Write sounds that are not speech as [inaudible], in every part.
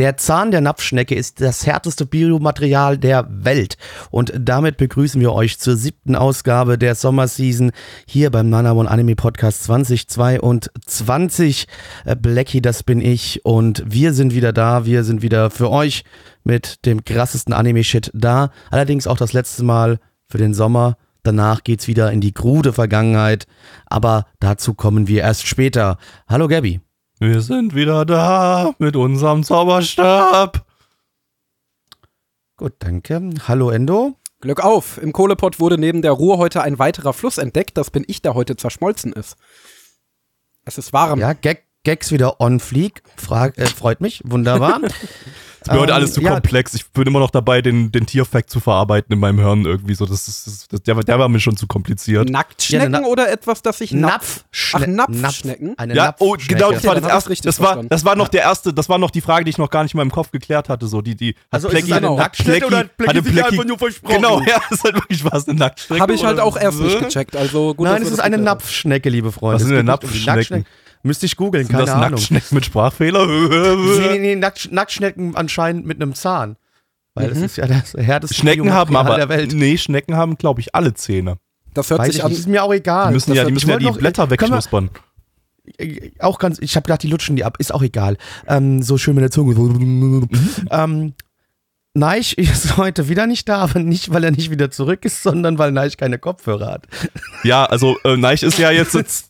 Der Zahn der Napfschnecke ist das härteste Biomaterial der Welt. Und damit begrüßen wir euch zur siebten Ausgabe der Sommerseason hier beim Nanamon Anime Podcast 2022. Äh, Blackie, das bin ich. Und wir sind wieder da. Wir sind wieder für euch mit dem krassesten Anime-Shit da. Allerdings auch das letzte Mal für den Sommer. Danach geht's wieder in die krude Vergangenheit. Aber dazu kommen wir erst später. Hallo Gabby. Wir sind wieder da mit unserem Zauberstab. Gut, danke. Hallo Endo. Glück auf! Im Kohlepott wurde neben der Ruhr heute ein weiterer Fluss entdeckt. Das bin ich, der heute zerschmolzen ist. Es ist warm. Ja, Gag, Gags wieder on fleek. Frag, äh, freut mich. Wunderbar. [laughs] ist mir heute Ähm, alles zu ja. komplex. Ich bin immer noch dabei, den, den Tierfact zu verarbeiten in meinem Hirn irgendwie so. Das ist, das, das, der, war- der war mir schon zu kompliziert. Nacktschnecken Ja, eine Na- oder etwas, das sich Napf. Ach, Napfschne- Napfschnecken? Eine Ja, oh, Napfschnecke. genau, das war das erste. Das war, das war noch der erste, das war noch die Frage, die ich noch gar nicht in meinem Kopf geklärt hatte. So, die, die, Also hat ist es Blackie- eine Nacktschnecke oder hat sich Blackie- einfach nur versprochen? Genau, ja, [laughs] das ist halt wirklich was, eine Nacktschnecke. Habe ich halt auch erst nicht gecheckt. Also gut, Nein, es ist eine. Napfschnecke, liebe Freunde. Was Es sind denn Müsste ich googeln, keine das Ahnung. Nacktschnecken mit Sprachfehler? Nee, nee, nee, Nackt, Nacktschnecken anscheinend mit einem Zahn. Weil das ist ja das härteste Schnecken haben aber, der Welt. nee, Schnecken haben, glaube ich, alle Zähne. Das hört Weiß sich ich an. nicht, ist mir auch egal. Die müssen Das ja, die ich müssen ja die noch- Blätter wir- wegschnuspern. äh, auch ganz, ich habe gedacht, die lutschen die ab, ist auch egal. Ähm, so schön mit der Zunge. Mhm. ähm, Neich ist [laughs] heute wieder nicht da, aber nicht, weil er nicht wieder zurück ist, sondern weil Neich keine Kopfhörer hat. Ja, also äh, Neich ist ja jetzt, [laughs] jetzt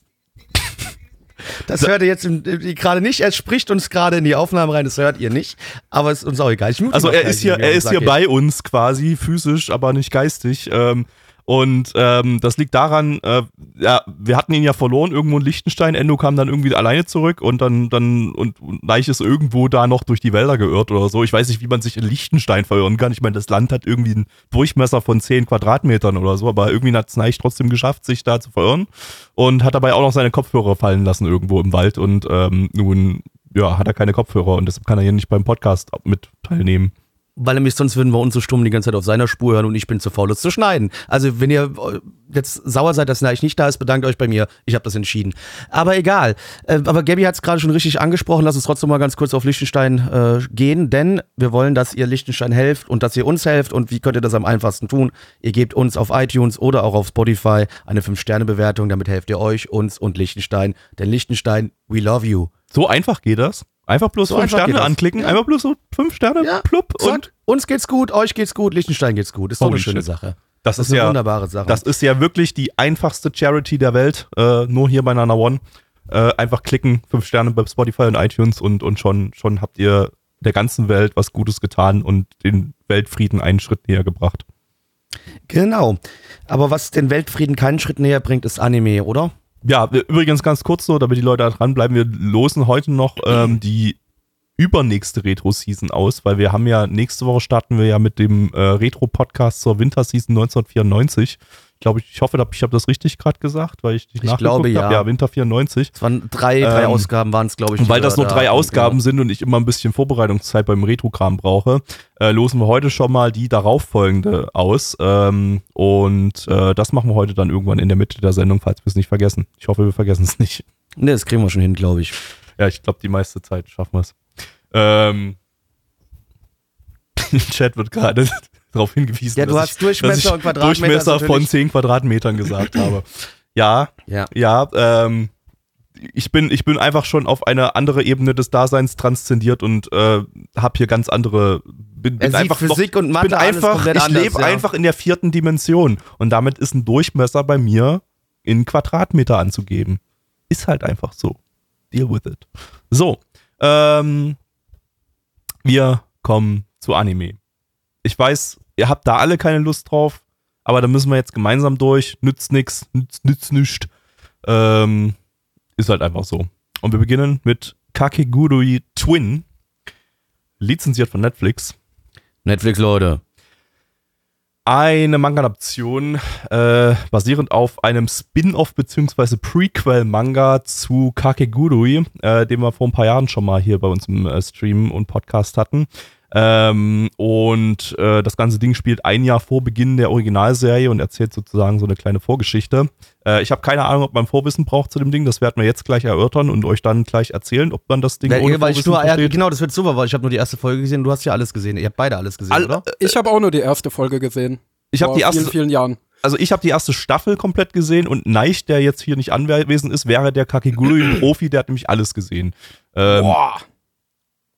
Das hört ihr jetzt gerade nicht. Er spricht uns gerade in die Aufnahme rein, das hört ihr nicht. Aber es ist uns auch egal. Also er ist hier, er ist hier bei uns quasi physisch, aber nicht geistig. Ähm, und ähm, das liegt daran, äh, ja, wir hatten ihn ja verloren irgendwo in Liechtenstein. Endo kam dann irgendwie alleine zurück und dann dann und, und Neich ist irgendwo da noch durch die Wälder geirrt oder so. Ich weiß nicht, wie man sich in Liechtenstein verirren kann. Ich meine, das Land hat irgendwie einen Durchmesser von 10 Quadratmetern oder so, aber irgendwie hat es Neich trotzdem geschafft, sich da zu verirren und hat dabei auch noch seine Kopfhörer fallen lassen irgendwo im Wald und ähm, nun ja, hat er keine Kopfhörer und deshalb kann er hier nicht beim Podcast mit teilnehmen. Weil nämlich sonst würden wir uns so stumm die ganze Zeit auf seiner Spur hören und ich bin zu faul, es zu schneiden. Also wenn ihr äh, jetzt sauer seid, dass Neich nicht da ist, bedankt euch bei mir. Ich habe das entschieden. Aber egal. Äh, aber Gabby hat es gerade schon richtig angesprochen. Lass uns trotzdem mal ganz kurz auf Liechtenstein äh, gehen, denn wir wollen, dass ihr Liechtenstein helft und dass ihr uns helft. Und wie könnt ihr das am einfachsten tun? Ihr gebt uns auf iTunes oder auch auf Spotify eine 5-Sterne-Bewertung. Damit helft ihr euch, uns und Liechtenstein. Denn Liechtenstein, we love you. So einfach geht das. Einfach bloß So fünf einfach Sterne anklicken, Ja. einfach bloß so fünf Sterne, Ja, plupp Zack. und uns geht's gut, euch geht's gut, Liechtenstein geht's gut. Ist doch eine schöne shit. Sache. das, Das ist ist eine ja, wunderbare Sache. das ist ja wirklich die einfachste Charity der Welt, äh, nur hier bei Nana One. Äh, einfach klicken, fünf Sterne bei Spotify und iTunes und, und schon, schon habt ihr der ganzen Welt was Gutes getan und den Weltfrieden einen Schritt näher gebracht. Genau. Aber was den Weltfrieden keinen Schritt näher bringt, ist Anime, oder? Ja, übrigens ganz kurz so, damit die Leute da dranbleiben, wir losen heute noch ähm, die übernächste Retro-Season aus, weil wir haben ja, nächste Woche starten wir ja mit dem äh, Retro-Podcast zur Winterseason 1994. Ich glaube, ich hoffe, ich habe das richtig gerade gesagt, weil ich nicht Ich glaube, ja. habe. Ja, Winter 94. Es waren drei, drei Ähm, Ausgaben, waren es, glaube ich. Und weil das nur drei Ausgaben genau. sind und ich immer ein bisschen Vorbereitungszeit beim Retro-Kram brauche, äh, losen wir heute schon mal die darauffolgende aus. Ähm, und äh, das machen wir heute dann irgendwann in der Mitte der Sendung, falls wir es nicht vergessen. Ich hoffe, wir vergessen es nicht. Ne, das kriegen wir schon hin, glaube ich. Ja, ich glaube, die meiste Zeit schaffen wir es. Ähm, [laughs] Im Chat wird gerade darauf hingewiesen, Ja, du dass hast ich, Durchmesser und Quadratmeter Durchmesser von natürlich- 10 Quadratmetern gesagt habe. Ja, Ja. ja, ähm, ich bin, ich bin einfach schon auf eine andere Ebene des Daseins transzendiert und äh, habe hier ganz andere. Bin, bin einfach Physik und ich Mathe bin einfach, ich lebe ja. einfach in der vierten Dimension und damit ist ein Durchmesser bei mir in Quadratmeter anzugeben. Ist halt einfach so. Deal with it. So, ähm, wir kommen zu Anime. Ich weiß, ihr habt da alle keine Lust drauf, aber da müssen wir jetzt gemeinsam durch. Nützt nix, nützt, nützt nischt. Ähm, ist halt einfach so. Und wir beginnen mit Kakegurui Twin, lizenziert von Netflix. Netflix, Leute. Eine Manga-Adaption äh, basierend auf einem Spin-off bzw. Prequel-Manga zu Kakegurui, äh, den wir vor ein paar Jahren schon mal hier bei uns im äh, Stream und Podcast hatten. Ähm, und äh, das ganze Ding spielt ein Jahr vor Beginn der Originalserie und erzählt sozusagen so eine kleine Vorgeschichte. Äh, ich habe keine Ahnung, ob man Vorwissen braucht zu dem Ding. Das werden wir jetzt gleich erörtern und euch dann gleich erzählen, ob man das Ding Weil, ohne weil ich Vorwissen nur, ja, versteht. genau, das wird super, weil ich habe nur die erste Folge gesehen. Du hast ja alles gesehen. Ihr habt beide alles gesehen, All- oder? Ich habe auch nur die erste Folge gesehen. Ich habe Vor die erste, vielen, vielen Jahren. also ich habe die erste Staffel komplett gesehen und Neich, der jetzt hier nicht anwesend ist, wäre der Kakegurui-Profi, der hat nämlich alles gesehen. Ähm, Boah.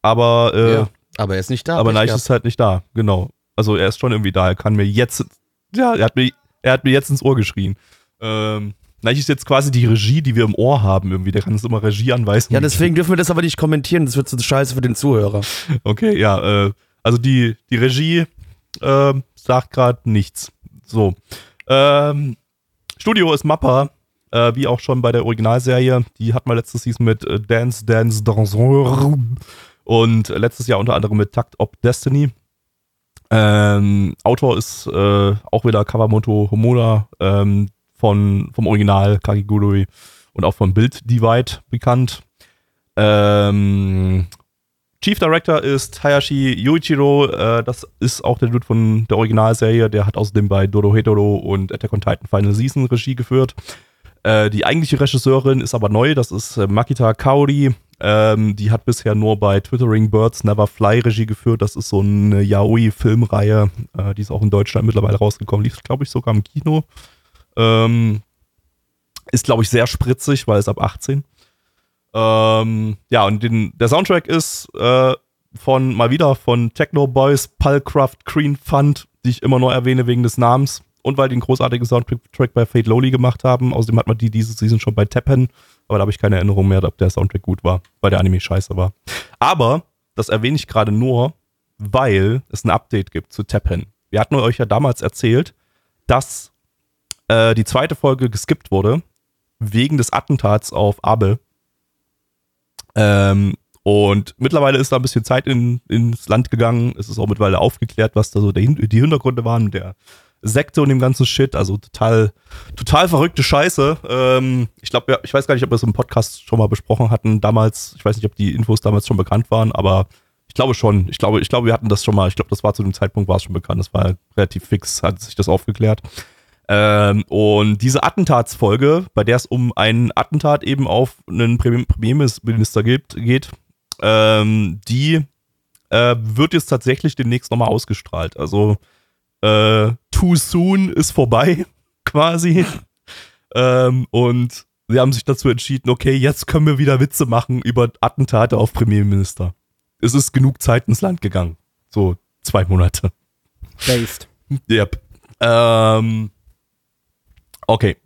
aber äh, Ja. Aber er ist nicht da. aber Neich ist halt nicht da, genau. Also er ist schon irgendwie da. Er kann mir jetzt, ja, er hat mir, er hat mir jetzt ins Ohr geschrien. Ähm, Neich ist jetzt quasi die Regie, die wir im Ohr haben irgendwie. Der kann uns immer Regie anweisen. Ja, deswegen dürfen wir das aber nicht kommentieren. Das wird so scheiße für den Zuhörer. [laughs] Okay, ja, äh, also die, die Regie ähm, sagt gerade nichts. So. Ähm, Studio ist Mappa, äh, wie auch schon bei der Originalserie. Die hat man letztes Season mit äh, Dance, Dance, Danseur und letztes Jahr unter anderem mit Takt Op Destiny. Ähm, Autor ist äh, auch wieder Kawamoto Homura ähm, von, vom Original Kakigurui und auch von Build Divide bekannt. Ähm, Chief Director ist Hayashi Yuichiro. Äh, das ist auch der Dude von der Originalserie. Der hat außerdem bei Dodo Hedoro und Attack on Titan Final Season Regie geführt. Äh, die eigentliche Regisseurin ist aber neu. Das ist äh, Makita Kaori. Ähm, die hat bisher nur bei Twittering Birds Never Fly Regie geführt. Das ist so eine Yaoi-Filmreihe. Äh, die ist auch in Deutschland mittlerweile rausgekommen. Lief, glaube ich, sogar im Kino. Ähm, ist, glaube ich, sehr spritzig, weil es ab 18. Ähm, ja, und den, der Soundtrack ist äh, von mal wieder von Techno Boys, Pulcraft, Green Fund, die ich immer nur erwähne wegen des Namens und weil die einen großartigen Soundtrack bei Fate Lowly gemacht haben. Außerdem hat man die diese Season schon bei Teppen, aber da habe ich keine Erinnerung mehr, ob der Soundtrack gut war, weil der Anime scheiße war. Aber das erwähne ich gerade nur, weil es ein Update gibt zu Teppen. Wir hatten euch ja damals erzählt, dass äh, die zweite Folge geskippt wurde wegen des Attentats auf Abe. Ähm, und mittlerweile ist da ein bisschen Zeit in, ins Land gegangen. Es ist auch mittlerweile aufgeklärt, was da so der, die Hintergründe waren der Sekte und dem ganzen Shit. Also total, total verrückte Scheiße. Ähm, ich glaube, ja, ich weiß gar nicht, ob wir es im Podcast schon mal besprochen hatten damals. Ich weiß nicht, ob die Infos damals schon bekannt waren, aber ich glaube schon. Ich glaube, ich glaube, wir hatten das schon mal. Ich glaube, das war zu dem Zeitpunkt war es schon bekannt. Das war relativ fix, hat sich das aufgeklärt. Ähm, und diese Attentatsfolge, bei der es um ein Attentat eben auf einen Premier- Premierminister geht, geht ähm, die äh, wird jetzt tatsächlich demnächst nochmal ausgestrahlt. Also äh, Too Soon ist vorbei, [laughs] quasi. ähm, und sie haben sich dazu entschieden, okay, jetzt können wir wieder Witze machen über Attentate auf Premierminister. Es ist genug Zeit ins Land gegangen. So zwei Monate. Based. Yep. Ähm, okay,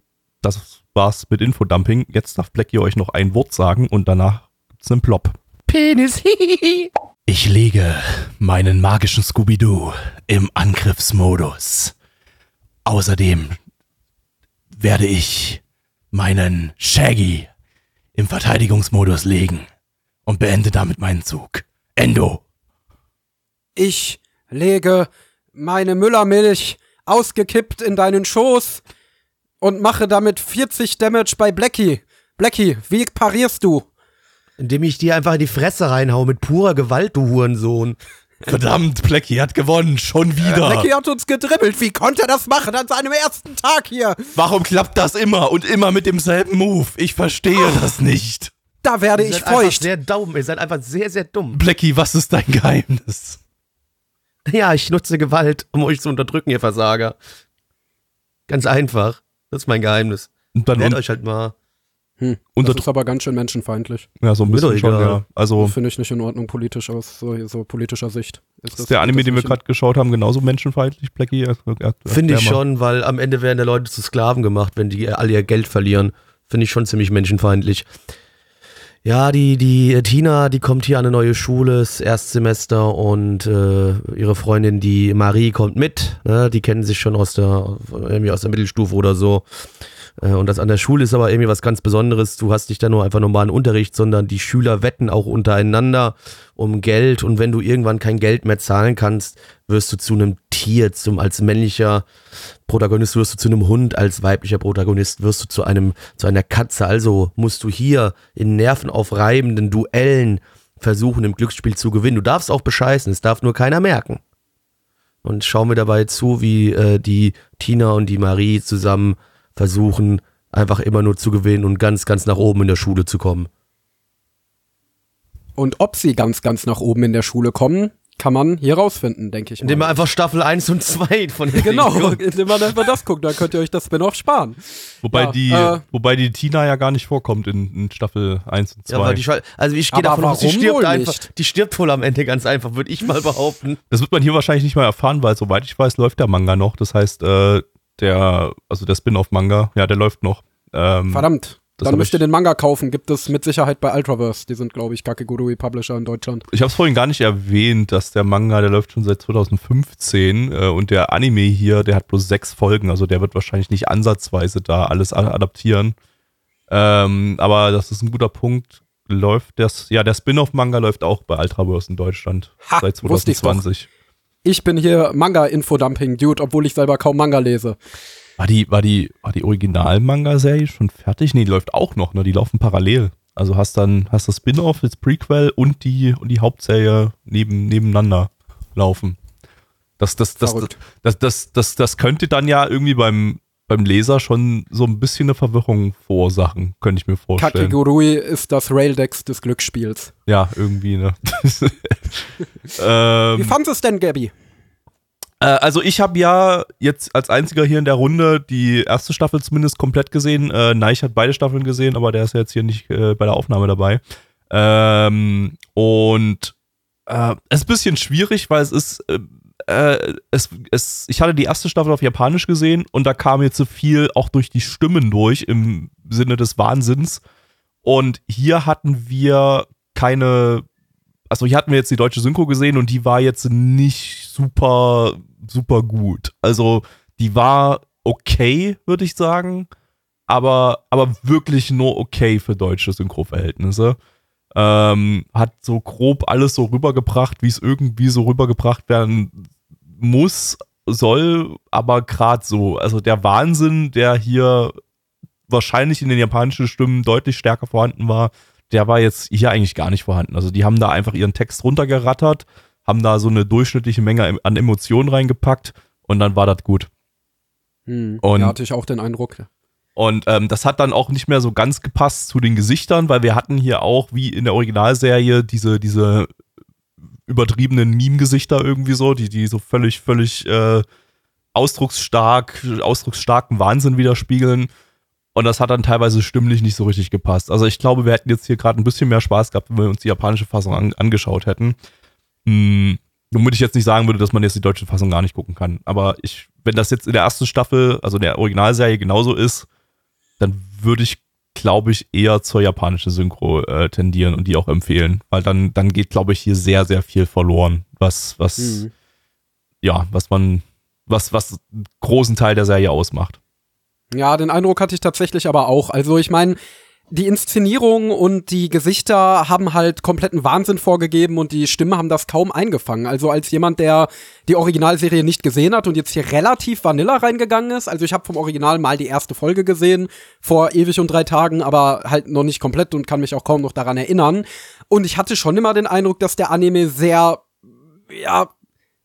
das war's mit Infodumping. Jetzt darf Blackie euch noch ein Wort sagen und danach gibt's einen Plop. Penis. [laughs] Ich lege meinen magischen Scooby-Doo im Angriffsmodus. Außerdem werde ich meinen Shaggy im Verteidigungsmodus legen und beende damit meinen Zug. Endo. Ich lege meine Müllermilch ausgekippt in deinen Schoß und mache damit 40 Damage bei Blackie. Blackie, wie parierst du? Indem ich dir einfach in die Fresse reinhau mit purer Gewalt, du Hurensohn. Verdammt, Blackie hat gewonnen, schon wieder. Blackie hat uns gedribbelt. Wie konnte er das machen an seinem ersten Tag hier? Warum klappt das immer und immer mit demselben Move? Ich verstehe das nicht. Da werde Ihr ich seid einfach feucht. sehr dumm. Ihr seid einfach sehr, sehr dumm. Blackie, was ist dein Geheimnis? Ja, ich nutze Gewalt, um euch zu unterdrücken, ihr Versager. Ganz einfach. Das ist mein Geheimnis. Und dann un euch halt mal. Hm, Unter- das ist aber ganz schön menschenfeindlich. ja, so ein bisschen schon, ja. Also Finde ich nicht in Ordnung politisch aus so, so politischer Sicht. Ist ist der Anime, das den wir gerade geschaut haben, genauso menschenfeindlich, Blackie? Finde ich schon, weil am Ende werden der Leute zu Sklaven gemacht, wenn die alle ihr Geld verlieren. Finde ich schon ziemlich menschenfeindlich. Ja, die, die Tina, die kommt hier an eine neue Schule, das Erstsemester und äh, ihre Freundin, die Marie, kommt mit. Ne? Die kennen sich schon aus der, irgendwie aus der Mittelstufe oder so. Äh, und das an der Schule ist aber irgendwie was ganz Besonderes. Du hast nicht da nur einfach normalen Unterricht, sondern die Schüler wetten auch untereinander um Geld. Und wenn du irgendwann kein Geld mehr zahlen kannst, wirst du zu einem Tier, zum, als männlicher Protagonist wirst du zu einem Hund, als weiblicher Protagonist wirst du zu einem, zu einer Katze. Also musst du hier in nervenaufreibenden Duellen versuchen, im Glücksspiel zu gewinnen. Du darfst auch bescheißen, es darf nur keiner merken. Und schau mir dabei zu, wie äh, die Tina und die Marie zusammen versuchen, einfach immer nur zu gewinnen und ganz, ganz nach oben in der Schule zu kommen. Und ob sie ganz, ganz nach oben in der Schule kommen, kann man hier rausfinden, denke ich. Indem man einfach Staffel 1 und 2 von den [laughs] Genau, indem man einfach das guckt, dann könnt ihr euch das Spin-off sparen. Wobei, ja, die, äh, wobei die Tina ja gar nicht vorkommt in, in Staffel 1 und 2. Ja, die, also ich gehe davon aus, die stirbt einfach. Die stirbt wohl am Ende ganz einfach, würde ich mal behaupten. Das wird man hier wahrscheinlich nicht mal erfahren, weil soweit ich weiß, läuft der Manga noch. Das heißt, äh, der, also der Spin-off-Manga, ja, der läuft noch. Ähm, Verdammt. Das Dann müsst ihr den Manga kaufen, gibt es mit Sicherheit bei Ultraverse. Die sind, glaube ich, Kakegurui Publisher in Deutschland. Ich habe es vorhin gar nicht erwähnt, dass der Manga, der läuft schon seit 2015 äh, und der Anime hier, der hat bloß sechs Folgen, also der wird wahrscheinlich nicht ansatzweise da alles adaptieren. Ähm, aber das ist ein guter Punkt. Läuft das, ja, der Spin-off-Manga läuft auch bei Ultraverse in Deutschland ha, seit 2020. Ich, bin hier Manga-Infodumping-Dude, obwohl ich selber kaum Manga lese. War die, war die, war die Original-Manga-Serie schon fertig? Nee, die läuft auch noch, ne? Die laufen parallel. Also hast dann, hast das Spin-off, das Prequel und die, und die Hauptserie neben, nebeneinander laufen. Das, das, das, das, das, das, das, das könnte dann ja irgendwie beim, beim Leser schon so ein bisschen eine Verwirrung verursachen, könnte ich mir vorstellen. Kakegurui ist das Raildex des Glücksspiels. Ja, irgendwie, ne? [laughs] ähm, Wie fandest du es denn, Gabby? Äh, also ich habe ja jetzt als einziger hier in der Runde die erste Staffel zumindest komplett gesehen. Äh, Neich hat beide Staffeln gesehen, aber der ist ja jetzt hier nicht äh, bei der Aufnahme dabei. Ähm, und äh, es ist ein bisschen schwierig, weil es ist, äh, es, es, ich hatte die erste Staffel auf Japanisch gesehen und da kam jetzt so viel auch durch die Stimmen durch im Sinne des Wahnsinns. Und hier hatten wir keine also hier hatten wir jetzt die deutsche Synchro gesehen und die war jetzt nicht super, super gut. Also die war okay, würde ich sagen, aber, aber wirklich nur okay für deutsche Synchro-Verhältnisse. Ähm, hat so grob alles so rübergebracht, wie es irgendwie so rübergebracht werden muss, soll, aber gerade so. Also der Wahnsinn, der hier wahrscheinlich in den japanischen Stimmen deutlich stärker vorhanden war, der war jetzt hier eigentlich gar nicht vorhanden. Also die haben da einfach ihren Text runtergerattert, haben da so eine durchschnittliche Menge an Emotionen reingepackt und dann war das gut. Hm, und ja, hatte ich auch den Eindruck. Und ähm, das hat dann auch nicht mehr so ganz gepasst zu den Gesichtern, weil wir hatten hier auch, wie in der Originalserie, diese, diese übertriebenen Meme-Gesichter irgendwie so, die, die so völlig, völlig äh, ausdrucksstark, ausdrucksstarken Wahnsinn widerspiegeln. Und das hat dann teilweise stimmlich nicht so richtig gepasst. Also ich glaube, wir hätten jetzt hier gerade ein bisschen mehr Spaß gehabt, wenn wir uns die japanische Fassung an, angeschaut hätten. Hm, womit ich jetzt nicht sagen würde, dass man jetzt die deutsche Fassung gar nicht gucken kann. Aber ich, wenn das jetzt in der ersten Staffel, also in der Originalserie genauso ist, dann würde ich, glaube ich, eher zur japanischen Synchro äh, tendieren und die auch empfehlen. Weil dann, dann geht, glaube ich, hier sehr, sehr viel verloren, was, was, mhm. ja, was man, was, was einen großen Teil der Serie ausmacht. Ja, den Eindruck hatte ich tatsächlich aber auch. Also ich meine, die Inszenierung und die Gesichter haben halt kompletten Wahnsinn vorgegeben und die Stimmen haben das kaum eingefangen. Also als jemand, der die Originalserie nicht gesehen hat und jetzt hier relativ Vanilla reingegangen ist, also ich habe vom Original mal die erste Folge gesehen, vor ewig und drei Tagen, aber halt noch nicht komplett und kann mich auch kaum noch daran erinnern. Und ich hatte schon immer den Eindruck, dass der Anime sehr, ja,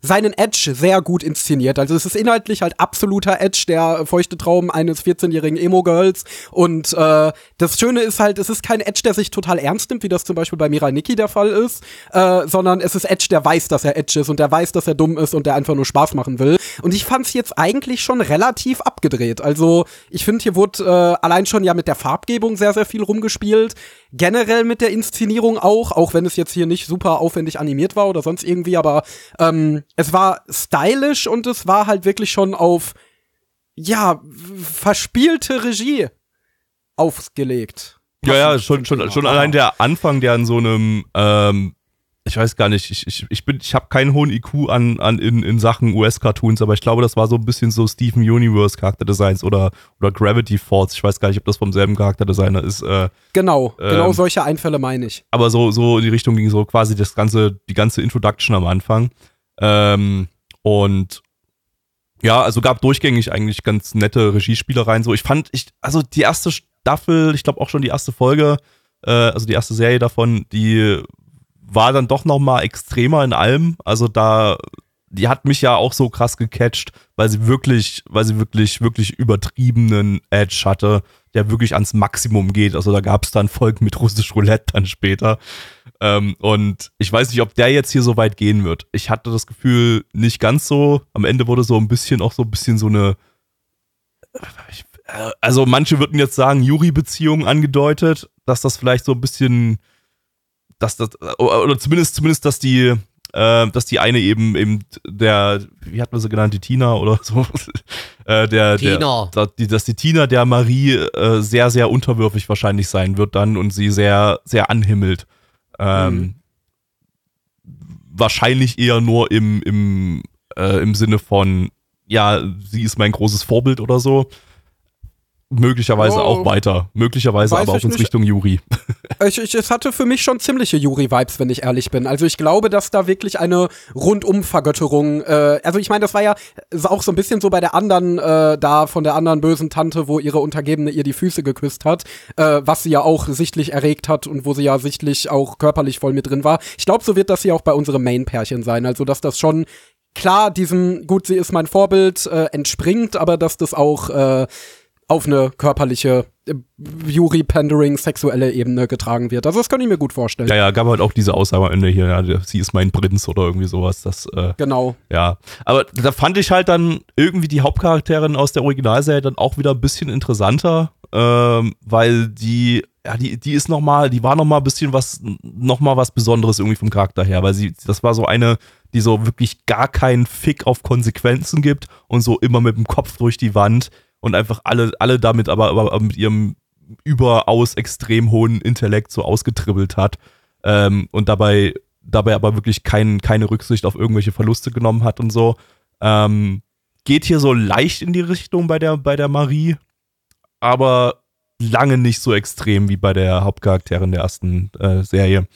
seinen Edge sehr gut inszeniert. Also es ist inhaltlich halt absoluter Edge, der feuchte Traum eines 14-jährigen Emo-Girls. Und äh, das Schöne ist halt, es ist kein Edge, der sich total ernst nimmt, wie das zum Beispiel bei Mirai Nikki der Fall ist, äh, sondern es ist Edge, der weiß, dass er Edge ist und der weiß, dass er dumm ist und der einfach nur Spaß machen will. Und ich fand's jetzt eigentlich schon relativ abgedreht. Also ich finde, hier wurde äh, allein schon ja mit der Farbgebung sehr, sehr viel rumgespielt generell mit der Inszenierung auch, auch wenn es jetzt hier nicht super aufwendig animiert war oder sonst irgendwie, aber ähm, es war stylisch und es war halt wirklich schon auf, ja, verspielte Regie aufgelegt. Ja, ja, schon, schon, schon allein der Anfang, der an so einem, ähm, ich weiß gar nicht, ich, ich, ich bin, ich habe keinen hohen IQ an, an in, in Sachen US-Cartoons, aber ich glaube, das war so ein bisschen so Steven Universe Charakterdesigns oder, oder Gravity Falls. Ich weiß gar nicht, ob das vom selben Charakterdesigner ist. Äh, Genau, genau Ähm, solche Einfälle meine ich. aber so, so in die Richtung ging so quasi das ganze, die ganze Introduction am Anfang. Ähm, und ja, also gab durchgängig eigentlich ganz nette Regiespielereien. So, ich fand, ich, also die erste Staffel, ich glaube auch schon die erste Folge, äh, also die erste Serie davon, die war dann doch noch mal extremer in allem. Also da, die hat mich ja auch so krass gecatcht, weil sie wirklich, weil sie wirklich, wirklich übertriebenen Edge hatte, der wirklich ans Maximum geht. Also da gab es dann Folgen mit russisch Roulette dann später. Ähm, und ich weiß nicht, ob der jetzt hier so weit gehen wird. Ich hatte das Gefühl, nicht ganz so. Am Ende wurde so ein bisschen auch so ein bisschen so eine. Äh, also manche würden jetzt sagen, Juri-Beziehung angedeutet, dass das vielleicht so ein bisschen, dass das, oder zumindest, zumindest, dass die, äh, dass die eine eben eben der, wie hat man sie genannt, die Tina oder so, [laughs] äh, der, Tina. der, dass die, dass die Tina der Marie äh, sehr, sehr unterwürfig wahrscheinlich sein wird dann und sie sehr, sehr anhimmelt. Ähm, Wahrscheinlich eher nur im, im, äh, im Sinne von, ja, sie ist mein großes Vorbild oder so. Möglicherweise Oh. auch weiter. Möglicherweise Weiß aber auch in. Richtung Juri. [laughs] Ich, ich, es hatte für mich schon ziemliche Yuri-Vibes, wenn ich ehrlich bin. Also ich glaube, dass da wirklich eine Rundum-Vergötterung, äh, also ich meine, das war ja auch so ein bisschen so bei der anderen, äh, da von der anderen bösen Tante, wo ihre Untergebene ihr die Füße geküsst hat, äh, was sie ja auch sichtlich erregt hat und wo sie ja sichtlich auch körperlich voll mit drin war. Ich glaube, so wird das hier auch bei unserem Main-Pärchen sein. Also, dass das schon klar diesem, gut, sie ist mein Vorbild, äh, entspringt, aber dass das auch äh, auf eine körperliche äh, Yuri-Pandering, sexuelle Ebene getragen wird. Also das kann ich mir gut vorstellen. Ja, ja, gab halt auch diese Aussage am Ende hier, ja, sie ist mein Prinz oder irgendwie sowas. Das, äh, Genau. ja. Aber da fand ich halt dann irgendwie die Hauptcharakterin aus der Originalserie dann auch wieder ein bisschen interessanter, ähm, weil die, ja, die, die ist nochmal, die war nochmal ein bisschen was, nochmal was Besonderes irgendwie vom Charakter her, weil sie, das war so eine, die so wirklich gar keinen Fick auf Konsequenzen gibt und so immer mit dem Kopf durch die Wand und einfach alle, alle damit aber, aber mit ihrem überaus extrem hohen Intellekt so ausgetribbelt hat ähm, und dabei, dabei aber wirklich kein, keine Rücksicht auf irgendwelche Verluste genommen hat und so. Ähm, geht hier so leicht in die Richtung bei der, bei der Marie, aber lange nicht so extrem wie bei der Hauptcharakterin der ersten äh, Serie.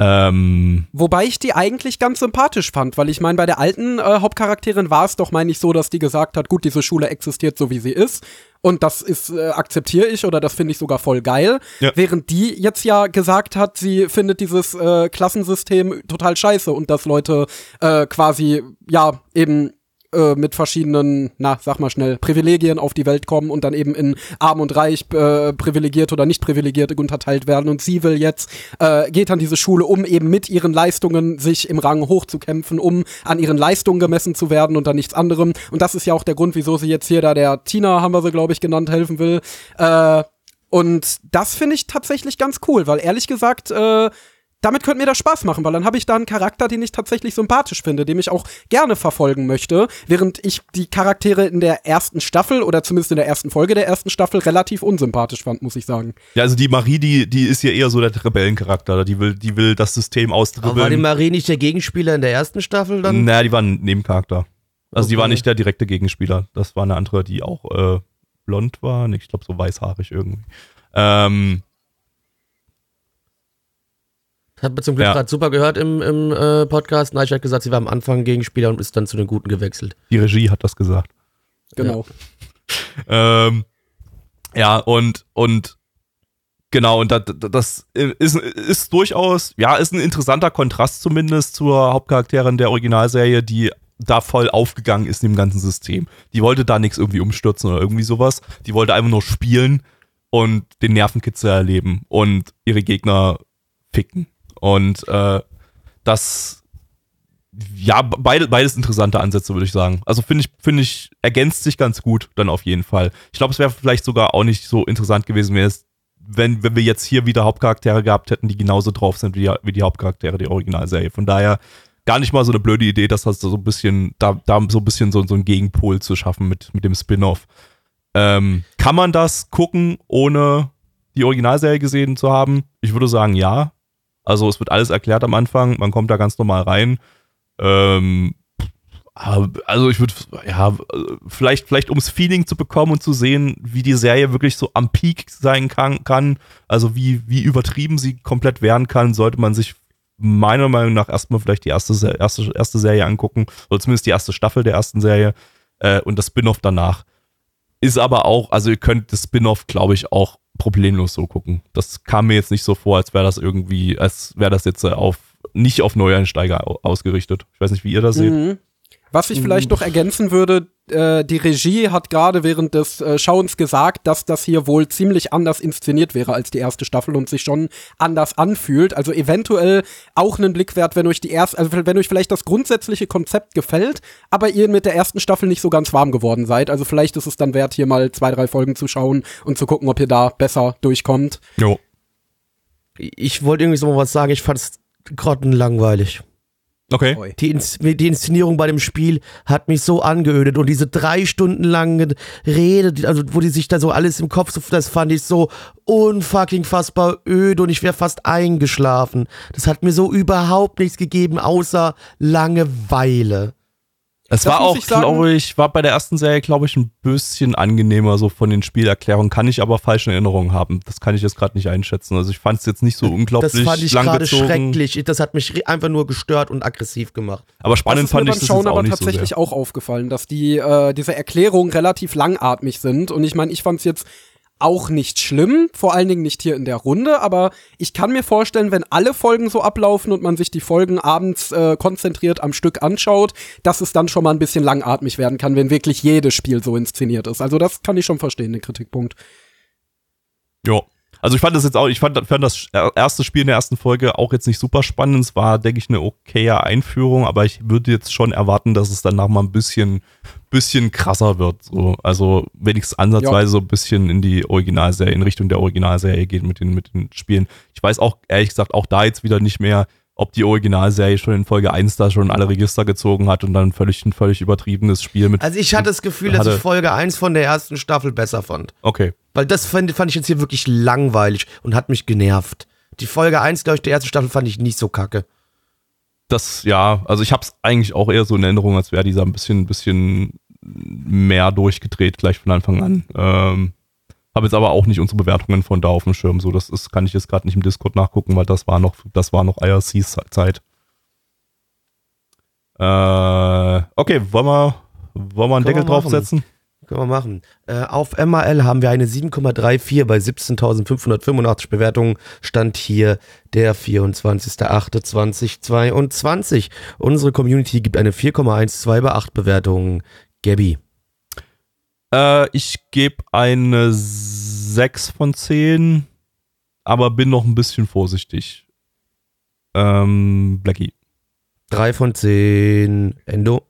Ähm, Wobei ich die eigentlich ganz sympathisch fand, weil ich meine, bei der alten äh, Hauptcharakterin war es doch, meine ich, so, dass die gesagt hat, gut, diese Schule existiert so, wie sie ist. Und das ist, äh, akzeptiere ich oder das finde ich sogar voll geil. Ja. Während die jetzt ja gesagt hat, sie findet dieses äh, Klassensystem total scheiße und dass Leute äh, quasi, ja, eben äh, mit verschiedenen, na, sag mal schnell, Privilegien auf die Welt kommen und dann eben in arm und reich, äh, privilegiert oder nicht privilegiert unterteilt werden. Und sie will jetzt, äh, geht an diese Schule, um eben mit ihren Leistungen sich im Rang hochzukämpfen, um an ihren Leistungen gemessen zu werden und an nichts anderem. Und das ist ja auch der Grund, wieso sie jetzt hier da der Tina, haben wir sie, glaube ich, genannt, helfen will. Äh, und das finde ich tatsächlich ganz cool, weil ehrlich gesagt, äh, damit könnte mir das Spaß machen, weil dann habe ich da einen Charakter, den ich tatsächlich sympathisch finde, den ich auch gerne verfolgen möchte, während ich die Charaktere in der ersten Staffel oder zumindest in der ersten Folge der ersten Staffel relativ unsympathisch fand, muss ich sagen. ja, also die Marie, die, die ist ja eher so der Rebellencharakter. Die will, die will das System Aber war die austribbeln. Marie nicht der Gegenspieler in der ersten Staffel dann? Naja, die war ein Nebencharakter. Also die Okay. war nicht der direkte Gegenspieler. Das war eine andere, die auch äh, blond war. Nee, ich glaube so weißhaarig irgendwie. Ähm, Hat man zum Glück Ja. gerade super gehört im, im äh, Podcast. Nein, ich hat gesagt, sie war am Anfang Gegenspieler und ist dann zu den Guten gewechselt. die Regie hat das gesagt. Genau. Ähm, ja, und, und genau, und das, das ist, ist durchaus, ja, ist ein interessanter Kontrast zumindest zur Hauptcharakterin der Originalserie, die da voll aufgegangen ist in dem ganzen System. Die wollte da nichts irgendwie umstürzen oder irgendwie sowas. Die wollte einfach nur spielen und den Nervenkitzel erleben und ihre Gegner ficken. Und äh, das, ja, beide, beides interessante Ansätze, würde ich sagen. Also finde ich, finde ich, ergänzt sich ganz gut dann auf jeden Fall. Ich glaube, es wäre vielleicht sogar auch nicht so interessant gewesen, wenn, es, wenn, wenn wir jetzt hier wieder Hauptcharaktere gehabt hätten, die genauso drauf sind wie die, wie die Hauptcharaktere der Originalserie. Von daher gar nicht mal so eine blöde Idee, dass das so ein bisschen, da, da so ein bisschen so, so einen Gegenpol zu schaffen mit, mit dem Spin-off. Ähm, kann man das gucken, ohne die Originalserie gesehen zu haben? Ich würde sagen, ja. Also es wird alles erklärt am Anfang, man kommt da ganz normal rein. Ähm, also ich würde, ja, vielleicht, vielleicht ums Feeling zu bekommen und zu sehen, wie die Serie wirklich so am Peak sein kann, kann also wie, wie übertrieben sie komplett werden kann, sollte man sich meiner Meinung nach erstmal vielleicht die erste, erste, erste Serie angucken, oder zumindest die erste Staffel der ersten Serie äh, und das Spin-off danach. Ist aber auch, also ihr könnt das Spin-off, glaube ich, auch problemlos so gucken. Das kam mir jetzt nicht so vor, als wäre das irgendwie, als wäre das jetzt auf nicht auf Neueinsteiger ausgerichtet. Ich weiß nicht, wie ihr das seht. Mhm. Was ich vielleicht noch ergänzen würde, äh, die Regie hat gerade während des äh, Schauens gesagt, dass das hier wohl ziemlich anders inszeniert wäre als die erste Staffel und sich schon anders anfühlt. Also eventuell auch einen Blick wert, wenn euch die erste, also wenn euch vielleicht das grundsätzliche Konzept gefällt, aber ihr mit der ersten Staffel nicht so ganz warm geworden seid. Also vielleicht ist es dann wert, hier mal zwei, drei Folgen zu schauen und zu gucken, ob ihr da besser durchkommt. Jo. Ich wollte irgendwie so was sagen, ich fand es grottenlangweilig. Okay. Die, Ins die Inszenierung bei dem Spiel hat mich so angeödet und diese drei Stunden lange Rede, also wo die sich da so alles im Kopf, das fand ich so unfucking fassbar öde und ich wäre fast eingeschlafen. Das hat mir so überhaupt nichts gegeben, außer Langeweile. Es war auch, glaube ich, war bei der ersten Serie, glaube ich, ein bisschen angenehmer so von den Spielerklärungen. Kann ich aber falsche Erinnerungen haben. Das kann ich jetzt gerade nicht einschätzen. Also ich fand es jetzt nicht so unglaublich Das fand ich gerade schrecklich. Das hat mich einfach nur gestört und aggressiv gemacht. Aber spannend fand ich das Schauen jetzt auch aber nicht tatsächlich so sehr. auch aufgefallen, dass die äh, diese Erklärungen relativ langatmig sind. Und ich meine, ich fand es jetzt auch nicht schlimm, vor allen Dingen nicht hier in der Runde, aber ich kann mir vorstellen, wenn alle Folgen so ablaufen und man sich die Folgen abends äh, konzentriert am Stück anschaut, dass es dann schon mal ein bisschen langatmig werden kann, wenn wirklich jedes Spiel so inszeniert ist. Also das kann ich schon verstehen, den Kritikpunkt. Ja. Also ich fand das jetzt auch, ich fand, fand das erste Spiel in der ersten Folge auch jetzt nicht super spannend. Es war, denke ich, eine okaye Einführung, aber ich würde jetzt schon erwarten, dass es danach mal ein bisschen, bisschen krasser wird. So. Also wenigstens ansatzweise so ein bisschen in die Originalserie, in Richtung der Originalserie geht mit den, mit den Spielen. Ich weiß auch, ehrlich gesagt, auch da jetzt wieder nicht mehr, ob die Originalserie schon in Folge 1 da schon alle Register gezogen hat und dann völlig ein völlig übertriebenes Spiel mit. Also ich hatte das Gefühl, dass ich Folge 1 von der ersten Staffel besser fand. Okay. Weil das fand, fand ich jetzt hier wirklich langweilig und hat mich genervt. Die Folge 1, glaube ich, der ersten Staffel fand ich nicht so kacke. Das, ja, also ich habe es eigentlich auch eher so in Erinnerung, als wäre dieser ein bisschen, bisschen mehr durchgedreht gleich von Anfang an. Ähm, habe jetzt aber auch nicht unsere Bewertungen von da auf dem Schirm. So, das ist, kann ich jetzt gerade nicht im Discord nachgucken, weil das war noch, das war noch IRCs Zeit. Äh, okay, wollen wir, wollen wir einen Deckel draufsetzen? Können wir machen. Äh, auf MAL haben wir eine 7,34 bei 17.585 Bewertungen. Stand hier der 24.08.2022. Unsere Community gibt eine 4,12 bei 8 Bewertungen. Gabby. Äh, ich gebe eine 6 von 10, aber bin noch ein bisschen vorsichtig. Ähm, Blackie. 3 von 10. Endo.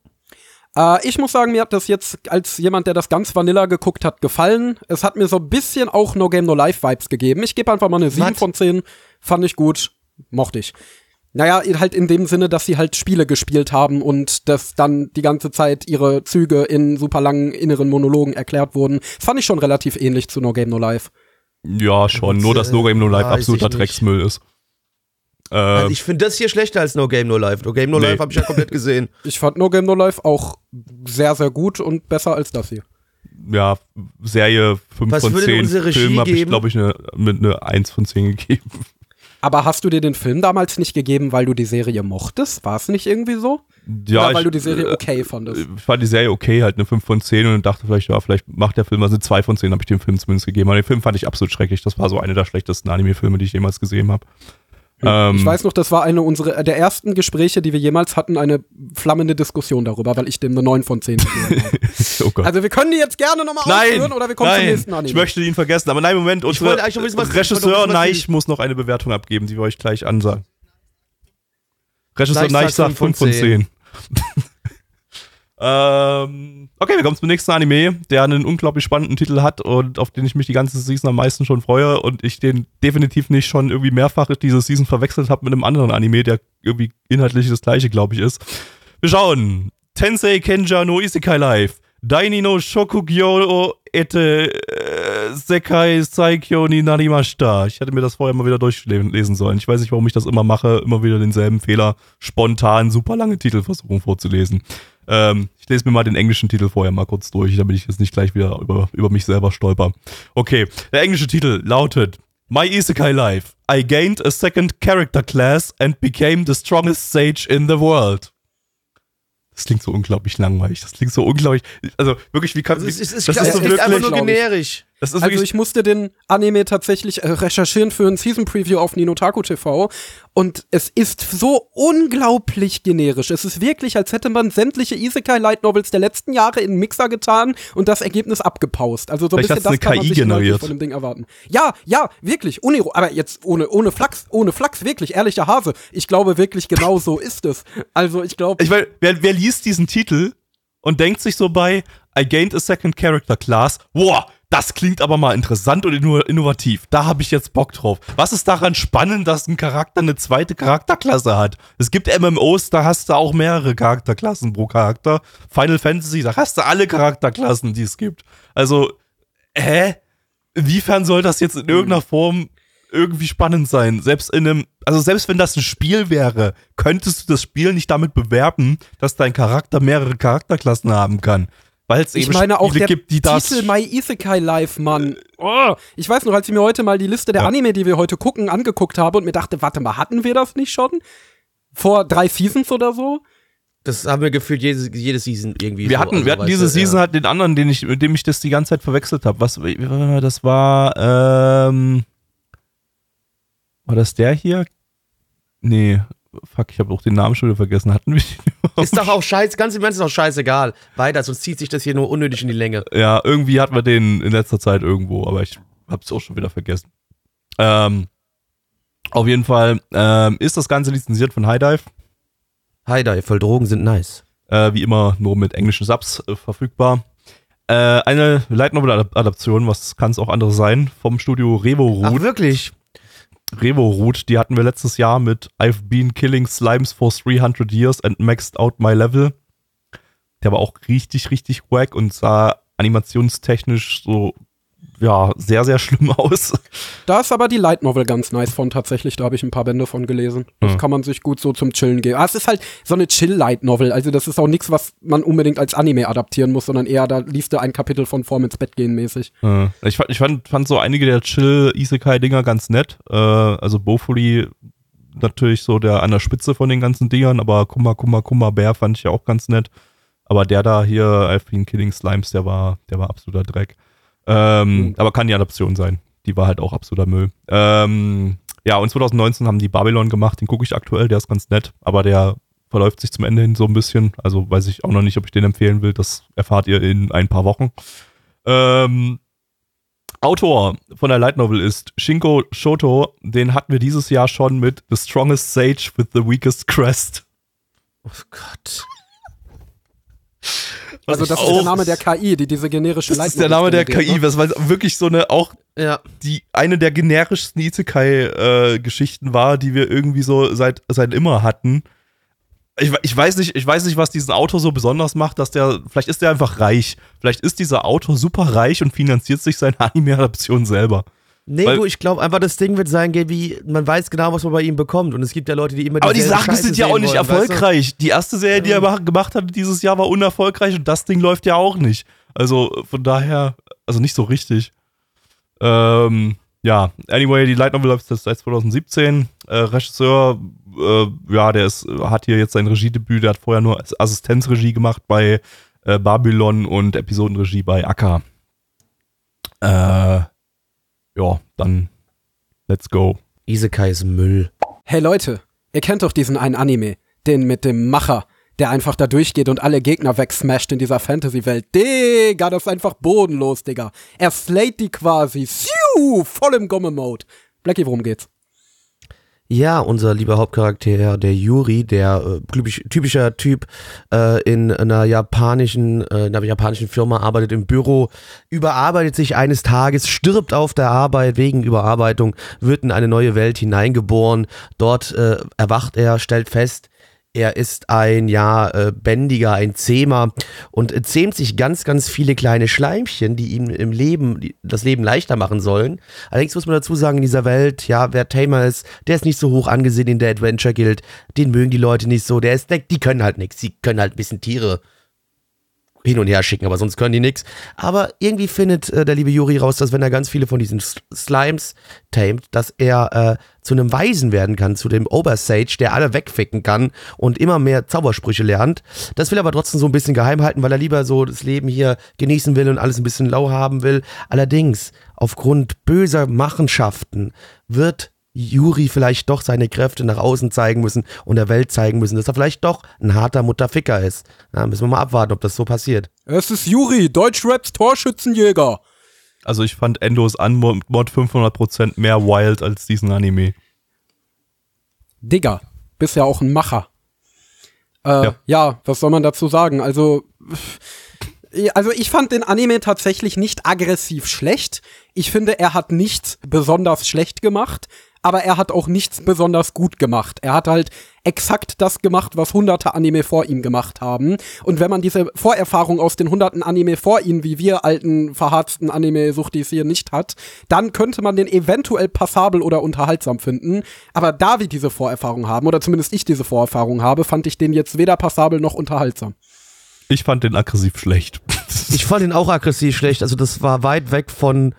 Äh, ich muss sagen, mir hat das jetzt als jemand, der das ganz Vanilla geguckt hat, gefallen. Es hat mir so ein bisschen auch No Game No Life Vibes gegeben. Ich gebe einfach mal eine 7 Was? von 10. Fand ich gut. Mochte ich. Naja, halt in dem Sinne, dass sie halt Spiele gespielt haben und dass dann die ganze Zeit ihre Züge in super langen inneren Monologen erklärt wurden. Das fand ich schon relativ ähnlich zu No Game No Life. Ja, schon. Und, Nur, dass äh, No Game No Life weiß absoluter. Drecksmüll ist. Äh, Also ich finde das hier schlechter als No Game No Life. No Game No Nee. Life habe ich ja komplett gesehen. [laughs] Ich fand No Game No Life auch sehr, sehr gut und besser als das hier. ja, Serie 5 Was von würde denn 10. unsere Regie Film habe ich, glaube ich, eine, mit eine 1 von 10 gegeben. Aber hast du dir den Film damals nicht gegeben, weil du die Serie mochtest? War es nicht irgendwie so? Ja, Oder weil ich, du die Serie äh, okay fandest? Ich fand die Serie okay, halt eine 5 von 10 und dachte vielleicht, ja, vielleicht macht der Film, also eine 2 von 10 habe ich dem Film zumindest gegeben. Aber den Film fand ich absolut schrecklich. Das war so einer der schlechtesten Anime-Filme, die ich jemals gesehen habe. Ähm, ich weiß noch, das war eine unserer der ersten Gespräche, die wir jemals hatten, eine flammende Diskussion darüber, weil ich dem eine 9 von 10 gegeben habe. [laughs] oh. Also wir können die jetzt gerne nochmal ausführen oder wir kommen nein, zum nächsten Anime. ich möchte ihn vergessen. Aber nein, Moment, unsere wollte eigentlich noch wissen, Regisseur Neich muss noch eine Bewertung abgeben, die wir euch gleich ansagen. Regisseur Neich sagt sagt 5 von 10. ähm, okay, wir kommen zum nächsten Anime, der einen unglaublich spannenden Titel hat und auf den ich mich die ganze Season am meisten schon freue und ich den definitiv nicht schon irgendwie mehrfach diese Season verwechselt habe mit einem anderen Anime, der irgendwie inhaltlich das gleiche, glaube ich, ist. Wir schauen. Tensei Kenja no Isekai Life. Daini no Shokugyo ete äh, Sekai Saikyo ni Narimashita. Ich hätte mir das vorher mal wieder durchlesen sollen. Ich weiß nicht, warum ich das immer mache, immer wieder denselben Fehler, spontan super lange Titel versuchen vorzulesen. Ähm, ich lese mir mal den englischen Titel vorher mal kurz durch, damit ich jetzt nicht gleich wieder über, über mich selber stolper. Okay, der englische Titel lautet My Isekai Life. I gained a second character class and became the strongest sage in the world. Das klingt so unglaublich langweilig. Das klingt so unglaublich. Also wirklich, wie kann Also es ist, es das ist, ist so echt einfach wirklich, nur generisch. Also ich musste den Anime tatsächlich äh, recherchieren für ein Season Preview auf Ninotaku TV und es ist so unglaublich generisch. Es ist wirklich, als hätte man sämtliche Isekai Light Novels der letzten Jahre in einen Mixer getan und das Ergebnis abgepaust. Also so ein bisschen das eine kann man KI sich inhaltlich generiert. von dem Ding erwarten. Ja, ja, wirklich, uniro aber jetzt ohne ohne Flachs, ohne Flachs wirklich, ehrlicher Hase. Ich glaube wirklich genau so ist es. Also ich glaube Ich meine, wer, wer liest diesen Titel und denkt sich so bei I gained a second character class, wow, das klingt aber mal interessant und inno- innovativ. Da habe ich jetzt Bock drauf. Was ist daran spannend, dass ein Charakter eine zweite Charakterklasse hat? Es gibt MMOs, da hast du auch mehrere Charakterklassen pro Charakter. Final Fantasy, da hast du alle Charakterklassen, die es gibt. Also, hä? Inwiefern soll das jetzt in irgendeiner Form irgendwie spannend sein? Selbst in einem, also selbst wenn das ein Spiel wäre, könntest du das Spiel nicht damit bewerben, dass dein Charakter mehrere Charakterklassen haben kann. Weil es Ich eben meine auch Spiele der gibt, die das. Titel My Isekai Life, Mann. Oh, ich weiß noch, als ich mir heute mal die Liste der Ja. Anime, die wir heute gucken, angeguckt habe und mir dachte, warte mal, hatten wir das nicht schon? Vor drei Seasons oder so? Das haben wir gefühlt jede, jede Season irgendwie. wir so, hatten, also, wir hatten diese du, Season ja. halt den anderen, den ich, mit dem ich das die ganze Zeit verwechselt habe. Was, das war, ähm, war das der hier? Nee, fuck, ich habe auch den Namen schon wieder vergessen. Hatten wir? Ist doch auch scheiße, ganz im Ernst ist doch scheißegal. Weiter, sonst zieht sich das hier nur unnötig in die Länge. Ja, irgendwie hatten wir den in letzter Zeit irgendwo, aber ich hab's auch schon wieder vergessen. Ähm, auf jeden Fall ähm, ist das Ganze lizenziert von High Dive. Hi da, voll Drogen sind nice. Äh, wie immer nur mit englischen Subs äh, verfügbar. Äh, eine Light Novel Adap- Adaption, was kann es auch anderes sein, vom Studio Revo Ach, Root. wirklich? Revo Root, die hatten wir letztes Jahr mit I've been killing slimes for 300 years and maxed out my level. Der war auch richtig, richtig wack und sah animationstechnisch so, ja, sehr, sehr schlimm aus. Da ist aber die Light Novel ganz nice von tatsächlich. Da habe ich ein paar Bände von gelesen. Das Hm. kann man sich gut so zum Chillen geben. Ah, es ist halt so eine Chill-Light Novel. Also das ist auch nichts, was man unbedingt als Anime adaptieren muss, sondern eher, da liest du ein Kapitel von vorm ins Bett gehen mäßig. Äh, ich fand, ich fand, fand so einige der Chill-Isekai-Dinger ganz nett. Äh, also Bofuli natürlich so der an der Spitze von den ganzen Dingern, aber Kummer, Kummer, Kummer Bär fand ich ja auch ganz nett. Aber der da hier, I've been killing slimes, der war, der war absoluter Dreck. Ähm, Mhm. Aber kann die Adaption sein. Die war halt auch absoluter Müll. Ähm, ja, und 2019 haben die Babylon gemacht, den gucke ich aktuell, der ist ganz nett, aber der verläuft sich zum Ende hin so ein bisschen. Also weiß ich auch noch nicht, ob ich den empfehlen will. Das erfahrt ihr in ein paar Wochen. Ähm, Autor von der Light Novel ist Shinko Shoto. Den hatten wir dieses Jahr schon mit The Strongest Sage with the Weakest Crest. Oh Gott. Also das ist der Name der KI, die diese generische Das Light ist der Name der KI, ne? was weil wirklich so eine auch Ja. die eine der generischsten Isekai-Geschichten war, die wir irgendwie so seit, seit immer hatten. Ich, ich, weiß nicht, ich weiß nicht, was diesen Autor so besonders macht, dass der, vielleicht ist der einfach reich. Vielleicht ist dieser Autor super reich und finanziert sich seine [laughs] Anime-Adaption selber. Nee, Weil- du, ich glaube einfach, das Ding wird sein, wie man weiß genau, was man bei ihm bekommt. Und es gibt ja Leute, die immer Aber die Sachen Scheiße sind ja auch nicht wollen, weißt du? erfolgreich. Die erste Serie, die er mach- gemacht hat dieses Jahr, war unerfolgreich und das Ding läuft ja auch nicht. Also von daher, also nicht so richtig. Ähm, ja, anyway, die Light Novel läuft jetzt seit 2017. Äh, Regisseur, äh, ja, der ist, hat hier jetzt sein Regiedebüt, der hat vorher nur Assistenzregie gemacht bei äh, Babylon und Episodenregie bei Akka. Äh, ja, dann let's go. Isekai ist Müll. Hey Leute, ihr kennt doch diesen einen Anime, den mit dem Macher, der einfach da durchgeht und alle Gegner wegsmasht in dieser Fantasy-Welt. Digga, das ist einfach bodenlos, Digga. Er slayt die quasi. Siu, voll im Gomme-Mode. Blackie, worum geht's? Ja, unser lieber Hauptcharakter, der Yuri, der äh, typisch, typischer Typ äh, in einer japanischen, äh, in einer japanischen Firma arbeitet im Büro, überarbeitet sich eines Tages, stirbt auf der Arbeit wegen Überarbeitung, wird in eine neue Welt hineingeboren. Dort äh, erwacht er, stellt fest, Er ist ein, ja, äh, Bändiger, ein Zähmer und äh, zähmt sich ganz, ganz viele kleine Schleimchen, die ihm im Leben, die, das Leben leichter machen sollen. Allerdings muss man dazu sagen, in dieser Welt, ja, wer Tamer ist, der ist nicht so hoch angesehen in der Adventure Guild. Den mögen die Leute nicht so. Der ist, die können halt nichts. Die können halt ein bisschen Tiere hin und her schicken, aber sonst können die nichts. Aber irgendwie findet äh, der liebe Juri raus, dass wenn er ganz viele von diesen Slimes tamed, dass er äh, zu einem Weisen werden kann, zu dem Obersage, der alle wegficken kann und immer mehr Zaubersprüche lernt. Das will er aber trotzdem so ein bisschen geheim halten, weil er lieber so das Leben hier genießen will und alles ein bisschen lau haben will. Allerdings, aufgrund böser Machenschaften wird Juri vielleicht doch seine Kräfte nach außen zeigen müssen und der Welt zeigen müssen, dass er vielleicht doch ein harter Mutterficker ist. Ja, müssen wir mal abwarten, ob das so passiert. Es ist Juri, Deutschraps Torschützenjäger. Also ich fand Endos Unmod 500% mehr wild als diesen Anime. Digga, bist ja auch ein Macher. Äh, ja. ja, was soll man dazu sagen? Also, also ich fand den Anime tatsächlich nicht aggressiv schlecht. Ich finde, er hat nichts besonders schlecht gemacht aber er hat auch nichts besonders gut gemacht. Er hat halt exakt das gemacht, was hunderte Anime vor ihm gemacht haben. Und wenn man diese Vorerfahrung aus den hunderten Anime vor ihm, wie wir alten, verharzten Anime-Suchtis hier nicht hat, dann könnte man den eventuell passabel oder unterhaltsam finden. Aber da wir diese Vorerfahrung haben, oder zumindest ich diese Vorerfahrung habe, fand ich den jetzt weder passabel noch unterhaltsam. Ich fand den aggressiv schlecht. [laughs] ich fand den auch aggressiv schlecht. Also das war weit weg von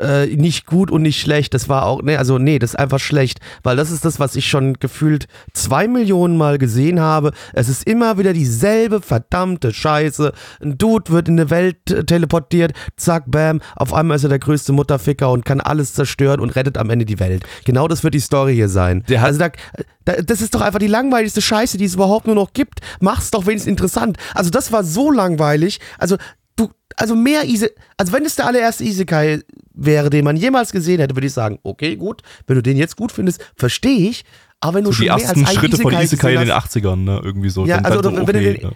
äh, nicht gut und nicht schlecht. Das war auch, nee, also nee, das ist einfach schlecht, weil das ist das, was ich schon gefühlt zwei Millionen Mal gesehen habe. Es ist immer wieder dieselbe verdammte Scheiße. Ein Dude wird in eine Welt teleportiert, zack, bam, auf einmal ist er der größte Mutterficker und kann alles zerstören und rettet am Ende die Welt. Genau das wird die Story hier sein. Der also da, da, das ist doch einfach die langweiligste Scheiße, die es überhaupt nur noch gibt. Mach's doch wenigstens interessant. Also das war so langweilig. Also du, also mehr Ise, also wenn es der allererste Isekai wäre, den man jemals gesehen hätte, würde ich sagen, okay, gut, wenn du den jetzt gut findest, verstehe ich. Aber wenn du so schon die ersten Schritte Isekai von Isekai in den 80ern, ne, irgendwie so. Ja, also so, wenn, okay, du den, ja.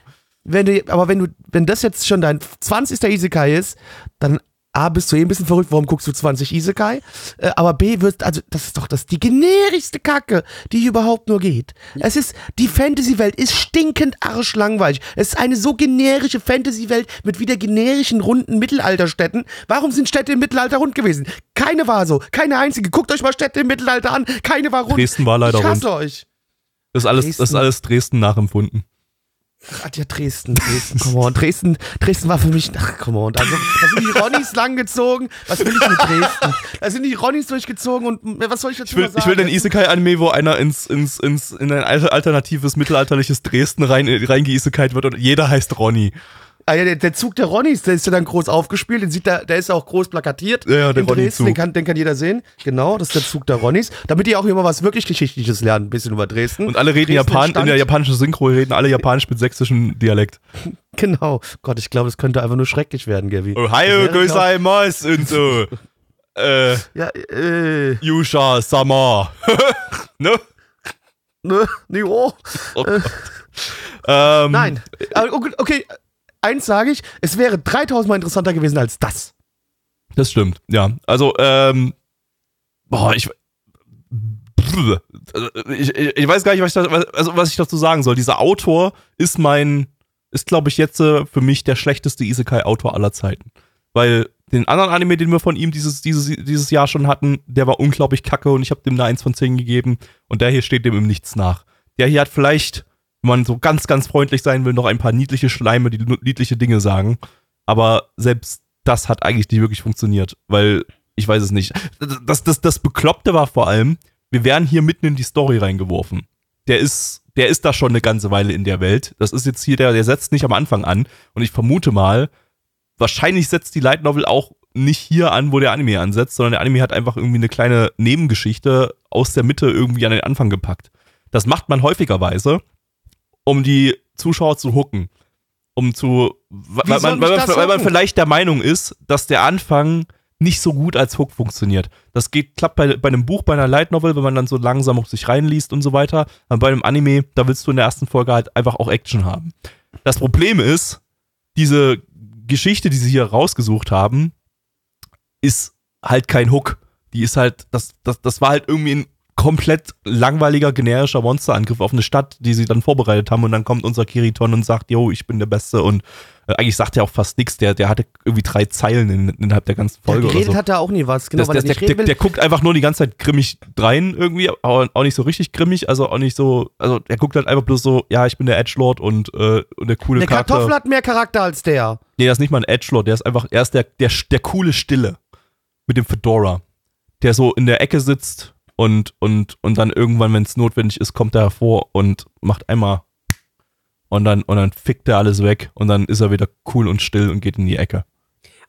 wenn du, aber wenn du, wenn das jetzt schon dein 20. Isekai ist, dann A, bist du eh ein bisschen verrückt, warum guckst du 20 Isekai? Äh, aber B, wird, also, das ist doch das, die generischste Kacke, die überhaupt nur geht. Es ist, die Fantasy-Welt ist stinkend arschlangweilig. Es ist eine so generische Fantasy-Welt mit wieder generischen, runden Mittelalterstädten. Warum sind Städte im Mittelalter rund gewesen? Keine war so. Keine einzige. Guckt euch mal Städte im Mittelalter an. Keine war rund. Dresden war leider ich hasse rund. euch. Das ist alles, Dresden. das ist alles Dresden nachempfunden. Ach ja, Dresden, Dresden, come on. Dresden, Dresden war für mich, ach, come on. Also, da sind die Ronnies [laughs] langgezogen. Was will ich mit Dresden? Da sind die Ronnies durchgezogen und was soll ich dazu ich will, sagen? Ich will den Isekai-Anime, wo einer ins, ins, ins, in ein alternatives, mittelalterliches Dresden rein, reingeisekait wird und jeder heißt Ronny. Ah ja, der, der, Zug der Ronnies, der ist ja dann groß aufgespielt, den sieht der, der ist auch groß plakatiert. Ja, ja der Ronny Dresden, den kann, den kann jeder sehen. Genau, das ist der Zug der Ronnies. Damit die auch immer was wirklich Geschichtliches lernen, ein bisschen über Dresden. Und alle reden Dresden Japan, in der japanischen Synchro reden alle Japanisch mit sächsischem Dialekt. [laughs] Genau. Gott, ich glaube, es könnte einfach nur schrecklich werden, Gaby. Ohio gozaimasu und so. [laughs] äh, ja, äh. Yusha Sama. [laughs] ne? Ne? Ne, oh. oh äh. ähm, Nein. Okay, eins sage ich, es wäre 3000 Mal interessanter gewesen als das. Das stimmt, ja. Also, ähm, boah, ich, ich, ich weiß gar nicht, was ich, da, also was ich dazu sagen soll. Dieser Autor ist mein, ist glaube ich jetzt äh, für mich der schlechteste Isekai-Autor aller Zeiten. Weil den anderen Anime, den wir von ihm dieses, dieses, dieses Jahr schon hatten, der war unglaublich kacke und ich habe dem eine 1 von 10 gegeben und der hier steht dem im Nichts nach. Der hier hat vielleicht wenn man so ganz, ganz freundlich sein will, noch ein paar niedliche Schleime, die niedliche Dinge sagen. Aber selbst das hat eigentlich nicht wirklich funktioniert, weil ich weiß es nicht. Das, das, das Bekloppte war vor allem, wir werden hier mitten in die Story reingeworfen. Der ist, der ist da schon eine ganze Weile in der Welt. Das ist jetzt hier, der, der setzt nicht am Anfang an. Und ich vermute mal, wahrscheinlich setzt die Light Novel auch nicht hier an, wo der Anime ansetzt, sondern der Anime hat einfach irgendwie eine kleine Nebengeschichte aus der Mitte irgendwie an den Anfang gepackt. Das macht man häufigerweise um die Zuschauer zu hooken. Um zu, weil man, weil, man, weil man vielleicht der Meinung ist, dass der Anfang nicht so gut als Hook funktioniert. Das geht, klappt bei, bei einem Buch, bei einer Light Novel, wenn man dann so langsam auf sich reinliest und so weiter. Aber bei einem Anime, da willst du in der ersten Folge halt einfach auch Action haben. Das Problem ist, diese Geschichte, die sie hier rausgesucht haben, ist halt kein Hook. Die ist halt, das, das, das war halt irgendwie ein komplett langweiliger, generischer Monsterangriff auf eine Stadt, die sie dann vorbereitet haben. Und dann kommt unser Kiriton und sagt, yo, ich bin der Beste. Und äh, eigentlich sagt er auch fast nichts, der, der hatte irgendwie drei Zeilen in, innerhalb der ganzen Folge Ja, geredet so. hat er auch nie was, genau, das, das, er der, der, der guckt einfach nur die ganze Zeit grimmig drein irgendwie, aber auch nicht so richtig grimmig, also auch nicht so, also er guckt halt einfach bloß so, ja, ich bin der Edgelord und, äh, und der coole Charakter. Kartoffel hat mehr Charakter als der. Nee, das ist nicht mal ein Edgelord, der ist einfach, er ist der, der, der coole Stille mit dem Fedora, der so in der Ecke sitzt und, und, und dann irgendwann, wenn es notwendig ist, kommt er hervor und macht einmal und dann, und dann fickt er alles weg und dann ist er wieder cool und still und geht in die Ecke.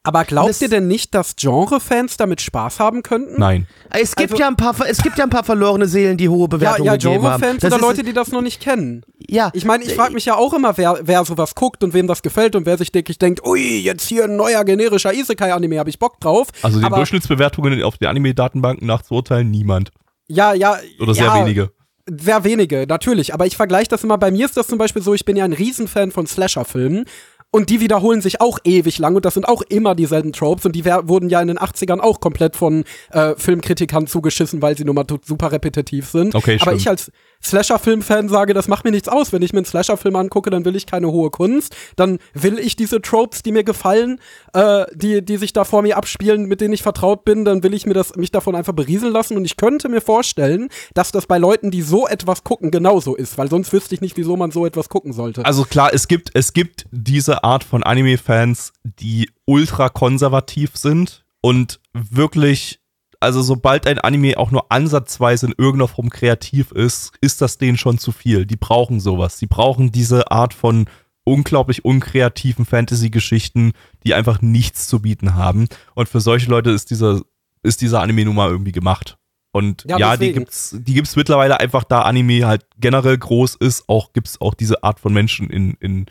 Aber glaubt ihr denn nicht, dass Genre-Fans damit Spaß haben könnten? Nein. Es gibt Also- ja ein paar, es gibt ja ein paar verlorene Seelen, die hohe Ja, Bewertungen ja, gegeben haben. Genre-Fans oder Leute, die das noch nicht kennen. ja, Ich meine, ich frage mich ja auch immer, wer, wer sowas guckt und wem das gefällt und wer sich wirklich denkt, ui, jetzt hier ein neuer generischer Isekai-Anime, habe ich Bock drauf. Also die Aber- Durchschnittsbewertungen auf den Anime-Datenbanken nachzuurteilen, niemand. Ja, ja. Oder sehr ja, wenige. Sehr wenige, natürlich. Aber ich vergleiche das immer. Bei mir ist das zum Beispiel so, ich bin ja ein Riesenfan von Slasher-Filmen. Und die wiederholen sich auch ewig lang und das sind auch immer dieselben Tropes und die wurden ja in den 80ern auch komplett von äh, Filmkritikern zugeschissen, weil sie nun mal super repetitiv sind. Okay, Aber stimmt. ich als Slasher-Film-Fan sage, das macht mir nichts aus. Wenn ich mir einen Slasher-Film angucke, dann will ich keine hohe Kunst. Dann will ich diese Tropes, die mir gefallen, äh, die, die sich da vor mir abspielen, mit denen ich vertraut bin, dann will ich mir das, mich davon einfach berieseln lassen. Und ich könnte mir vorstellen, dass das bei Leuten, die so etwas gucken, genauso ist, weil sonst wüsste ich nicht, wieso man so etwas gucken sollte. Also klar, es gibt, es gibt diese Art von Anime-Fans, die ultra konservativ sind und wirklich, also sobald ein Anime auch nur ansatzweise in irgendeiner Form kreativ ist, ist das denen schon zu viel. Die brauchen sowas. Die brauchen diese Art von unglaublich unkreativen Fantasy-Geschichten, die einfach nichts zu bieten haben. Und für solche Leute ist dieser, ist dieser Anime nun mal irgendwie gemacht. Und Ja, ja, die gibt's, die gibt's mittlerweile einfach, da Anime halt generell groß ist, auch gibt's auch diese Art von Menschen in, in,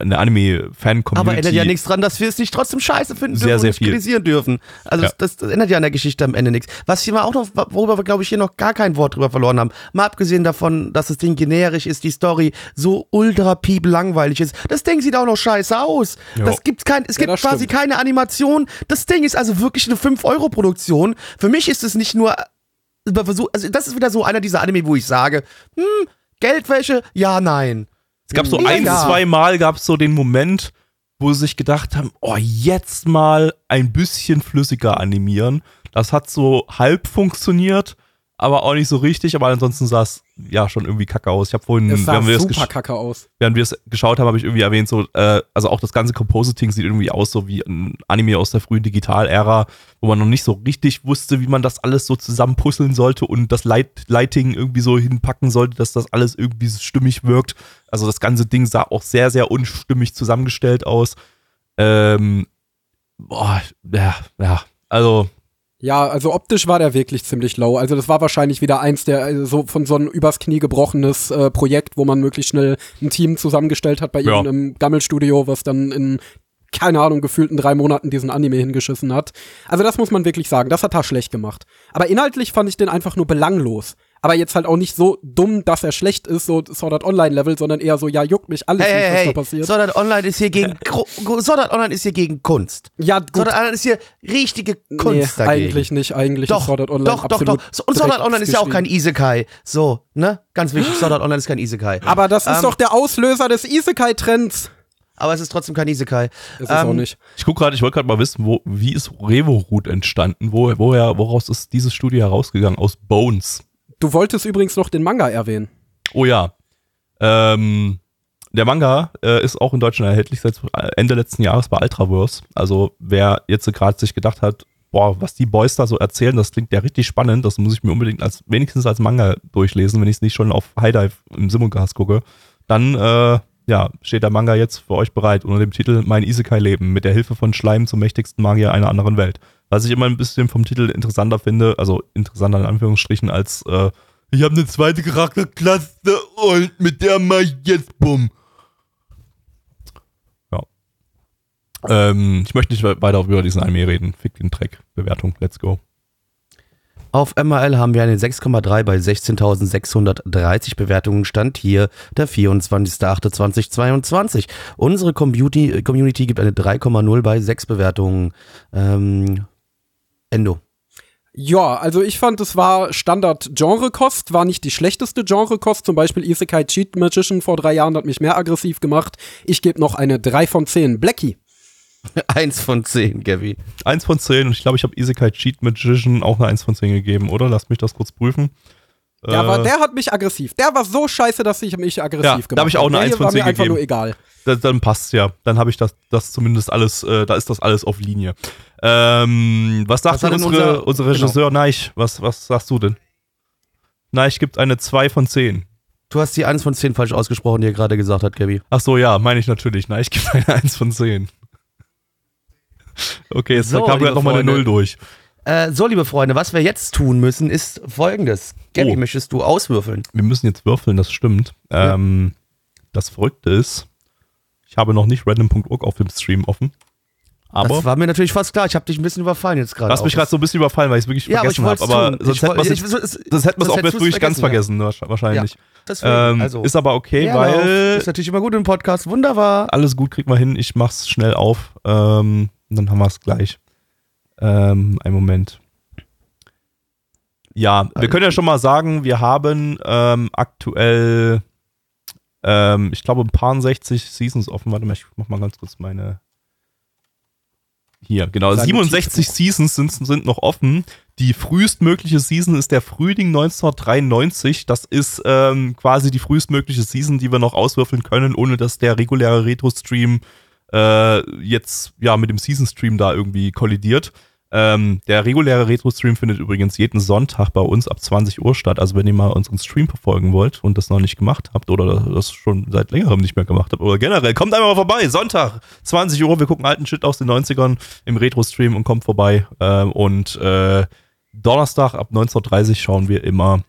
in der Anime-Fan-Community. aber ändert ja nichts dran, dass wir es nicht trotzdem scheiße finden Sehr, dürfen sehr und viel. kritisieren dürfen. Also Ja. das, das ändert ja an der Geschichte am Ende nichts. Was hier mal auch noch, worüber wir glaube ich hier noch gar kein Wort drüber verloren haben, mal abgesehen davon, dass das Ding generisch ist, die Story so ultra piep langweilig ist, das Ding sieht auch noch scheiße aus. Ja. Das gibt kein, es Ja, gibt das quasi stimmt. keine Animation. Das Ding ist also wirklich eine 5-Euro-Produktion. Für mich ist es nicht nur also das ist wieder so einer dieser Anime, wo ich sage, hm, Geldwäsche, ja, nein. Es gab so Ja, ein, zwei Mal gab es so den Moment, wo sie sich gedacht haben, oh, jetzt mal ein bisschen flüssiger animieren. Das hat so halb funktioniert, aber auch nicht so richtig, aber ansonsten sah es ja schon irgendwie kacke aus. Ich habe vorhin, es sah während wir, super kacke aus. während wir es geschaut haben, habe ich irgendwie erwähnt, so, äh, also auch das ganze Compositing sieht irgendwie aus, so wie ein Anime aus der frühen Digital-Ära, wo man noch nicht so richtig wusste, wie man das alles so zusammenpuzzeln sollte und das Light Lighting irgendwie so hinpacken sollte, dass das alles irgendwie stimmig wirkt. Also das ganze Ding sah auch sehr, sehr unstimmig zusammengestellt aus. Ähm, boah, ja, ja, also Ja, also optisch war der wirklich ziemlich low. Also das war wahrscheinlich wieder eins der äh, so von so einem übers Knie gebrochenes äh, Projekt, wo man möglichst schnell ein Team zusammengestellt hat bei Ja. irgendeinem Gammelstudio, was dann in keine Ahnung, gefühlten drei Monaten diesen Anime hingeschissen hat. Also das muss man wirklich sagen, das hat er schlecht gemacht. Aber inhaltlich fand ich den einfach nur belanglos. Aber jetzt halt auch nicht so dumm, dass er schlecht ist, so Sword Art Online Level, sondern eher so, ja, juckt mich alles Hey, hey, was hey, da passiert. Sword Art Online ist hier gegen, [laughs] Sword Art Online ist hier gegen Kunst. ja, gut. Sword Art Online ist hier richtige Kunst nee, dagegen. eigentlich nicht, eigentlich Doch, ist Sword Art Online doch, doch, absolut doch. So, Und Sword Art Online ist ja auch kein Isekai. So, ne? Ganz wichtig, Sword Art Online ist kein Isekai. Aber das ist Ähm, doch der Auslöser des Isekai-Trends. Aber es ist trotzdem kein Isekai. Ist es auch Ähm, nicht. Ich gucke gerade, ich wollte gerade mal wissen, wo, wie ist Revo-Root entstanden? Wo, woher, woraus ist dieses Studio herausgegangen? Aus Bones. Du wolltest übrigens noch den Manga erwähnen. Oh ja. Ähm, der Manga äh, ist auch in Deutschland erhältlich seit Ende letzten Jahres bei Ultraverse. Also wer jetzt gerade sich gedacht hat, boah, was die Boys da so erzählen, das klingt ja richtig spannend, das muss ich mir unbedingt als wenigstens als Manga durchlesen, wenn ich es nicht schon auf High Dive im Simulcast gucke, dann äh, ja, steht der Manga jetzt für euch bereit unter dem Titel Mein Isekai-Leben mit der Hilfe von Schleim zum mächtigsten Magier einer anderen Welt. Was ich immer ein bisschen vom Titel interessanter finde, also interessanter in Anführungsstrichen, als äh, ich habe eine zweite Charakterklasse und mit der mach ich jetzt bumm. Ja. Ähm, ich möchte nicht we- weiter über diesen Anime reden. Fick den Dreck. Bewertung. Let's go. Auf MRL haben wir eine 6,3 bei 16.630 Bewertungen. Stand hier der 24.08.2022. Unsere Community, Community gibt eine 3,0 bei 6 Bewertungen. Ähm, Endo. Ja, also ich fand, es war Standard-Genre-Kost, war nicht die schlechteste Genre-Kost. Zum Beispiel Isekai Cheat Magician vor drei Jahren hat mich mehr aggressiv gemacht. Ich gebe noch eine 3 von 10. Blackie. [laughs] Eins von zehn, Gabby. Eins von zehn und ich glaube, ich habe Isekai Cheat Magician auch eine Eins von zehn gegeben, oder? Lasst mich das kurz prüfen. Der, Äh, war, der hat mich aggressiv. Der war so scheiße, dass ich mich aggressiv Ja, gemacht da hab ich auch eine Der Eins hier von war 10 mir einfach gegeben. nur egal. dann, dann passt's ja. Dann habe ich das, das zumindest alles, äh, da ist das alles auf Linie. Ähm, was sagt Was denn unsere, unser- unser genau. Regisseur Neich? Was, was sagst du denn? Neich gibt eine 2 von 10. Du hast die eins von zehn falsch ausgesprochen, die er gerade gesagt hat, Gabby. Ach so, ja, meine ich natürlich. Neich gibt eine 1 von 10. Okay, jetzt So, kam gerade noch mal eine Freunde. 0 durch. Äh, so, liebe Freunde, was wir jetzt tun müssen, ist folgendes. Gabby, Oh. möchtest du auswürfeln? Wir müssen jetzt würfeln, das stimmt. Ja. Ähm, das Verrückte ist, ich habe noch nicht random.org auf dem Stream offen. Aber das war mir natürlich fast klar. Ich habe dich ein bisschen überfallen jetzt gerade. du hast mich gerade so ein bisschen überfallen, weil ich es wirklich Ja, vergessen habe. Aber sonst hätten wir es auch jetzt wirklich ganz vergessen, wahrscheinlich. Deswegen, Ähm, also, ist aber okay, weil Ist natürlich immer gut im Podcast. Wunderbar. alles gut kriegt man hin. Ich mach's schnell auf. Ähm, und dann haben wir es gleich. Ähm, einen Moment. Ja, wir können ja schon mal sagen, wir haben ähm, aktuell, ähm, ich glaube, ein paar 60 Seasons offen. Warte mal, ich mach mal ganz kurz meine. Hier, genau. Sein 67 Seasons sind, sind noch offen. Die frühestmögliche Season ist der Frühling 1993. Das ist ähm, quasi die frühestmögliche Season, die wir noch auswürfeln können, ohne dass der reguläre Retro-Stream äh, jetzt ja mit dem Season-Stream da irgendwie kollidiert. Ähm, der reguläre Retro-Stream findet übrigens jeden Sonntag bei uns ab 20 Uhr statt. Also wenn ihr mal unseren Stream verfolgen wollt und das noch nicht gemacht habt oder das schon seit längerem nicht mehr gemacht habt oder generell, kommt einfach mal vorbei. Sonntag, 20 Uhr, wir gucken alten Shit aus den 90ern im Retro-Stream und kommt vorbei. Ähm, und äh, Donnerstag ab 19.30 Uhr schauen wir immer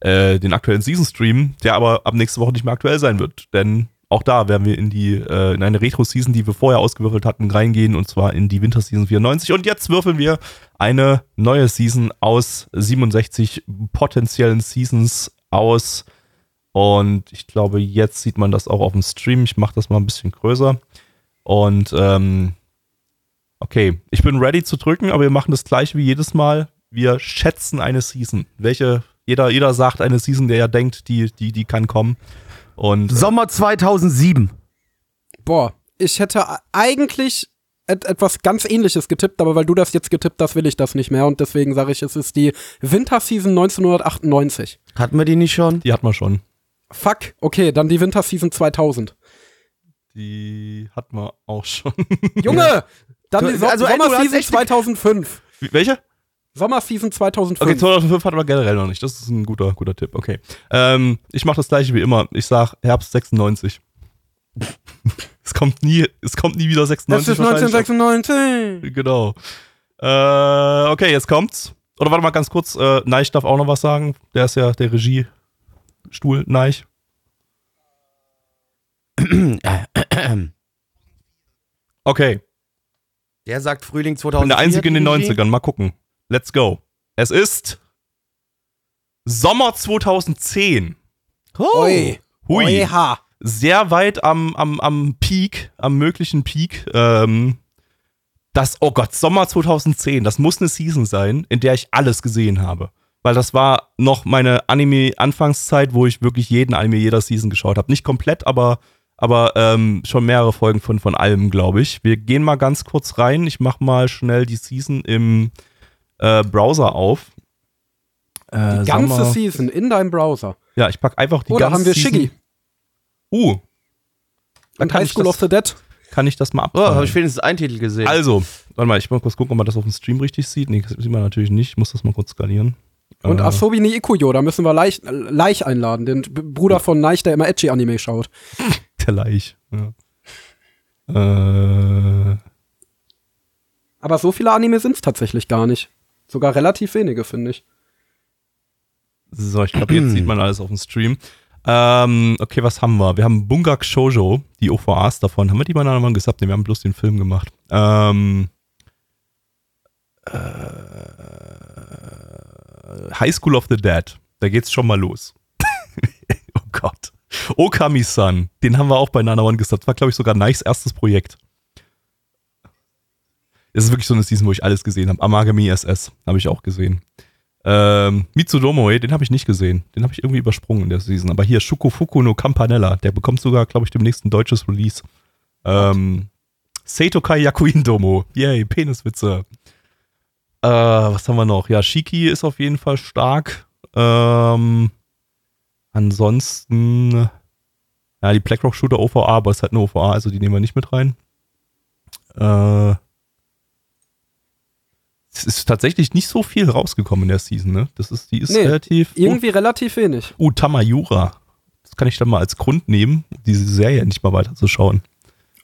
äh, den aktuellen Season-Stream, der aber ab nächste Woche nicht mehr aktuell sein wird. Denn auch da werden wir in die äh, in eine Retro-Season, die wir vorher ausgewürfelt hatten, reingehen und zwar in die Winter-Season 94. Und jetzt würfeln wir eine neue Season aus 67 potenziellen Seasons aus. Und ich glaube, jetzt sieht man das auch auf dem Stream. Ich mache das mal ein bisschen größer. Und ähm, okay, ich bin ready zu drücken, aber wir machen das gleiche wie jedes Mal. Wir schätzen eine Season. Welche, jeder, jeder sagt eine Season, der ja denkt, die, die, die kann kommen. Und Sommer 2007. Boah, ich hätte eigentlich et etwas ganz ähnliches getippt, aber weil du das jetzt getippt hast, will ich das nicht mehr und deswegen sage ich, es ist die Winterseason 1998. Hatten wir die nicht schon? die hat man schon. Fuck, okay, dann die Winterseason 2000. Die hat man auch schon. [laughs] Junge, dann die so also, Sommerseason echt- 2005. Welche? Sommerseason 2005. Okay, 2005 hatten wir generell noch nicht. Das ist ein guter, guter Tipp. Okay. Ähm, ich mache das gleiche wie immer. Ich sag Herbst 96. [laughs] es kommt nie, es kommt nie wieder das 96. ist wahrscheinlich. 1996. Genau. Äh, okay, jetzt kommt's. Oder warte mal ganz kurz. Äh, Neich darf auch noch was sagen. Der ist ja der Regiestuhl. Neich. [coughs] Okay. Der sagt Frühling Ich bin 2004. der Einzige in den die Regie. 90ern. Mal gucken. Let's go. Es ist Sommer 2010. Oh. Ui. Hui. Oha. Sehr weit am, am, am Peak, am möglichen Peak. Ähm, das, oh Gott, Sommer 2010. Das muss eine Season sein, in der ich alles gesehen habe. Weil das war noch meine Anime-Anfangszeit, wo ich wirklich jeden Anime jeder Season geschaut habe. Nicht komplett, aber, aber ähm, schon mehrere Folgen von, von allem, glaube ich. Wir gehen mal ganz kurz rein. Ich mache mal schnell die Season im äh, Browser auf. Äh, Die ganze Sommer- Season in deinem Browser. Ja, ich pack einfach die Oder ganze haben wir Season. Shiggy Uh. Dann und kann High ich, School of das, the Dead? kann ich das mal Oh, habe ich wenigstens einen Titel gesehen. also, warte mal, ich muss kurz gucken, ob man das auf dem Stream richtig sieht. Nee, das sieht man natürlich nicht. Ich muss das mal kurz skalieren. Und Äh, Asobi ni Ikuyo, da müssen wir Leich, Leich einladen, den Bruder von Neich, der immer Edgy-Anime schaut. [laughs] Der Laich. Ja. Äh, Aber so viele Anime sind's tatsächlich gar nicht. Sogar relativ wenige, finde ich. so, ich glaube, jetzt sieht man alles auf dem Stream. Ähm, okay, was haben wir? Wir haben Bungak Shoujo, die OVAs davon. Haben wir die mal nochmal gesagt? Nee, wir haben bloß den Film gemacht. Ähm, äh, High School of the Dead. Da geht's schon mal los. [laughs] oh Gott. Okami-san, den haben wir auch bei Nana One gesagt. War, glaube ich, sogar Nikes erstes Projekt. Es ist wirklich so eine Season, wo ich alles gesehen habe. Amagami SS habe ich auch gesehen. Ähm, Mitsudomoe, den habe ich nicht gesehen. Den habe ich irgendwie übersprungen in der Season. Aber hier Shukofuku no Campanella, der bekommt sogar, glaube ich, demnächst ein deutsches Release. Ähm, Seitokai Yakuin Domo. Yay, Peniswitze. Äh, was haben wir noch? Ja, Shiki ist auf jeden Fall stark. Ähm, ansonsten, ja, die Blackrock Shooter OVA, aber es ist halt eine OVA, also die nehmen wir nicht mit rein. Äh, es ist tatsächlich nicht so viel rausgekommen in der Season, ne? Das ist, die ist Nee, relativ. Irgendwie relativ wenig. Uh, Tamayura. Das kann ich dann mal als Grund nehmen, diese Serie nicht mal weiterzuschauen.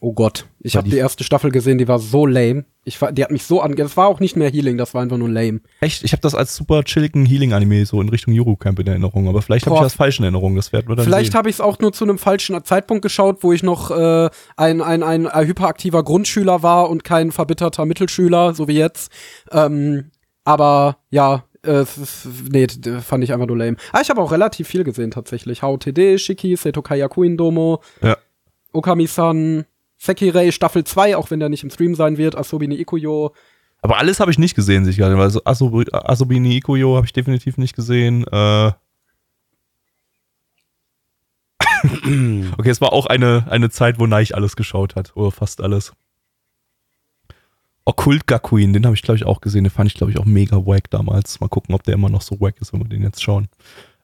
Oh Gott. Ich habe die- die erste Staffel gesehen, die war so lame. Ich, die hat mich so an. Das war auch nicht mehr Healing, das war einfach nur lame. Echt? Ich habe das als super chilligen Healing-Anime so in Richtung Eurocamp in Erinnerung, aber vielleicht habe ich das falsch in Erinnerung. Das werden wir dann Vielleicht habe ich es auch nur zu einem falschen Zeitpunkt geschaut, wo ich noch äh, ein, ein, ein, ein hyperaktiver Grundschüler war und kein verbitterter Mittelschüler, so wie jetzt. Ähm, aber ja, äh, nee, fand ich einfach nur lame. Ah, ich habe auch relativ viel gesehen tatsächlich. HOTD, Shiki, Setokai Yakuin Domo, Ja. Okami-san, Sekirei Staffel 2, auch wenn der nicht im Stream sein wird, Asobi ni Ikuyo. Aber alles habe ich nicht gesehen, sicher. Also Asobi, Asobini Ikuyo habe ich definitiv nicht gesehen. Äh [clears throat] okay, es war auch eine, eine Zeit, wo Neich alles geschaut hat. Oder fast alles. Okkult Gakuin, den habe ich, glaube ich, auch gesehen. Den fand ich, glaube ich, auch mega wack damals. Mal gucken, ob der immer noch so wack ist, wenn wir den jetzt schauen.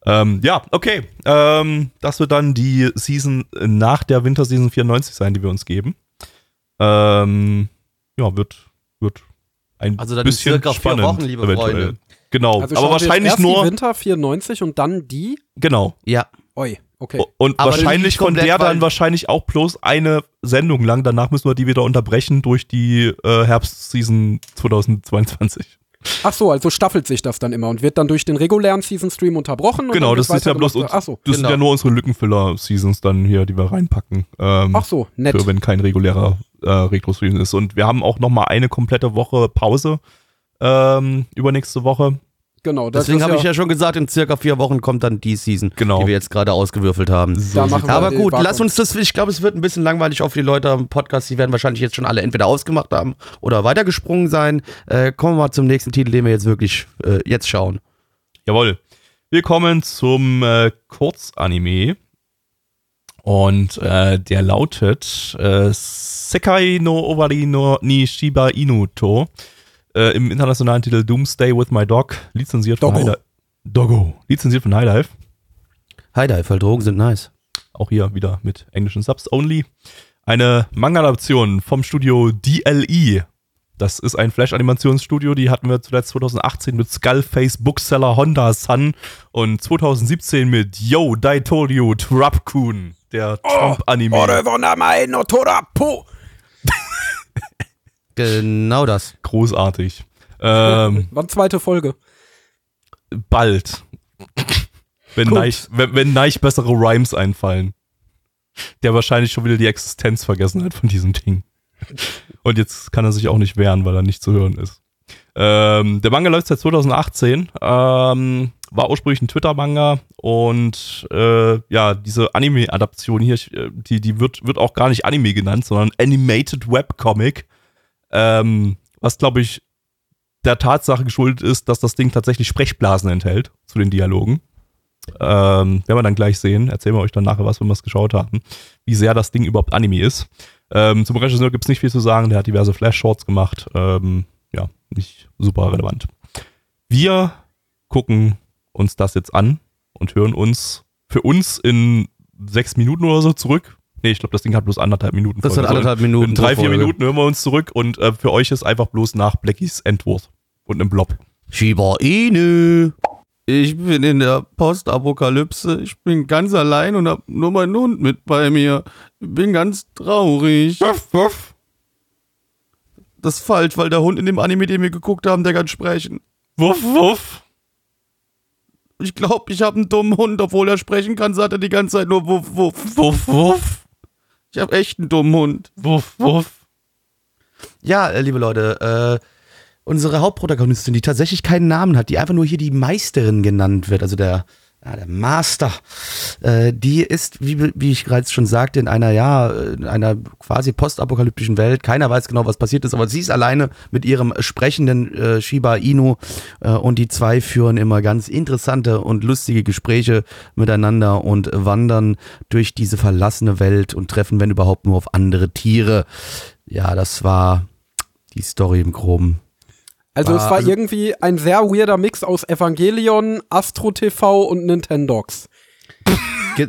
Ähm, ja, okay. Ähm, das wird dann die Season nach der Winterseason 94 sein, die wir uns geben. Ähm, ja, wird, wird ein Also dann bisschen circa vier spannend, Wochen, liebe eventuell. Freunde. Genau, Also aber schauen wir jetzt wahrscheinlich nur, Winter 94 und dann die. genau. Ja, Oi, okay. Und Aber wahrscheinlich von der dann wahrscheinlich auch bloß eine Sendung lang. Danach müssen wir die wieder unterbrechen durch die äh, Herbstseason 2022. Ach so, also staffelt sich das dann immer und wird dann durch den regulären Season Stream unterbrochen. und Genau, das ist ja bloß uns, Ach so, das genau. sind ja nur unsere Lückenfüller-Seasons dann hier, die wir reinpacken. Ähm, ach so, nett. für wenn kein regulärer äh, Retro-Season ist. Und wir haben auch noch mal eine komplette Woche Pause ähm, übernächste Woche. Genau, das deswegen habe ich ja schon gesagt, in circa vier Wochen kommt dann die Season, Genau. die wir jetzt gerade ausgewürfelt haben. Da machen wir Aber gut, lass uns das, ich glaube, es wird ein bisschen langweilig für die Leute am Podcast. Die werden wahrscheinlich jetzt schon alle entweder ausgemacht haben oder weitergesprungen sein. Äh, kommen wir mal zum nächsten Titel, den wir jetzt wirklich äh, jetzt schauen. Jawohl. Wir kommen zum äh, Kurzanime. Und äh, der lautet äh, Sekai no Owari no ni Shiba Inu to. Äh, Im internationalen Titel Doomsday with My Dog. Lizenziert von Doggo. High Doggo. Lizenziert von High Dive. Hi, da, weil Drogen sind nice. Auch hier wieder mit englischen Subs only. Eine Manga-Adaption vom Studio DLE. Das ist ein Flash-Animationsstudio, die hatten wir zuletzt 2018 mit Skullface Bookseller Honda Sun und 2017 mit Yo, Dai Told You, Trap-Kun, der Trump-Anime. Genau das. Großartig. Ähm, [laughs] Wann zweite Folge? bald. Wenn Gut. Neich, wenn, wenn Neich bessere Rhymes einfallen. Der wahrscheinlich schon wieder die Existenz vergessen hat von diesem Ding. Und jetzt kann er sich auch nicht wehren, weil er nicht zu hören ist. Ähm, der Manga läuft seit 2018. Ähm, war ursprünglich ein Twitter-Manga und äh, ja, diese Anime-Adaption hier, äh, die, die wird, wird auch gar nicht Anime genannt, sondern Animated Webcomic. Ähm, was, glaube ich, der Tatsache geschuldet ist, dass das Ding tatsächlich Sprechblasen enthält zu den Dialogen. Ähm, werden wir dann gleich sehen. Erzählen wir euch dann nachher was, wenn wir es geschaut haben, wie sehr das Ding überhaupt Anime ist. Ähm, zum Regisseur gibt es nicht viel zu sagen. Der hat diverse Flash-Shorts gemacht. Ähm, ja, nicht super relevant. Wir gucken uns das jetzt an und hören uns für uns in sechs Minuten oder so zurück. Nee, ich glaube, das Ding hat bloß anderthalb Minuten. Das sind anderthalb Minuten. In drei, vier Folge. Minuten hören wir uns zurück und äh, für euch ist einfach bloß nach Blackies Endwurf und einem Blob. Shiba Inu. Ich bin in der Postapokalypse. Ich bin ganz allein und hab nur meinen Hund mit bei mir. Bin ganz traurig. Das ist falsch, weil der Hund in dem Anime, den wir geguckt haben, der kann sprechen. Wuff, wuff. Ich glaube, ich habe einen dummen Hund, obwohl er sprechen kann, sagt er die ganze Zeit nur wuff, wuff. Wuff, wuff. Ich habe echt einen dummen Hund. Wuff, wuff. Ja, äh, liebe Leute, äh, unsere Hauptprotagonistin, die tatsächlich keinen Namen hat, die einfach nur hier die Meisterin genannt wird, also der Ja, der Master. Äh, die ist, wie, wie ich gerade schon sagte, in einer, ja, in einer quasi postapokalyptischen Welt. Keiner weiß genau, was passiert ist, aber sie ist alleine mit ihrem sprechenden äh, Shiba Inu äh, und die zwei führen immer ganz interessante und lustige Gespräche miteinander und wandern durch diese verlassene Welt und treffen, wenn überhaupt, nur auf andere Tiere. Ja, das war die Story im Groben. Also es War- war also- irgendwie ein sehr weirder Mix aus Evangelion, Astro TV und Nintendox.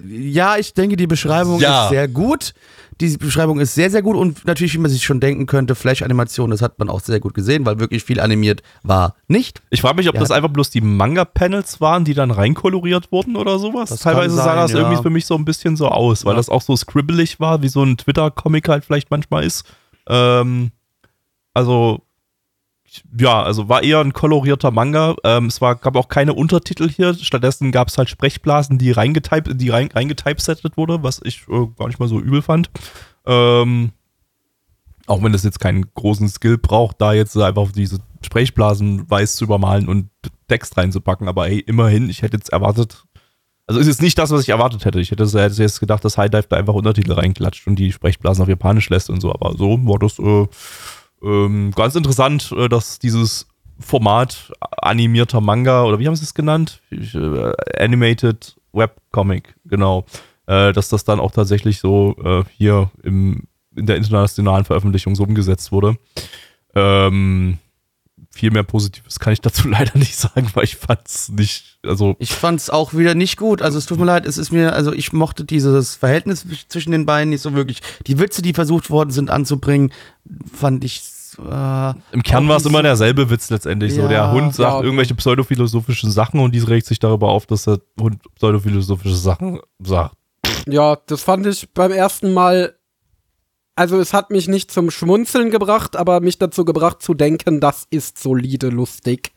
Ja, ich denke, die Beschreibung Ja. ist sehr gut. Die Beschreibung ist sehr, sehr gut und natürlich, wie man sich schon denken könnte, Flash-Animation, das hat man auch sehr gut gesehen, weil wirklich viel animiert war nicht. Ich frage mich, ob Ja. das einfach bloß die Manga-Panels waren, die dann reinkoloriert wurden oder sowas. Das Teilweise sah sein, das ja. irgendwie für mich so ein bisschen so aus, weil Ja. das auch so scribbelig war, wie so ein Twitter-Comic halt vielleicht manchmal ist. Ähm, also, ja, also war eher ein kolorierter Manga. Ähm, es war, gab auch keine Untertitel hier. Stattdessen gab es halt Sprechblasen, die reingetyped, die rein, reingetypesettet wurde, was ich äh, gar nicht mal so übel fand. Ähm, auch wenn es jetzt keinen großen Skill braucht, da jetzt einfach diese Sprechblasen weiß zu übermalen und Text reinzupacken. Aber hey, immerhin, ich hätte jetzt erwartet, also ist jetzt nicht das, was ich erwartet hätte. Ich hätte hätte jetzt gedacht, dass High Dive da einfach Untertitel reinklatscht und die Sprechblasen auf Japanisch lässt und so. Aber so war das äh, ähm, ganz interessant, äh, dass dieses Format animierter Manga oder wie haben sie es genannt? Äh, Animated Webcomic, genau. Äh, dass das dann auch tatsächlich so äh, hier im, in der internationalen Veröffentlichung so umgesetzt wurde. Ähm, viel mehr Positives kann ich dazu [laughs] leider nicht sagen, weil ich fand's nicht, also Ich fand es auch wieder nicht gut. Also es tut mir leid, es ist mir, also ich mochte dieses Verhältnis zwischen den beiden nicht so wirklich. Die Witze, die versucht worden sind anzubringen, fand ich. Äh, Im Kern war es immer so- derselbe Witz letztendlich. so Ja, der Hund sagt ja. irgendwelche pseudophilosophischen Sachen und diese regt sich darüber auf, dass der Hund pseudophilosophische Sachen sagt. Ja, das fand ich beim ersten Mal. Also es hat mich nicht zum Schmunzeln gebracht, aber mich dazu gebracht zu denken, das ist solide lustig.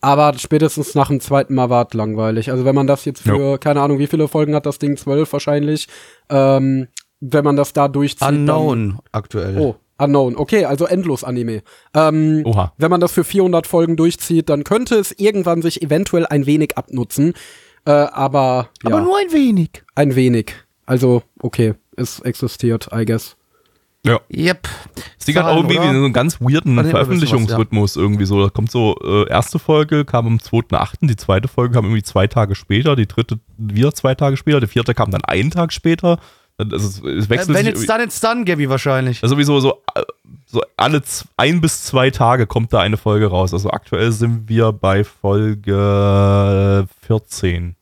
Aber spätestens nach dem zweiten Mal war es langweilig. Also wenn man das jetzt für, keine Ahnung, wie viele Folgen hat das Ding? Zwölf wahrscheinlich. Ähm, wenn man das da durchzieht. Dann, Unknown aktuell. oh, Unknown. Okay, also Endlos-Anime. Ähm, Oha. wenn man das für 400 Folgen durchzieht, dann könnte es irgendwann sich eventuell ein wenig abnutzen. Äh, aber ja, Aber nur ein wenig. ein wenig. Also, okay, es existiert, I guess. Ja. Yep. Hat auch Zahlen, irgendwie oder? so einen ganz weirden Veröffentlichungsrhythmus irgendwie so. Da kommt so, äh, erste Folge kam am 2.8., die zweite Folge kam irgendwie zwei Tage später, die dritte wieder zwei Tage später, die vierte kam dann einen Tag später. Also es, es Äh, wechselt wenn it's done, it's done, Gabby wahrscheinlich. Also sowieso so, äh, so alle ein bis zwei Tage kommt da eine Folge raus. Also aktuell sind wir bei Folge 14.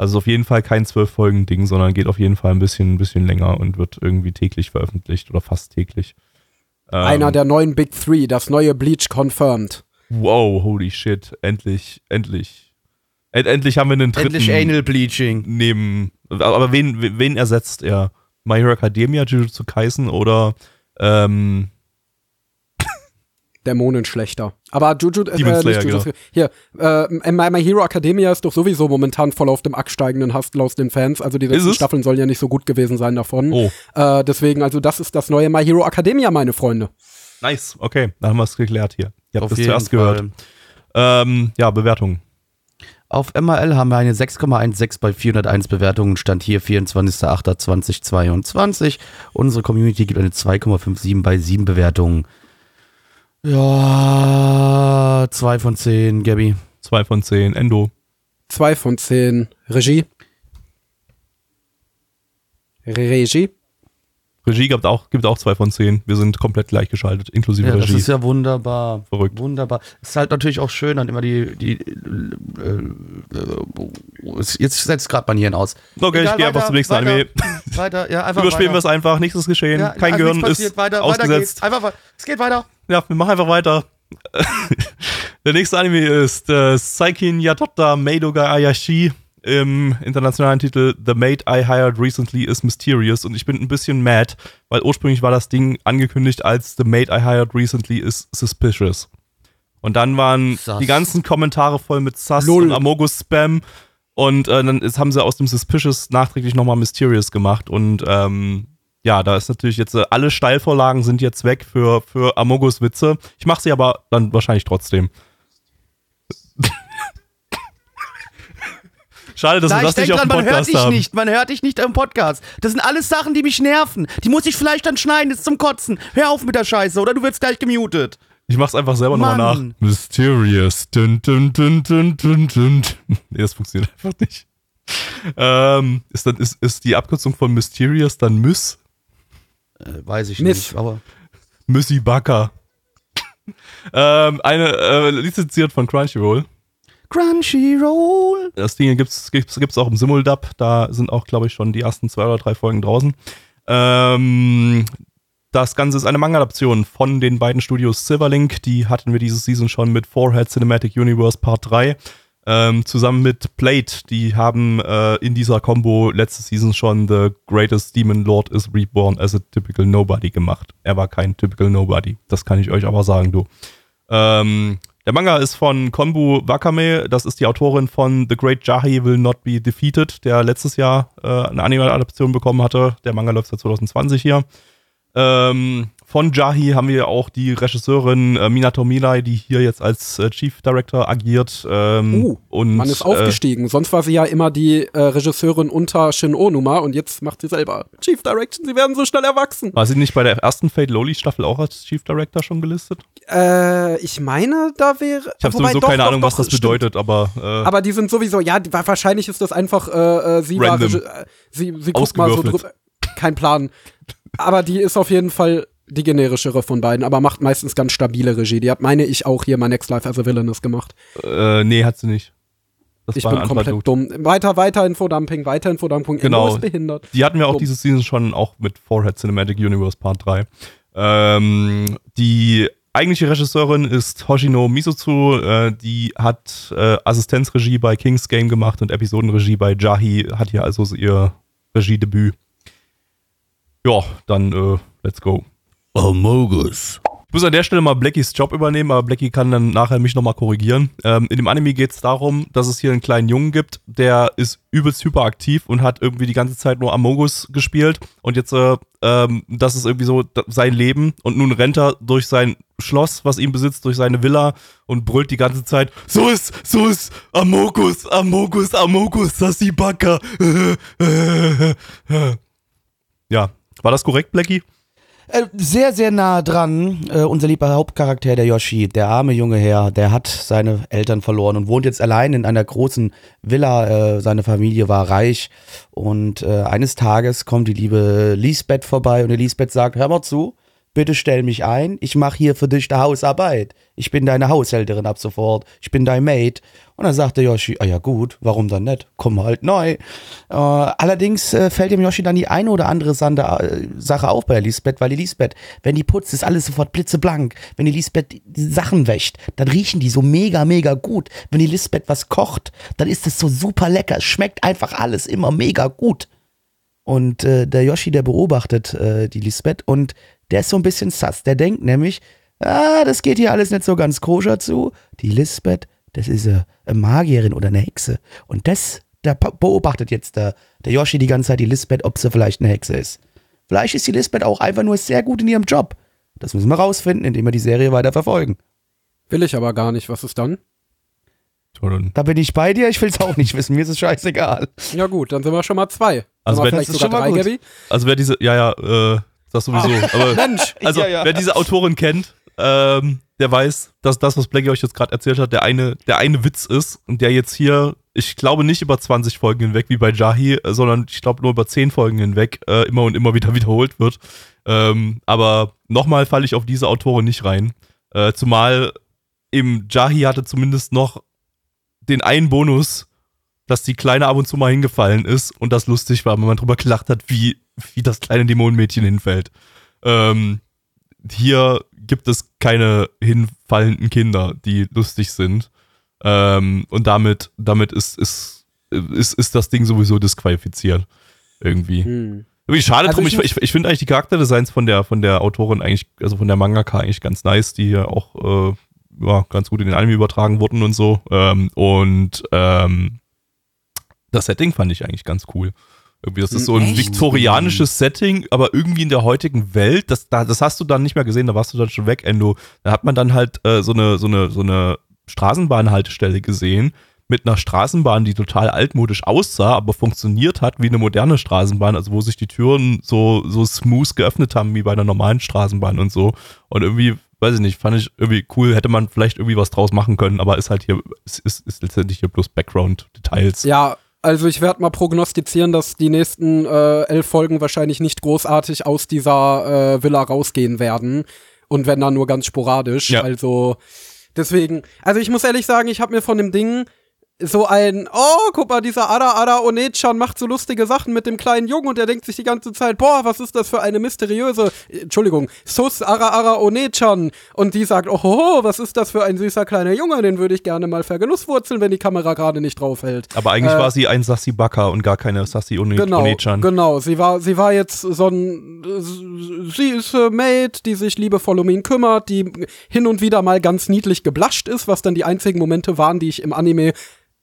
Also auf jeden Fall kein zwölf Folgen Ding, sondern geht auf jeden Fall ein bisschen, ein bisschen länger und wird irgendwie täglich veröffentlicht oder fast täglich. Ähm, Einer der neuen Big Three, das neue Bleach confirmed. Wow, holy shit, endlich, endlich. End, endlich haben wir einen dritten Endlich Anal Bleaching. neben. Aber wen, wen ersetzt er? My Hero Academia, Jujutsu Kaisen oder ähm, Dämonenschlechter. Aber Juju, äh, Demon nicht Slayer, Jujutsu, hier, äh, My, My Hero Academia ist doch sowieso momentan voll auf dem absteigenden Hassel aus den Fans. Also die letzten es? Staffeln sollen ja nicht so gut gewesen sein davon. Oh, Äh, deswegen, also das ist das neue My Hero Academia, meine Freunde. nice. Okay, dann haben wir es geklärt hier. Ihr habt Auf das jeden zuerst Fall. gehört. Ähm, ja, Bewertung. Auf MRL haben wir eine 6,16 bei 401 Bewertungen. Stand hier 24.08.2022. Unsere Community gibt eine 2,57 bei 7 Bewertungen. Ja, 2 von 10, Gabby. Zwei von zehn. Endo. Zwei von zehn. Regie. Regie. Regie gibt auch, gibt auch zwei von zehn. Wir sind komplett gleichgeschaltet, inklusive Ja, das Regie. ist ja wunderbar. Verrückt. Wunderbar. Ist halt natürlich auch schön, dann immer die. die äh, äh, jetzt setzt gerade mein Hirn aus. okay, ich gehe einfach zum nächsten weiter, Anime. [laughs] Weiter, ja, einfach Überspielen wir weiter. es einfach, nichts ist geschehen. Ja, Kein also Gehirn passiert. ist weiter, Weiter ausgesetzt. geht's. Einfach, es geht weiter. Ja, wir machen einfach weiter. [laughs] Der nächste Anime ist äh, Saikin Yatotta Meidoga Ayashi im internationalen Titel The Maid I Hired Recently is Mysterious und ich bin ein bisschen mad, weil ursprünglich war das Ding angekündigt als The Maid I Hired Recently is Suspicious. Und dann waren Sus. die ganzen Kommentare voll mit Sus Lull. und Amogus-Spam und äh, dann ist, haben sie aus dem Suspicious nachträglich nochmal Mysterious gemacht und ähm, ja, da ist natürlich jetzt, äh, alle Steilvorlagen sind jetzt weg für, für Amogus Witze. Ich mache sie aber dann wahrscheinlich trotzdem. Schade, dass Na, ich das nicht auf dran, dem man hört Podcast dich haben. nicht, man hört dich nicht im Podcast. Das sind alles Sachen, die mich nerven. Die muss ich vielleicht dann schneiden, das ist zum Kotzen. Hör auf mit der Scheiße, oder du wirst gleich gemutet. Ich mach's einfach selber nochmal nach. Mysterious. Dun, dun, dun, dun, dun, dun. [laughs] Nee, das funktioniert einfach nicht. Ähm, ist, dann, ist, ist die Abkürzung von Mysterious dann Miss? Äh, weiß ich Miss. nicht, aber. Missy Bucker. [laughs] ähm, eine, äh, lizenziert von Crunchyroll. Crunchyroll. Das Ding gibt's, gibt's, gibt's auch im Simuldub. Da sind auch, glaube ich, schon die ersten zwei oder drei Folgen draußen. Ähm, das Ganze ist eine Manga-Adaption von den beiden Studios Silverlink. Die hatten wir diese Season schon mit Forehead Cinematic Universe Part 3. Ähm, zusammen mit Plate. Die haben äh, in dieser Combo letzte Season schon The Greatest Demon Lord is Reborn as a Typical Nobody gemacht. Er war kein Typical Nobody. Das kann ich euch aber sagen, du. Ähm, der Manga ist von Konbu Wakame, das ist die Autorin von The Great Jahi Will Not Be Defeated, der letztes Jahr äh, eine Anime-Adaption bekommen hatte. Der Manga läuft seit 2020 hier. Ähm, von Jahi haben wir auch die Regisseurin äh, Minato Mirai, die hier jetzt als äh, Chief Director agiert. Ähm, Uh, und, Man ist äh, aufgestiegen. Sonst war sie ja immer die äh, Regisseurin unter Shin Onuma und jetzt macht sie selber Chief Direction. Sie werden so schnell erwachsen. war sie nicht bei der ersten Fate Loli Staffel auch als Chief Director schon gelistet? Äh, ich meine, da wäre. Ich habe sowieso doch, keine doch, Ahnung, doch, was das stimmt. bedeutet, aber, äh, Aber die sind sowieso, ja, wahrscheinlich ist das einfach, äh, äh, sie war, Random. Äh, sie, sie guckt mal so drüber. Kein Plan. Aber die ist auf jeden Fall die generischere von beiden, aber macht meistens ganz stabile Regie. Die hat, meine ich, auch hier My Next Life as a Villainous gemacht. äh, nee, hat sie nicht. Das Ich bin komplett Dude. dumm. Weiter, weiter Infodumping, weiter Infodumping. Genau. Ist behindert. Die hatten wir auch Dumm. diese Season schon auch mit Forehead Cinematic Universe Part 3. Ähm, die eigentliche Regisseurin ist Hoshino Misutsu. Äh, die hat äh, Assistenzregie bei King's Game gemacht und Episodenregie bei Jahi. Hat hier also so ihr Regiedebüt. Ja, dann äh, let's go. Amogus. Ich muss an der Stelle mal Blackies Job übernehmen, aber Blackie kann dann nachher mich nochmal korrigieren. Ähm, in dem Anime geht es darum, dass es hier einen kleinen Jungen gibt, der ist übelst hyperaktiv und hat irgendwie die ganze Zeit nur Amogus gespielt. Und jetzt, äh, ähm, das ist irgendwie so sein Leben. Und nun rennt er durch sein Schloss, was ihn besitzt, durch seine Villa und brüllt die ganze Zeit: So ist, so ist Amogus, Amogus, Amogus, Backer. [laughs] ja, war das korrekt, Blackie? Äh, sehr, sehr nah dran. Äh, unser lieber Hauptcharakter, der Yoshi, der arme junge Herr, der hat seine Eltern verloren und wohnt jetzt allein in einer großen Villa. Äh, seine Familie war reich. Und äh, eines Tages kommt die liebe Lisbeth vorbei und die Lisbeth sagt: Hör mal zu, bitte stell mich ein. Ich mache hier für dich die Hausarbeit. Ich bin deine Haushälterin ab sofort. Ich bin dein Maid. Und dann sagte Yoshi, ah ja gut, warum dann nicht? Komm halt neu. Äh, allerdings äh, fällt dem Yoshi dann die eine oder andere Sande, äh, Sache auf bei der Lisbeth, weil die Lisbeth, wenn die putzt, ist alles sofort blitzeblank. Wenn die Lisbeth die- Sachen wäscht, dann riechen die so mega, mega gut. Wenn die Lisbeth was kocht, dann ist es so super lecker. Es schmeckt einfach alles immer mega gut. Und äh, der Yoshi, der beobachtet äh, die Lisbeth und der ist so ein bisschen sass. Der denkt nämlich, ah, das geht hier alles nicht so ganz koscher zu. Die Lisbeth, das ist eine Magierin oder eine Hexe. Und das, da beobachtet jetzt der, der Yoshi die ganze Zeit die Lisbeth, ob sie vielleicht eine Hexe ist. Vielleicht ist die Lisbeth auch einfach nur sehr gut in ihrem Job. Das müssen wir rausfinden, indem wir die Serie weiter verfolgen. Will ich aber gar nicht. Was ist dann? Da bin ich bei dir, ich will es auch nicht wissen, mir ist es scheißegal. Ja gut, dann sind wir schon mal zwei. Also wenn- vielleicht sogar schon mal drei, gut. Gabi? Also wer diese, ja, ja, äh, das sowieso. Aber [laughs] Mensch! also Ja, ja. wer diese Autorin kennt, ähm, der weiß, dass das, was Blackie euch jetzt gerade erzählt hat, der eine, der eine Witz ist und der jetzt hier, ich glaube nicht über 20 Folgen hinweg wie bei Jahi, äh, sondern ich glaube nur über 10 Folgen hinweg äh, immer und immer wieder [laughs] wiederholt wird. Ähm, aber nochmal falle ich auf diese Autorin nicht rein. Äh, zumal im Jahi hatte zumindest noch den einen Bonus, dass die Kleine ab und zu mal hingefallen ist und das lustig war, wenn man drüber gelacht hat, wie, [laughs] wie das kleine Dämonenmädchen hinfällt. Ähm, hier gibt es keine hinfallenden Kinder, die lustig sind. Ähm, und damit, damit ist, ist, ist, ist das Ding sowieso disqualifiziert. Irgendwie. Hm. Irgendwie schade Also drum. ich ich, ich finde eigentlich die Charakterdesigns von der, von der Autorin eigentlich, also von der Mangaka eigentlich ganz nice, die hier auch äh, ja, ganz gut in den Anime übertragen wurden und so. Ähm, und ähm, das Setting fand ich eigentlich ganz cool. Irgendwie, das ist so ein Echt? viktorianisches Setting, aber irgendwie in der heutigen Welt, das, da, das hast du dann nicht mehr gesehen, da warst du dann schon weg, Endo. Da hat man dann halt äh, so eine, so eine, so eine Straßenbahnhaltestelle gesehen mit einer Straßenbahn, die total altmodisch aussah, aber funktioniert hat wie eine moderne Straßenbahn, also wo sich die Türen so, so smooth geöffnet haben wie bei einer normalen Straßenbahn und so. Und irgendwie, weiß ich nicht, fand ich irgendwie cool, hätte man vielleicht irgendwie was draus machen können, aber ist halt hier, ist, ist, ist letztendlich hier bloß Background-Details. Ja, also ich werde mal prognostizieren, dass die nächsten äh, elf Folgen wahrscheinlich nicht großartig aus dieser äh, Villa rausgehen werden. Und wenn dann nur ganz sporadisch. Ja. Also deswegen, also ich muss ehrlich sagen, ich habe mir von dem Ding so ein, oh, guck mal, dieser Ada Ada Onechan macht so lustige Sachen mit dem kleinen Jungen und der denkt sich die ganze Zeit, boah, was ist das für eine mysteriöse, Entschuldigung, Sus Ara Ara Onechan. Und die sagt, oh, ho, was ist das für ein süßer kleiner Junge, den würde ich gerne mal vergenusswurzeln, wenn die Kamera gerade nicht draufhält. Aber eigentlich Äh, war sie ein Sassi Baka und gar keine Sassi One Genau, Onechan. genau. Sie war, sie war jetzt so ein äh, süße Maid, die sich liebevoll um ihn kümmert, die hin und wieder mal ganz niedlich geblascht ist, was dann die einzigen Momente waren, die ich im Anime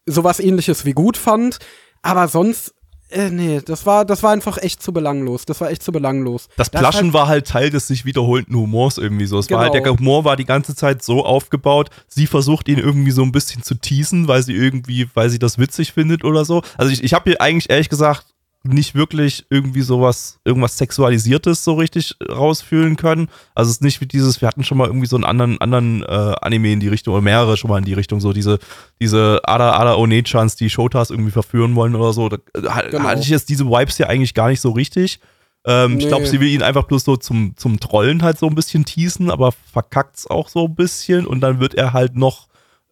sowas ähnliches wie gut fand. Aber sonst, äh, nee, das war, das war einfach echt zu belanglos. Das war echt zu belanglos. Das Plaschen halt- war halt Teil des sich wiederholenden Humors irgendwie so. Es war halt, Genau. der Humor war die ganze Zeit so aufgebaut, sie versucht ihn irgendwie so ein bisschen zu teasen, weil sie irgendwie, weil sie das witzig findet oder so. Also ich, ich habe hier eigentlich ehrlich gesagt nicht wirklich irgendwie sowas, irgendwas Sexualisiertes so richtig rausfühlen können. Also es ist nicht wie dieses, wir hatten schon mal irgendwie so einen anderen, anderen äh, Anime in die Richtung, oder mehrere schon mal in die Richtung, so diese, diese Ada Ada Onechans, die Shotas irgendwie verführen wollen oder so. Da, da Genau. hatte ich jetzt diese Vibes ja eigentlich gar nicht so richtig. Ähm, Ich Nee. glaube, sie will ihn einfach bloß so zum, zum Trollen halt so ein bisschen teasen, aber verkackt's auch so ein bisschen und dann wird er halt noch,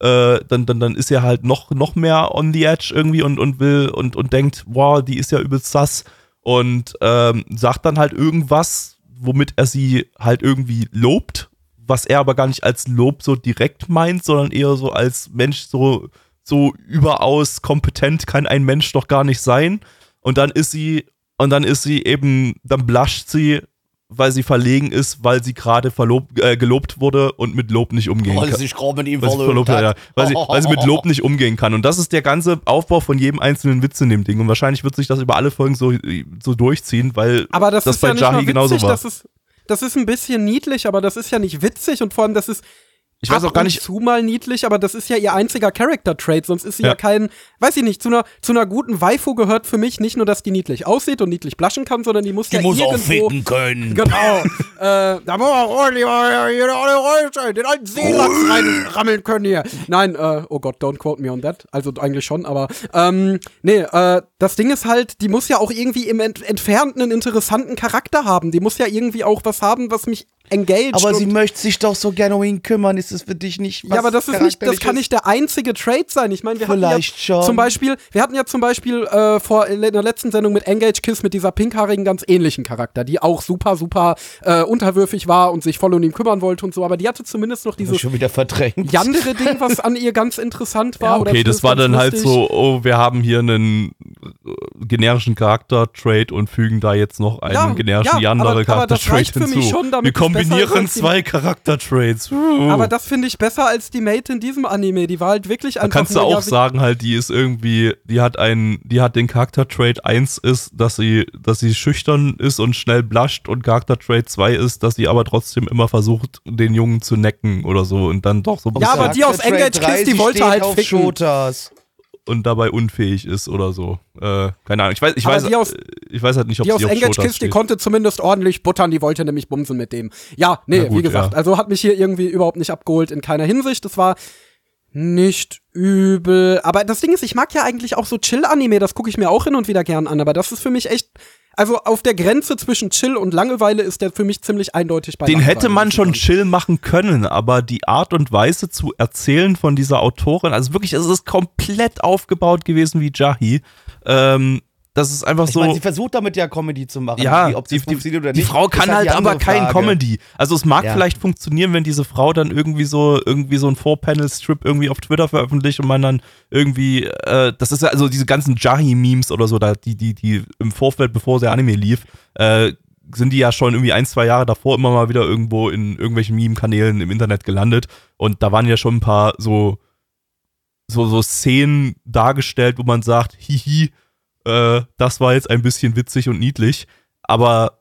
äh, dann, dann, dann ist er halt noch, noch mehr on the edge irgendwie und, und will und, und denkt, wow, die ist ja übelst sass und ähm, sagt dann halt irgendwas, womit er sie halt irgendwie lobt, was er aber gar nicht als Lob so direkt meint, sondern eher so als Mensch so, so überaus kompetent kann ein Mensch doch gar nicht sein. Und dann ist sie, und dann ist sie eben, dann bluscht sie, weil sie verlegen ist, weil sie gerade verlob, äh, gelobt wurde und mit Lob nicht umgehen Weil kann. sich gerade mit ihm Weil sie, verlobt verlobt hat, ja. hat. weil, sie, weil sie mit Lob nicht umgehen kann. Und das ist der ganze Aufbau von jedem einzelnen Witz in dem Ding. Und wahrscheinlich wird sich das über alle Folgen so, so durchziehen, weil Aber das, das ist bei ja nicht Jahi nur witzig, genauso war. Das ist, das ist ein bisschen niedlich, aber das ist ja nicht witzig und vor allem, das ist Ich weiß auch gar nicht- zu mal niedlich, aber das ist ja ihr einziger Character-Trait, sonst ist sie ja. Ja. kein, weiß ich nicht, zu einer, zu einer guten Waifu gehört für mich nicht nur, dass die niedlich aussieht und niedlich blaschen kann, sondern die muss Die ja muss auch irgendwo, ficken können. Genau. [laughs] äh, da muss man ordentlich den alten Seelachs reinrammeln können hier. Nein, äh, oh Gott, don't quote me on that. Also eigentlich schon, aber ähm, nee, äh, das Ding ist halt, die muss ja auch irgendwie im Ent Entfernten einen interessanten Charakter haben. Die muss ja irgendwie auch was haben, was mich engaged. Aber sie möchte sich doch so gerne um ihn kümmern. Ist es für dich nicht was ja, aber das ist nicht, das kann nicht der einzige Trade sein. Ich meine, wir hatten Vielleicht ja schon. zum Beispiel, wir hatten ja zum Beispiel äh, vor in der letzten Sendung mit Engage Kiss mit dieser pinkhaarigen ganz ähnlichen Charakter, die auch super, super äh, unterwürfig war und sich voll um ihn kümmern wollte und so. Aber die hatte zumindest noch dieses schon wieder verdrängt. andere [laughs] Ding, was an ihr ganz interessant war. Ja, oder okay, das war dann halt lustig. so, oh, wir haben hier einen äh, generischen Charakter-Trade und fügen da jetzt noch einen Ja, generischen ja, andere aber- aber das Charakter-Trade reicht für hinzu. mich schon, damit wir ist kombinieren zwei Charakter-Trades. Uh. Aber das finde ich besser als die Mate in diesem Anime. Die war halt wirklich da einfach kannst du auch sagen, halt, die ist irgendwie, die hat einen, die hat den Charakter-Trade 1 ist, dass sie, dass sie schüchtern ist und schnell bluscht und Charakter-Trade 2 ist, dass sie aber trotzdem immer versucht, den Jungen zu necken oder so und dann doch so Ja, aber die aus Engage Kiss, die 3, wollte halt auf ficken. Shotas. Und dabei unfähig ist oder so. Äh, keine Ahnung. Ich weiß, ich Aber weiß, aus- äh, ich weiß halt nicht, ob Die aus Engage Kiss, die konnte zumindest ordentlich buttern, die wollte nämlich bumsen mit dem. Ja, nee, gut, wie gesagt, ja. also hat mich hier irgendwie überhaupt nicht abgeholt in keiner Hinsicht. Das war nicht übel. Aber das Ding ist, ich mag ja eigentlich auch so Chill-Anime, das gucke ich mir auch hin und wieder gern an, aber das ist für mich echt. Also auf der Grenze zwischen Chill und Langeweile ist der für mich ziemlich eindeutig bei Den Langeweile, hätte man schon chill machen können, aber die Art und Weise zu erzählen von dieser Autorin, also wirklich, es ist komplett aufgebaut gewesen wie Jahi. Ähm, das ist einfach Ich so. meine, sie versucht damit ja Comedy zu machen. ja, Wie, ob die, die, funktioniert oder die nicht. Frau ist kann halt die aber kein Frage. Comedy. Also es mag Ja. vielleicht funktionieren, wenn diese Frau dann irgendwie so irgendwie so ein Four-Panel-Strip irgendwie auf Twitter veröffentlicht und man dann irgendwie, äh, das ist ja also diese ganzen Jahi-Memes oder so, da, die, die, die im Vorfeld, bevor der Anime lief, äh, sind die ja schon irgendwie ein, zwei Jahre davor immer mal wieder irgendwo in irgendwelchen Meme-Kanälen im Internet gelandet. Und da waren ja schon ein paar so, so, so Szenen dargestellt, wo man sagt, hihi, äh, das war jetzt ein bisschen witzig und niedlich. Aber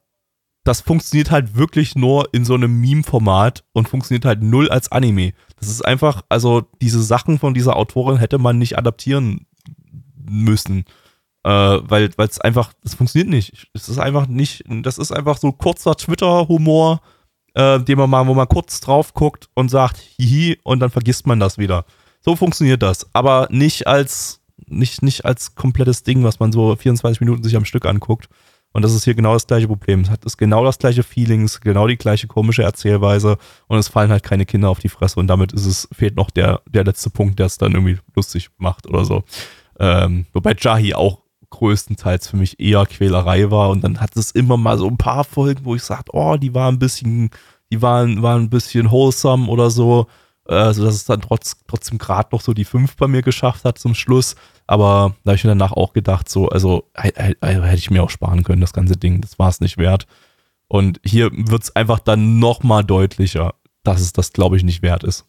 das funktioniert halt wirklich nur in so einem Meme-Format und funktioniert halt null als Anime. Das ist einfach, also diese Sachen von dieser Autorin hätte man nicht adaptieren müssen. Äh, weil es einfach, das funktioniert nicht. Es ist einfach nicht, das ist einfach so kurzer Twitter-Humor, äh, den man mal, wo man kurz drauf guckt und sagt, hihi, und dann vergisst man das wieder. So funktioniert das. Aber nicht als, nicht, nicht als komplettes Ding, was man so 24 Minuten sich am Stück anguckt. Und das ist hier genau das gleiche Problem. Es hat ist genau das gleiche Feeling, genau die gleiche komische Erzählweise und es fallen halt keine Kinder auf die Fresse und damit ist es, fehlt noch der, der letzte Punkt, der es dann irgendwie lustig macht oder so. Ähm, wobei Jahi auch größtenteils für mich eher Quälerei war und dann hat es immer mal so ein paar Folgen, wo ich sagte, oh, die waren ein bisschen, die waren, waren ein bisschen wholesome oder so, äh, so dass es dann trotz, trotzdem gerade noch so die fünf bei mir geschafft hat zum Schluss. Aber da habe ich mir danach auch gedacht, so, also hätte ich mir auch sparen können, das ganze Ding, das war es nicht wert. Und hier wird es einfach dann nochmal deutlicher, dass es das, glaube ich, nicht wert ist.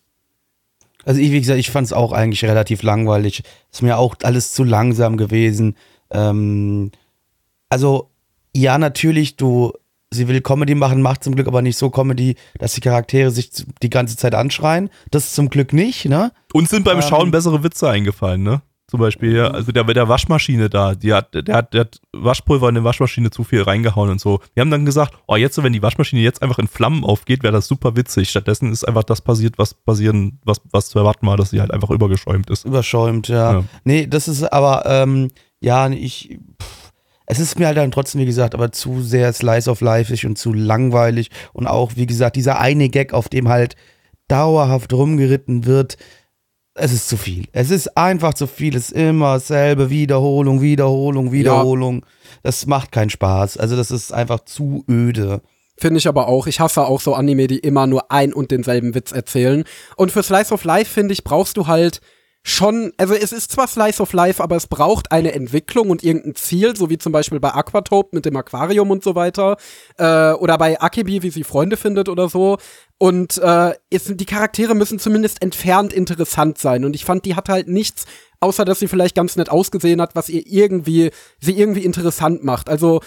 Also ich, wie gesagt, ich fand es auch eigentlich relativ langweilig. Ist mir auch alles zu langsam gewesen. Ähm, also ja, natürlich, du, sie will Comedy machen, macht zum Glück aber nicht so Comedy, dass die Charaktere sich die ganze Zeit anschreien. Das zum Glück nicht, ne? Uns sind beim ähm, Schauen bessere Witze eingefallen, ne? Zum Beispiel, ja, also der mit der Waschmaschine da, die hat, der hat, der hat Waschpulver in die Waschmaschine zu viel reingehauen und so. Wir haben dann gesagt, oh, jetzt, wenn die Waschmaschine jetzt einfach in Flammen aufgeht, wäre das super witzig. Stattdessen ist einfach das passiert, was passieren, was, was zu erwarten war, dass sie halt einfach übergeschäumt ist. Überschäumt, ja. ja. Nee, das ist aber, ähm, ja, ich, pff, es ist mir halt dann trotzdem, wie gesagt, aber zu sehr Slice of Life und zu langweilig und auch, wie gesagt, dieser eine Gag, auf dem halt dauerhaft rumgeritten wird, es ist zu viel. Es ist einfach zu viel. Es ist immer dasselbe. Wiederholung, Wiederholung, Wiederholung. Ja. Das macht keinen Spaß. Also, das ist einfach zu öde. Finde ich aber auch. Ich hasse auch so Anime, die immer nur ein und denselben Witz erzählen. Und für Slice of Life, finde ich, brauchst du halt schon, also es ist zwar Slice of Life, aber es braucht eine Entwicklung und irgendein Ziel, so wie zum Beispiel bei Aquatope mit dem Aquarium und so weiter, äh, oder bei Akibi, wie sie Freunde findet oder so. Und äh, es, die Charaktere müssen zumindest entfernt interessant sein. Und ich fand, die hat halt nichts, außer dass sie vielleicht ganz nett ausgesehen hat, was ihr irgendwie, sie irgendwie interessant macht. Also,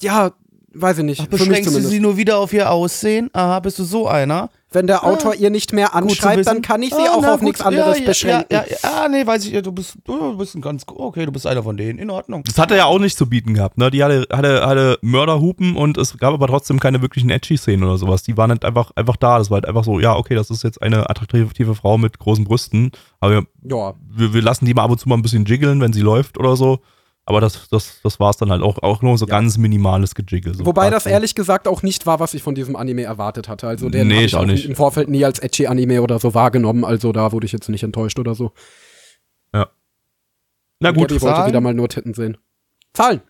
ja, weiß ich nicht. Ach, beschränkst du sie nur wieder auf ihr Aussehen? Aha, bist du so einer? Wenn der Autor ah, ihr nicht mehr anschreibt, dann kann ich sie ah, auch na, auf nichts anderes ja, beschränken. Ja, ja, ja, nee, weiß ich, du bist, du bist ein ganz, okay, du bist einer von denen, in Ordnung. Das hat er ja auch nicht zu bieten gehabt, ne? Die hatte, hatte, hatte Mörderhupen und es gab aber trotzdem keine wirklichen Edgy-Szenen oder sowas. Die waren halt einfach, einfach da. Das war halt einfach so, ja, okay, das ist jetzt eine attraktive Frau mit großen Brüsten, aber wir, wir, wir lassen die mal ab und zu mal ein bisschen jiggeln, wenn sie läuft oder so. Aber das, das, das war es dann halt auch, auch nur so ja. ganz minimales Gejiggle. So Wobei das ehrlich gesagt auch nicht war, was ich von diesem Anime erwartet hatte. Also den nee, habe ich auch nicht. im Vorfeld nie als edgy Anime oder so wahrgenommen. Also da wurde ich jetzt nicht enttäuscht oder so. Ja. Na gut. Ich wollte wieder mal nur Titten sehen. Zahlen.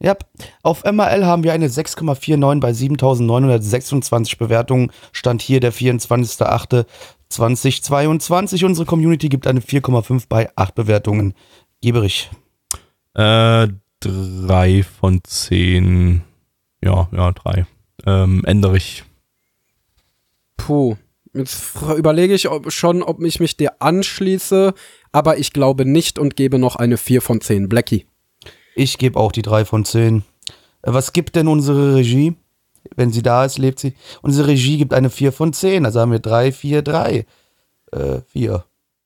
Ja, auf MRL haben wir eine 6,49 bei 7926 Bewertungen. Stand hier der 24.08.2022. Unsere Community gibt eine 4,5 bei 8 Bewertungen. Geberich. Äh, drei von zehn. Ja, ja, drei. Ähm, ändere ich. Puh. Jetzt überlege ich ob, schon, ob ich mich dir anschließe, aber ich glaube nicht und gebe noch eine 4 von 10. Blackie. Ich gebe auch die 3 von 10. Äh, was gibt denn unsere Regie? Wenn sie da ist, lebt sie. Unsere Regie gibt eine 4 von 10. Also haben wir 3, 4, 3. Äh, 4.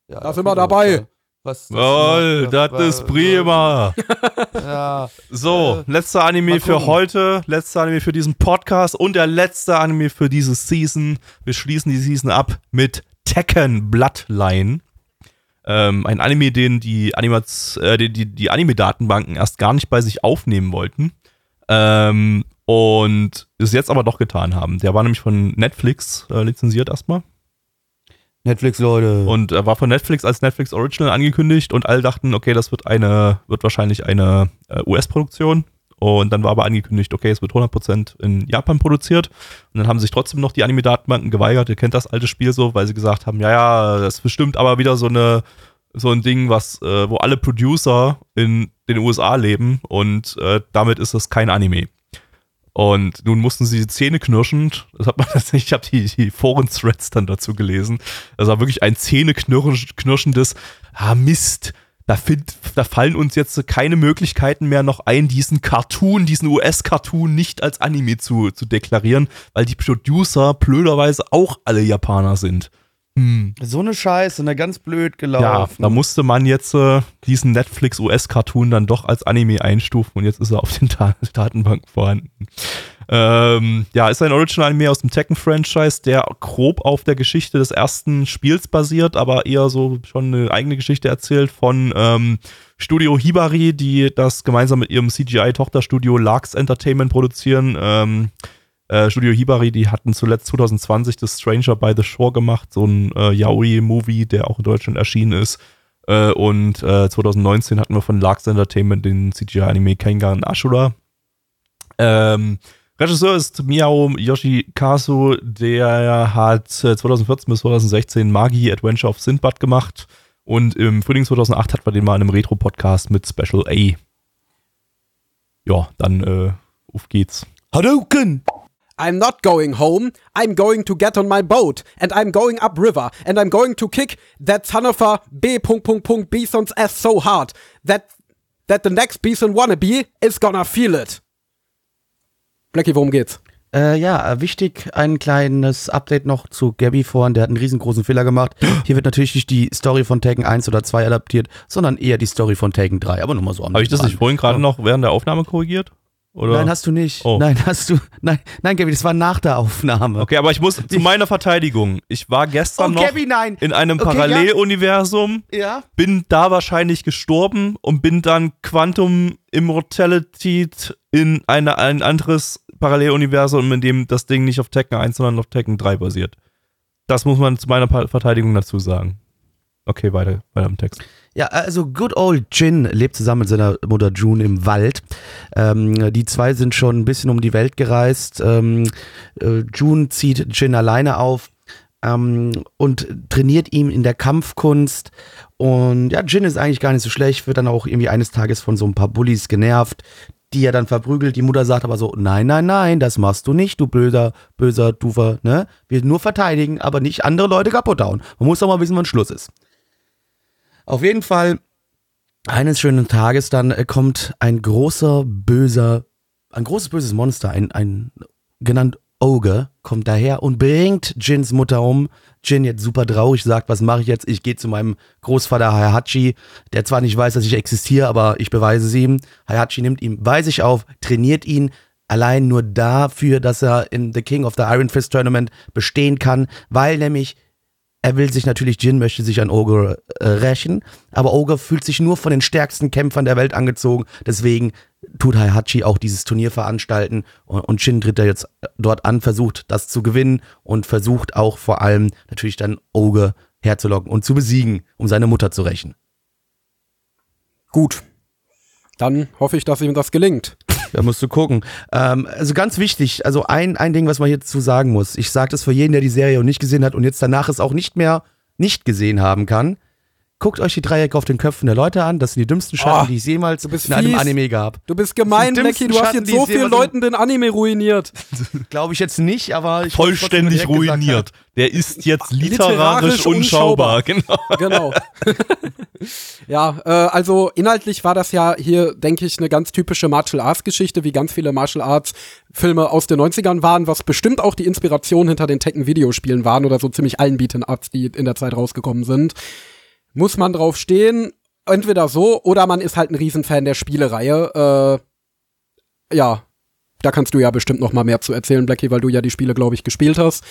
Ja, da sind wir dabei. Was das oh, das ist prima. [laughs] ja. So, letzter Anime für heute, letzter Anime für diesen Podcast und der letzte Anime für diese Season. Wir schließen die Season ab mit Tekken Bloodline. Ähm, ein Anime, den die, Animats, äh, die, die, die Anime-Datenbanken erst gar nicht bei sich aufnehmen wollten. Ähm, und es jetzt aber doch getan haben. Der war nämlich von Netflix äh, lizenziert erstmal. Netflix, Leute. Und er war von Netflix als Netflix Original angekündigt und alle dachten, okay, das wird eine, wird wahrscheinlich eine äh, US-Produktion. Und dann war aber angekündigt, okay, es wird 100% in Japan produziert. Und dann haben sich trotzdem noch die Anime-Datenbanken geweigert. Ihr kennt das alte Spiel so, weil sie gesagt haben, ja, ja, das ist bestimmt aber wieder so eine, so ein Ding, was, äh, wo alle Producer in den USA leben und äh, damit ist das kein Anime. Und nun mussten sie Zähne knirschend, das hat man [laughs] tatsächlich, ich habe die, die Foren-Threads dann dazu gelesen, das war wirklich ein zähneknirschendes, ah Mist, da, find, da fallen uns jetzt keine Möglichkeiten mehr noch ein, diesen Cartoon, diesen US-Cartoon nicht als Anime zu, zu deklarieren, weil die Producer blöderweise auch alle Japaner sind. Hm. So eine Scheiße, ne, ganz blöd gelaufen. Ja, da musste man jetzt äh, diesen Netflix-US-Cartoon dann doch als Anime einstufen und jetzt ist er auf den Ta [laughs] Datenbanken vorhanden. Ähm, ja, ist ein Original-Anime aus dem Tekken-Franchise, der grob auf der Geschichte des ersten Spiels basiert, aber eher so schon eine eigene Geschichte erzählt von ähm, Studio Hibari, die das gemeinsam mit ihrem CGI-Tochterstudio Larks Entertainment produzieren. Ähm, äh, Studio Hibari, die hatten zuletzt 2020 das Stranger by the Shore gemacht, so ein äh, Yaoi-Movie, der auch in Deutschland erschienen ist. Äh, und 2019 äh, hatten wir von Larks Entertainment den CGI-Anime Kengan Ashura. Ähm, Regisseur ist Miyao Yoshikazu, der hat 2014 bis 2016 Magi Adventure of Sindbad gemacht und im Frühling 2008 hat man den mal in einem Retro-Podcast mit Special A. Ja, dann äh, auf geht's. Hadouken! I'm not going home. I'm going to get on my boat. And I'm going upriver. And I'm going to kick that son of a B. Bison's ass so hard that, that the next Bison wannabe is gonna feel it. Blackie, worum geht's? Äh, ja, wichtig, ein kleines Update noch zu Gabby vorhin. Der hat einen riesengroßen Fehler gemacht. [gasps] Hier wird natürlich nicht die Story von Taken 1 oder 2 adaptiert, sondern eher die Story von Taken 3. Aber nur mal so Habe ich das nicht vorhin gerade noch während der Aufnahme korrigiert? Oder? Nein, hast du nicht. Oh. Nein, hast du. Nein, nein, Gabby, das war nach der Aufnahme. Okay, aber ich muss zu meiner Verteidigung. Ich war gestern oh, noch Gabby, in einem okay, Paralleluniversum. Ja. Bin da wahrscheinlich gestorben und bin dann Quantum Immortality in eine, ein anderes Paralleluniversum, in dem das Ding nicht auf Tekken 1, sondern auf Tekken 3 basiert. Das muss man zu meiner Verteidigung dazu sagen. Okay, weiter, weiter im Text. Ja, also Good Old Jin lebt zusammen mit seiner Mutter June im Wald. Ähm, die zwei sind schon ein bisschen um die Welt gereist. Ähm, äh, June zieht Jin alleine auf ähm, und trainiert ihm in der Kampfkunst. Und ja, Jin ist eigentlich gar nicht so schlecht, wird dann auch irgendwie eines Tages von so ein paar Bullies genervt, die er dann verprügelt. Die Mutter sagt aber so, nein, nein, nein, das machst du nicht, du böser, böser Dufer, ne? Wir nur verteidigen, aber nicht andere Leute kaputt hauen. Man muss doch mal wissen, wann Schluss ist. Auf jeden Fall, eines schönen Tages dann äh, kommt ein großer, böser, ein großes, böses Monster, ein, ein genannt Ogre, kommt daher und bringt Jins Mutter um. Jin jetzt super traurig, sagt, was mache ich jetzt? Ich gehe zu meinem Großvater Hayachi, der zwar nicht weiß, dass ich existiere, aber ich beweise es ihm. Hayachi nimmt ihn bei sich auf, trainiert ihn, allein nur dafür, dass er in The King of the Iron Fist Tournament bestehen kann, weil nämlich er will sich natürlich, Jin möchte sich an Ogre äh, rächen, aber Ogre fühlt sich nur von den stärksten Kämpfern der Welt angezogen. Deswegen tut Heihachi auch dieses Turnier veranstalten und, und Jin tritt da jetzt dort an, versucht das zu gewinnen und versucht auch vor allem natürlich dann Ogre herzulocken und zu besiegen, um seine Mutter zu rächen. Gut. Dann hoffe ich, dass ihm das gelingt. Da musst du gucken. Ähm, also ganz wichtig, also ein, ein Ding, was man hierzu sagen muss. Ich sage das für jeden, der die Serie noch nicht gesehen hat und jetzt danach es auch nicht mehr nicht gesehen haben kann. Guckt euch die Dreiecke auf den Köpfen der Leute an. Das sind die dümmsten Schatten, oh, die ich jemals in einem Anime gab. Du bist gemein, Lecky. Du hast jetzt so vielen Leuten den Anime ruiniert. [laughs] Glaube ich jetzt nicht, aber ich Vollständig ruiniert. Der ist jetzt literarisch, literarisch unschaubar. [laughs] Genau. genau. [laughs] ja, äh, also inhaltlich war das ja hier, denke ich, eine ganz typische Martial Arts Geschichte, wie ganz viele Martial Arts Filme aus den 90ern waren, was bestimmt auch die Inspiration hinter den Tekken Videospielen waren oder so ziemlich allen Beaten Ups, die in der Zeit rausgekommen sind muss man drauf stehen. Entweder so oder man ist halt ein Riesenfan der Spielereihe. Äh, ja, da kannst du ja bestimmt noch mal mehr zu erzählen, Blackie, weil du ja die Spiele, glaube ich, gespielt hast.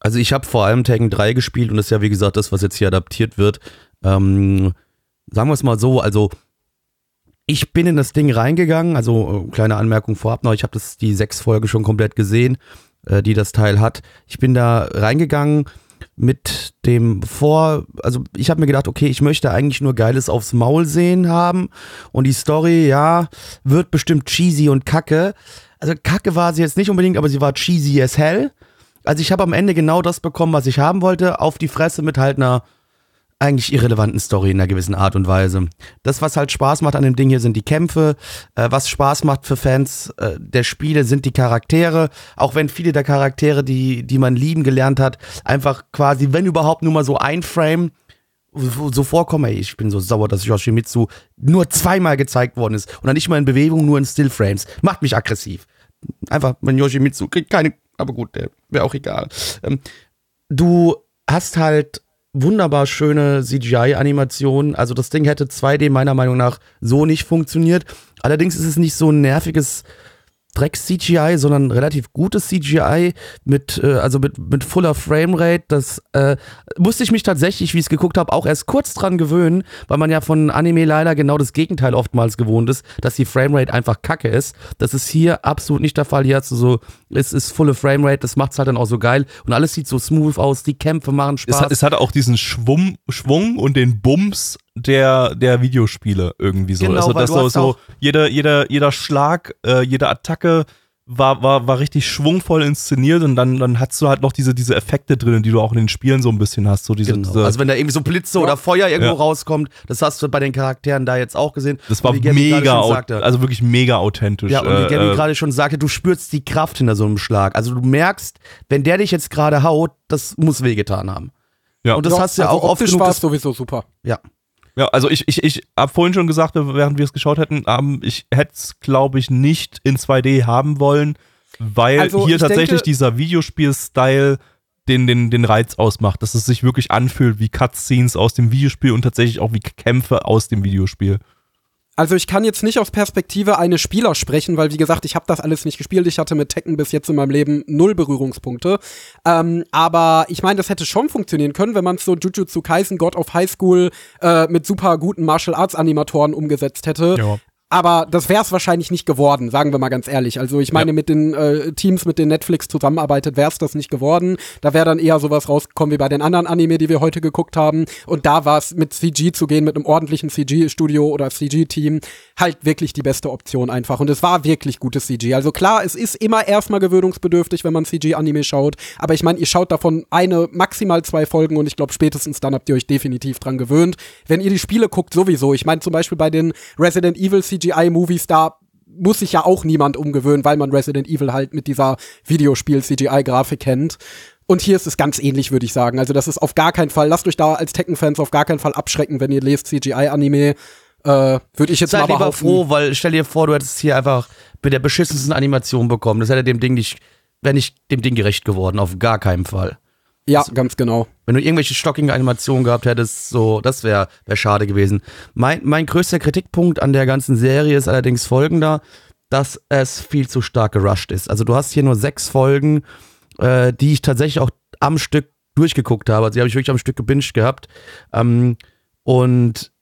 Also ich habe vor allem Tekken 3 gespielt und das ist ja wie gesagt das, was jetzt hier adaptiert wird. Ähm, sagen wir es mal so, also ich bin in das Ding reingegangen, also äh, kleine Anmerkung vorab noch, ich habe die sechs Folgen schon komplett gesehen, äh, die das Teil hat. Ich bin da reingegangen mit dem Vor, also ich habe mir gedacht, okay, ich möchte eigentlich nur Geiles aufs Maul sehen haben und die Story, ja, wird bestimmt cheesy und kacke. Also kacke war sie jetzt nicht unbedingt, aber sie war cheesy as hell. Also ich habe am Ende genau das bekommen, was ich haben wollte, auf die Fresse mit halt einer eigentlich irrelevanten Story in einer gewissen Art und Weise. Das, was halt Spaß macht an dem Ding hier, sind die Kämpfe. Äh, was Spaß macht für Fans äh, der Spiele, sind die Charaktere. Auch wenn viele der Charaktere, die, die man lieben gelernt hat, einfach quasi, wenn überhaupt, nur mal so ein Frame so vorkommen, ey, ich bin so sauer, dass Yoshimitsu nur zweimal gezeigt worden ist und dann nicht mal in Bewegung, nur in Stillframes. Macht mich aggressiv. Einfach, wenn Yoshimitsu kriegt keine, aber gut, der wäre auch egal. Ähm, du hast halt wunderbar schöne CGI-Animationen. Also das Ding hätte 2D meiner Meinung nach so nicht funktioniert. Allerdings ist es nicht so ein nerviges Drecks-CGI, sondern relativ gutes CGI mit, äh, also mit, mit fuller Framerate. Das äh, musste ich mich tatsächlich, wie ich es geguckt habe, auch erst kurz dran gewöhnen, weil man ja von Anime leider genau das Gegenteil oftmals gewohnt ist, dass die Framerate einfach kacke ist. Das ist hier absolut nicht der Fall. Hier hast du so, es ist volle Framerate, das macht's halt dann auch so geil und alles sieht so smooth aus, die Kämpfe machen Spaß. Es, hat, es hatte auch diesen Schwung, Schwung und den Bums der, der Videospiele irgendwie so. Genau, also das du so, jeder, jeder, jeder Schlag, äh, jede Attacke war, war, war richtig schwungvoll inszeniert und dann, dann hast du halt noch diese, diese Effekte drin, die du auch in den Spielen so ein bisschen hast. So diese, Genau. diese, Also wenn da irgendwie so Blitze oder Feuer irgendwo Ja. rauskommt, das hast du bei den Charakteren da jetzt auch gesehen. das war mega, sagte. also wirklich mega authentisch. Ja, und wie äh, Gabby äh, gerade schon sagte, du spürst die Kraft hinter so einem Schlag. Also du merkst, wenn der dich jetzt gerade haut, das muss wehgetan haben. ja. Und das hast du ja also auch oft optisch genug. war sowieso super. ja. Ja, also ich, ich, ich habe vorhin schon gesagt, während wir es geschaut hätten, ähm, ich hätte es, glaube ich, nicht in 2D haben wollen, weil Also, hier ich tatsächlich denke- dieser Videospiel-Style den, den, den Reiz ausmacht, dass es sich wirklich anfühlt wie Cutscenes aus dem Videospiel und tatsächlich auch wie Kämpfe aus dem Videospiel. Also ich kann jetzt nicht aus Perspektive eines Spielers sprechen, weil wie gesagt, ich habe das alles nicht gespielt. Ich hatte mit Tekken bis jetzt in meinem Leben null Berührungspunkte. Ähm, aber ich meine, das hätte schon funktionieren können, wenn man so Jujutsu Kaisen God of High School äh, mit super guten Martial Arts Animatoren umgesetzt hätte. Ja. Aber das wäre es wahrscheinlich nicht geworden, sagen wir mal ganz ehrlich. Also ich meine, Ja. mit den äh, Teams, mit denen Netflix zusammenarbeitet, wäre es das nicht geworden. Da wäre dann eher sowas rausgekommen wie bei den anderen Anime, die wir heute geguckt haben. Und da war es mit CG zu gehen, mit einem ordentlichen CG-Studio oder CG-Team, halt wirklich die beste Option einfach. Und es war wirklich gutes CG. Also klar, es ist immer erstmal gewöhnungsbedürftig, wenn man CG-Anime schaut. Aber ich meine, ihr schaut davon eine, maximal zwei Folgen und ich glaube, spätestens dann habt ihr euch definitiv dran gewöhnt. Wenn ihr die Spiele guckt, sowieso. Ich meine, zum Beispiel bei den Resident Evil CGI-Movies, da muss sich ja auch niemand umgewöhnen, weil man Resident Evil halt mit dieser Videospiel-CGI-Grafik kennt. Und hier ist es ganz ähnlich, würde ich sagen. Also das ist auf gar keinen Fall, lasst euch da als Tekken-Fans auf gar keinen Fall abschrecken, wenn ihr lest CGI-Anime. Äh, würde ich jetzt Sei mal lieber behaupten. froh, weil stell dir vor, du hättest hier einfach mit der beschissensten Animation bekommen. Das hätte dem Ding nicht, wäre nicht dem Ding gerecht geworden, auf gar keinen Fall. Ja, ganz genau. Wenn du irgendwelche stockigen Animationen gehabt hättest, so, das wäre wär schade gewesen. Mein, mein größter Kritikpunkt an der ganzen Serie ist allerdings folgender, dass es viel zu stark gerusht ist. Also du hast hier nur sechs Folgen, äh, die ich tatsächlich auch am Stück durchgeguckt habe. Also die habe ich wirklich am Stück gebinged gehabt. Ähm, und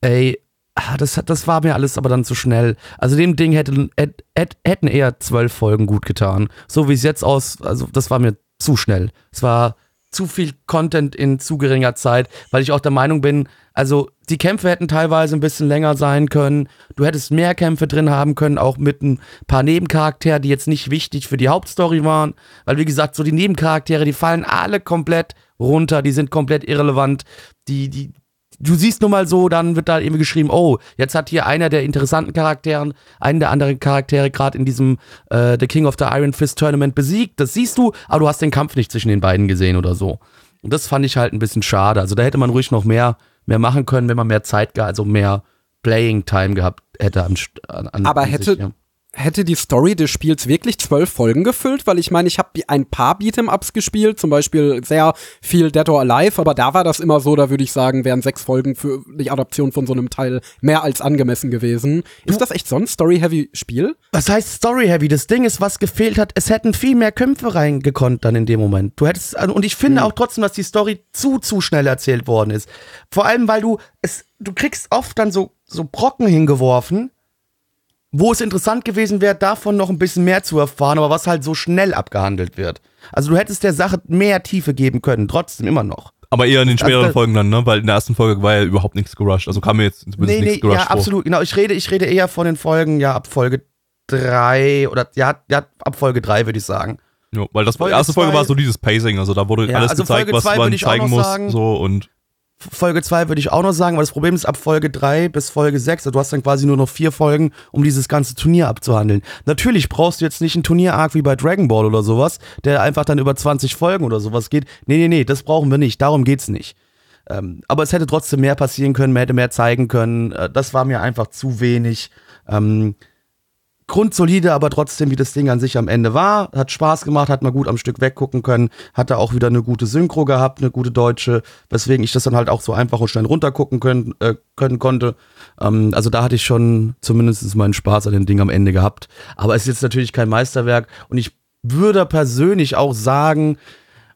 ey, ah, das, das war mir alles aber dann zu schnell. Also dem Ding hätte, hätt- hätt- hätten eher zwölf Folgen gut getan. So wie es jetzt aus, also das war mir zu schnell. Es war zu viel Content in zu geringer Zeit, weil ich auch der Meinung bin, also die Kämpfe hätten teilweise ein bisschen länger sein können. Du hättest mehr Kämpfe drin haben können, auch mit ein paar Nebencharakteren, die jetzt nicht wichtig für die Hauptstory waren. Weil, wie gesagt, so die Nebencharaktere, die fallen alle komplett runter, die sind komplett irrelevant. Die, die, du siehst nur mal so, dann wird da irgendwie geschrieben, oh, jetzt hat hier einer der interessanten Charakteren, einen der anderen Charaktere gerade in diesem äh, The King of the Iron Fist Tournament besiegt. Das siehst du, aber du hast den Kampf nicht zwischen den beiden gesehen oder so. Und das fand ich halt ein bisschen schade. Also da hätte man ruhig noch mehr, mehr machen können, wenn man mehr Zeit, also mehr Playing Time gehabt hätte an, an Aber an hätte- sich, ja. Hätte die Story des Spiels wirklich zwölf Folgen gefüllt? Weil ich meine, ich habe ein paar Beat'em-Ups gespielt, zum Beispiel sehr viel Dead or Alive, aber da war das immer so, da würde ich sagen, wären sechs Folgen für die Adaption von so einem Teil mehr als angemessen gewesen. Ist das echt so ein Story-Heavy-Spiel? Was heißt Story Heavy? Das Ding ist, was gefehlt hat, es hätten viel mehr Kämpfe reingekonnt dann in dem Moment. Du hättest, also, und ich finde auch trotzdem, dass die Story zu, zu schnell erzählt worden ist. Vor allem, weil du es, du kriegst oft dann so, so Brocken hingeworfen, wo es interessant gewesen wäre, davon noch ein bisschen mehr zu erfahren, aber was halt so schnell abgehandelt wird. Also du hättest der Sache mehr Tiefe geben können, trotzdem immer noch. Aber eher in den Also späteren das- Folgen dann, ne? Weil in der ersten Folge war ja überhaupt nichts gerusht. Also kam mir jetzt zumindest Nee, nee, nichts gerusht ja, vor. absolut, genau. Ich rede, ich rede eher von den Folgen, ja, ab Folge drei oder ja, ja ab Folge drei würde ich sagen. Ja, weil das Folge die erste Folge zwei- war so dieses Pacing, also da wurde Ja, alles also gezeigt, Folge was man zeigen muss, sagen. so und Folge 2 würde ich auch noch sagen, weil das Problem ist, ab Folge 3 bis Folge 6, also du hast dann quasi nur noch vier Folgen, um dieses ganze Turnier abzuhandeln. Natürlich brauchst du jetzt nicht einen Turnier-Arc wie bei Dragon Ball oder sowas, der einfach dann über 20 Folgen oder sowas geht. Nee, nee, nee, das brauchen wir nicht, darum geht's nicht. Ähm, aber es hätte trotzdem mehr passieren können, man hätte mehr zeigen können. Äh, das war mir einfach zu wenig. Ähm, grundsolide, aber trotzdem, wie das Ding an sich am Ende war. Hat Spaß gemacht, hat mal gut am Stück weggucken können, hatte auch wieder eine gute Synchro gehabt, eine gute deutsche, weswegen ich das dann halt auch so einfach und schnell runtergucken können, äh, können konnte. Ähm, also da hatte ich schon zumindest meinen Spaß an dem Ding am Ende gehabt. Aber es ist jetzt natürlich kein Meisterwerk und ich würde persönlich auch sagen,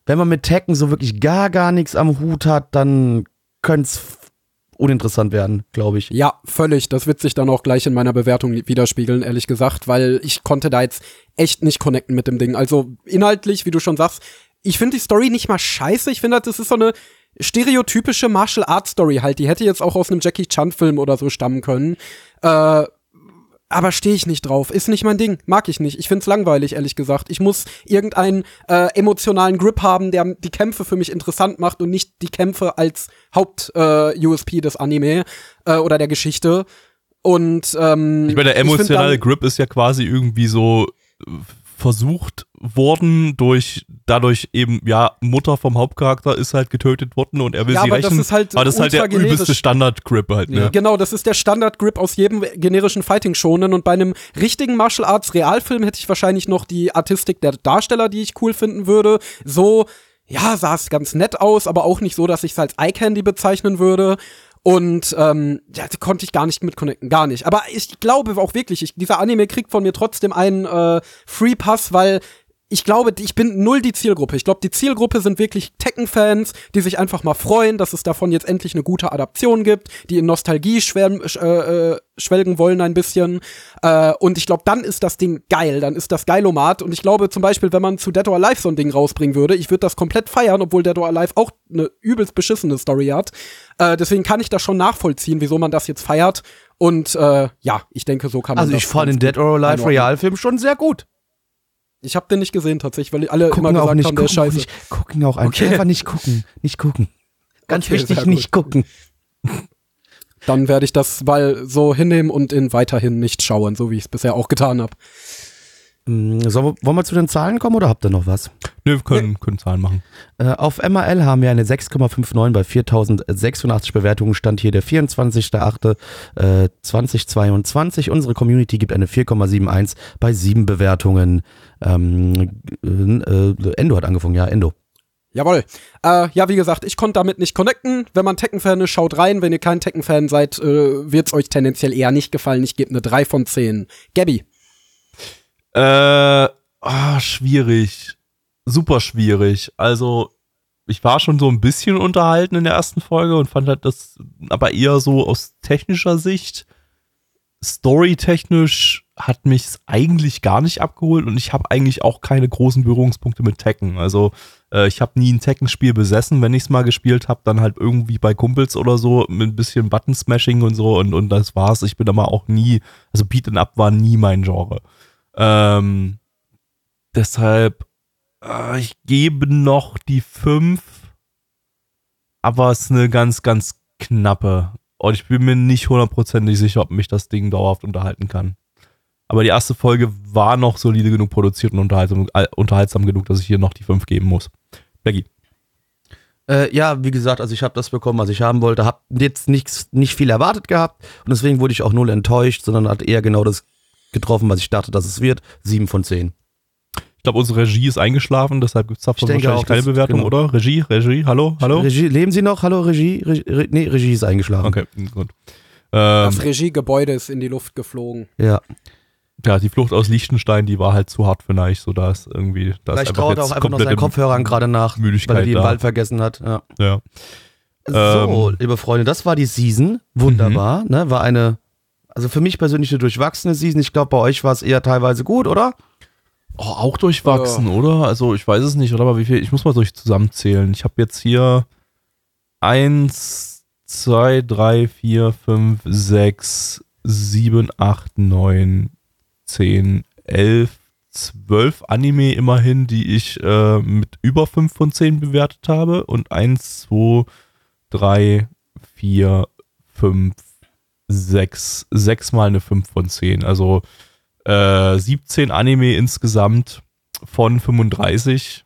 wenn man mit Tekken so wirklich gar, gar nichts am Hut hat, dann könnte es uninteressant werden, glaube ich. Ja, völlig. Das wird sich dann auch gleich in meiner Bewertung widerspiegeln, ehrlich gesagt, weil ich konnte da jetzt echt nicht connecten mit dem Ding. Also inhaltlich, wie du schon sagst, ich finde die Story nicht mal scheiße. Ich finde, das ist so eine stereotypische Martial Arts Story halt. Die hätte jetzt auch aus einem Jackie Chan Film oder so stammen können. Äh, aber stehe ich nicht drauf. Ist nicht mein Ding. Mag ich nicht. Ich find's langweilig, ehrlich gesagt. Ich muss irgendeinen äh, emotionalen Grip haben, der die Kämpfe für mich interessant macht und nicht die Kämpfe als Haupt-USP äh, des Anime äh, oder der Geschichte. Und ähm, ich meine, der emotionale Grip ist ja quasi irgendwie so versucht worden durch dadurch eben ja Mutter vom Hauptcharakter ist halt getötet worden und er will ja, sie aber rächen. Das ist halt aber das ist halt der übelste Standard Grip halt. Ne? Ja. Genau, das ist der Standard Grip aus jedem generischen Fighting schonen und bei einem richtigen Martial Arts Realfilm hätte ich wahrscheinlich noch die Artistik der Darsteller, die ich cool finden würde. So ja, sah es ganz nett aus, aber auch nicht so, dass ich es als Eye Candy bezeichnen würde. Und ähm, ja, konnte ich gar nicht mit connecten, gar nicht. Aber ich glaube auch wirklich, ich, dieser Anime kriegt von mir trotzdem einen äh, Free Pass, weil ich glaube, ich bin null die Zielgruppe. Ich glaube, die Zielgruppe sind wirklich Tekken-Fans, die sich einfach mal freuen, dass es davon jetzt endlich eine gute Adaption gibt, die in Nostalgie schwelgen, äh, äh, schwelgen wollen ein bisschen. Äh, und ich glaube, dann ist das Ding geil. Dann ist das Geilomat. Und ich glaube zum Beispiel, wenn man zu Dead or Alive so ein Ding rausbringen würde, ich würde das komplett feiern, obwohl Dead or Alive auch eine übelst beschissene Story hat. Äh, deswegen kann ich das schon nachvollziehen, wieso man das jetzt feiert. Und äh, ja, ich denke, so kann man Also ich fand den Dead or Alive Realfilm schon sehr gut. Ich habe den nicht gesehen tatsächlich, weil alle gucken immer gesagt nicht, haben, der ist scheiße. Nicht, gucken auch einfach, okay. einfach nicht gucken, nicht gucken. Ganz okay, wichtig, nicht gucken. Dann werde ich das mal so hinnehmen und in weiterhin nicht schauen, so wie ich es bisher auch getan habe. Mm, so, wollen wir zu den Zahlen kommen oder habt ihr noch was? Nö, wir können, können Zahlen machen. Äh, auf MRL haben wir eine 6,59 bei 4086 Bewertungen. Stand hier der 24.08.2022. Äh, Unsere Community gibt eine 4,71 bei 7 Bewertungen. Ähm, äh, Endo hat angefangen, ja, Endo. Jawohl. Äh, ja, wie gesagt, ich konnte damit nicht connecten. Wenn man Tekken-Fan ist, schaut rein. Wenn ihr kein Tekken-Fan seid, äh, wird es euch tendenziell eher nicht gefallen. Ich gebe eine 3 von 10. Gabby. Äh, oh, schwierig. Super schwierig. Also, ich war schon so ein bisschen unterhalten in der ersten Folge und fand halt das aber eher so aus technischer Sicht. Storytechnisch hat mich eigentlich gar nicht abgeholt und ich habe eigentlich auch keine großen Berührungspunkte mit Tekken. Also äh, ich habe nie ein Tekken-Spiel besessen. Wenn ich es mal gespielt habe, dann halt irgendwie bei Kumpels oder so mit ein bisschen Button-Smashing und so und, und das war's. Ich bin aber auch nie, also Beat'em Up war nie mein Genre. Ähm, deshalb, äh, ich gebe noch die 5, aber es ist eine ganz, ganz knappe. Und ich bin mir nicht hundertprozentig sicher, ob mich das Ding dauerhaft unterhalten kann. Aber die erste Folge war noch solide genug produziert und unterhaltsam, äh, unterhaltsam genug, dass ich hier noch die 5 geben muss. Becky. Äh, ja, wie gesagt, also ich habe das bekommen, was ich haben wollte, habe jetzt nichts, nicht viel erwartet gehabt und deswegen wurde ich auch null enttäuscht, sondern hat eher genau das getroffen, was ich dachte, dass es wird. Sieben von zehn. Ich glaube, unsere Regie ist eingeschlafen, deshalb gibt es davon wahrscheinlich auch, keine Bewertung, genau. oder? Regie, Regie, hallo, hallo? Regie, leben Sie noch? Hallo, Regie? Regie nee, Regie ist eingeschlafen. Okay, gut. Ähm, das Regiegebäude ist in die Luft geflogen. Ja. Ja, die Flucht aus Liechtenstein, die war halt zu hart für Neich, so da ist irgendwie. Da Vielleicht traut er auch einfach noch seinen Kopfhörern gerade nach, Müdigkeit weil er die im Wald vergessen hat. Ja. ja. So, ähm, liebe Freunde, das war die Season. Wunderbar. Mhm. Ne? War eine also für mich persönlich eine durchwachsene Season. Ich glaube, bei euch war es eher teilweise gut, oder? Oh, auch durchwachsen, ja. oder? Also ich weiß es nicht, oder? Aber wie viel? Ich muss mal durch zusammenzählen. Ich habe jetzt hier eins, zwei, drei, vier, fünf, sechs, sieben, acht, neun, zehn, elf, zwölf Anime immerhin, die ich äh, mit über fünf von zehn bewertet habe. Und eins, zwei, drei, vier, fünf, sechs, sechs mal eine 5 von 10. Also äh, 17 Anime insgesamt von 35.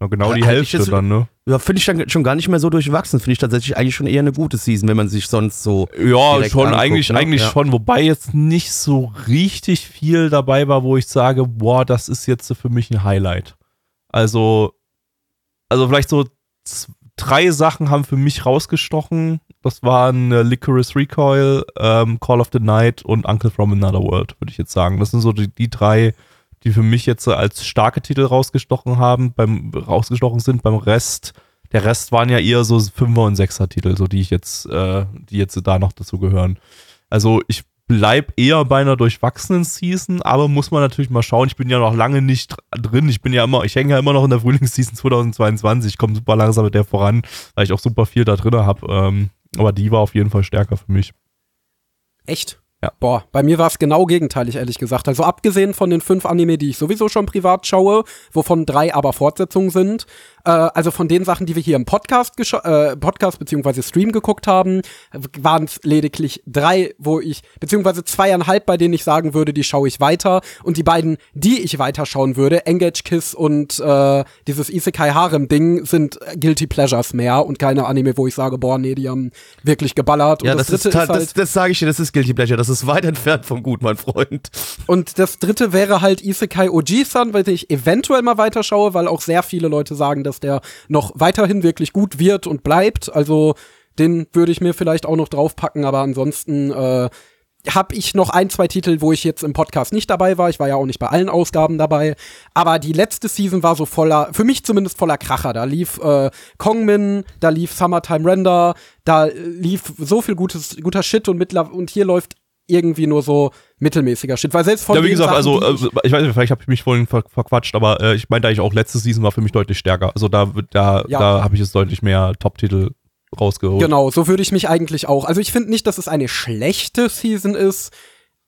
Ja, genau ja, die Hälfte jetzt, dann, ne? Ja, finde ich dann schon gar nicht mehr so durchwachsen. Finde ich tatsächlich eigentlich schon eher eine gute Season, wenn man sich sonst so. Ja, schon, anguckt, eigentlich, ne? eigentlich Ja. schon, wobei jetzt nicht so richtig viel dabei war, wo ich sage, boah, das ist jetzt für mich ein Highlight. Also, also vielleicht so drei Sachen haben für mich rausgestochen. Das waren äh, Licorice Recoil, ähm, Call of the Night und Uncle from Another World, würde ich jetzt sagen. Das sind so die, die drei, die für mich jetzt als starke Titel rausgestochen haben, beim rausgestochen sind. Beim Rest, der Rest waren ja eher so Fünfer und Sechser Titel, so die ich jetzt, äh, die jetzt da noch dazu gehören. Also ich bleib eher bei einer durchwachsenen Season, aber muss man natürlich mal schauen. Ich bin ja noch lange nicht dr- drin. Ich bin ja immer, ich hänge ja immer noch in der Frühlingsseason 2022. Ich komme super langsam mit der voran, weil ich auch super viel da drin habe. Ähm, aber die war auf jeden Fall stärker für mich. Echt? Ja. Boah, bei mir war es genau gegenteilig, ehrlich gesagt. Also abgesehen von den fünf Anime, die ich sowieso schon privat schaue, wovon drei aber Fortsetzungen sind, äh, also von den Sachen, die wir hier im Podcast, äh, Podcast beziehungsweise Stream geguckt haben, waren es lediglich drei, wo ich, beziehungsweise zweieinhalb, bei denen ich sagen würde, die schaue ich weiter. Und die beiden, die ich weiterschauen würde, Engage Kiss und äh, dieses Isekai Harem Ding, sind Guilty Pleasures mehr und keine Anime, wo ich sage, boah, nee, die haben wirklich geballert. Ja, und das, ist, dritte ta- das, das sage ich dir, das ist Guilty Pleasure. Das ist weit entfernt von gut, mein Freund. Und das dritte wäre halt Isekai Oji-san, weil ich eventuell mal weiterschaue, weil auch sehr viele Leute sagen, dass der noch weiterhin wirklich gut wird und bleibt. Also den würde ich mir vielleicht auch noch draufpacken, aber ansonsten äh, habe ich noch ein, zwei Titel, wo ich jetzt im Podcast nicht dabei war. Ich war ja auch nicht bei allen Ausgaben dabei. Aber die letzte Season war so voller, für mich zumindest voller Kracher. Da lief äh, Kongmin, da lief Summertime Render, da äh, lief so viel gutes, guter Shit und, mittler und hier läuft irgendwie nur so mittelmäßiger Shit. Weil selbst von ja, wie gesagt, Sachen, also, ich- also ich weiß nicht, vielleicht habe ich mich vorhin ver verquatscht, aber äh, ich meinte eigentlich auch, letzte Season war für mich deutlich stärker. Also da, da, Ja. da habe ich jetzt deutlich mehr Top-Titel rausgeholt. Genau, so würde ich mich eigentlich auch. Also ich finde nicht, dass es eine schlechte Season ist,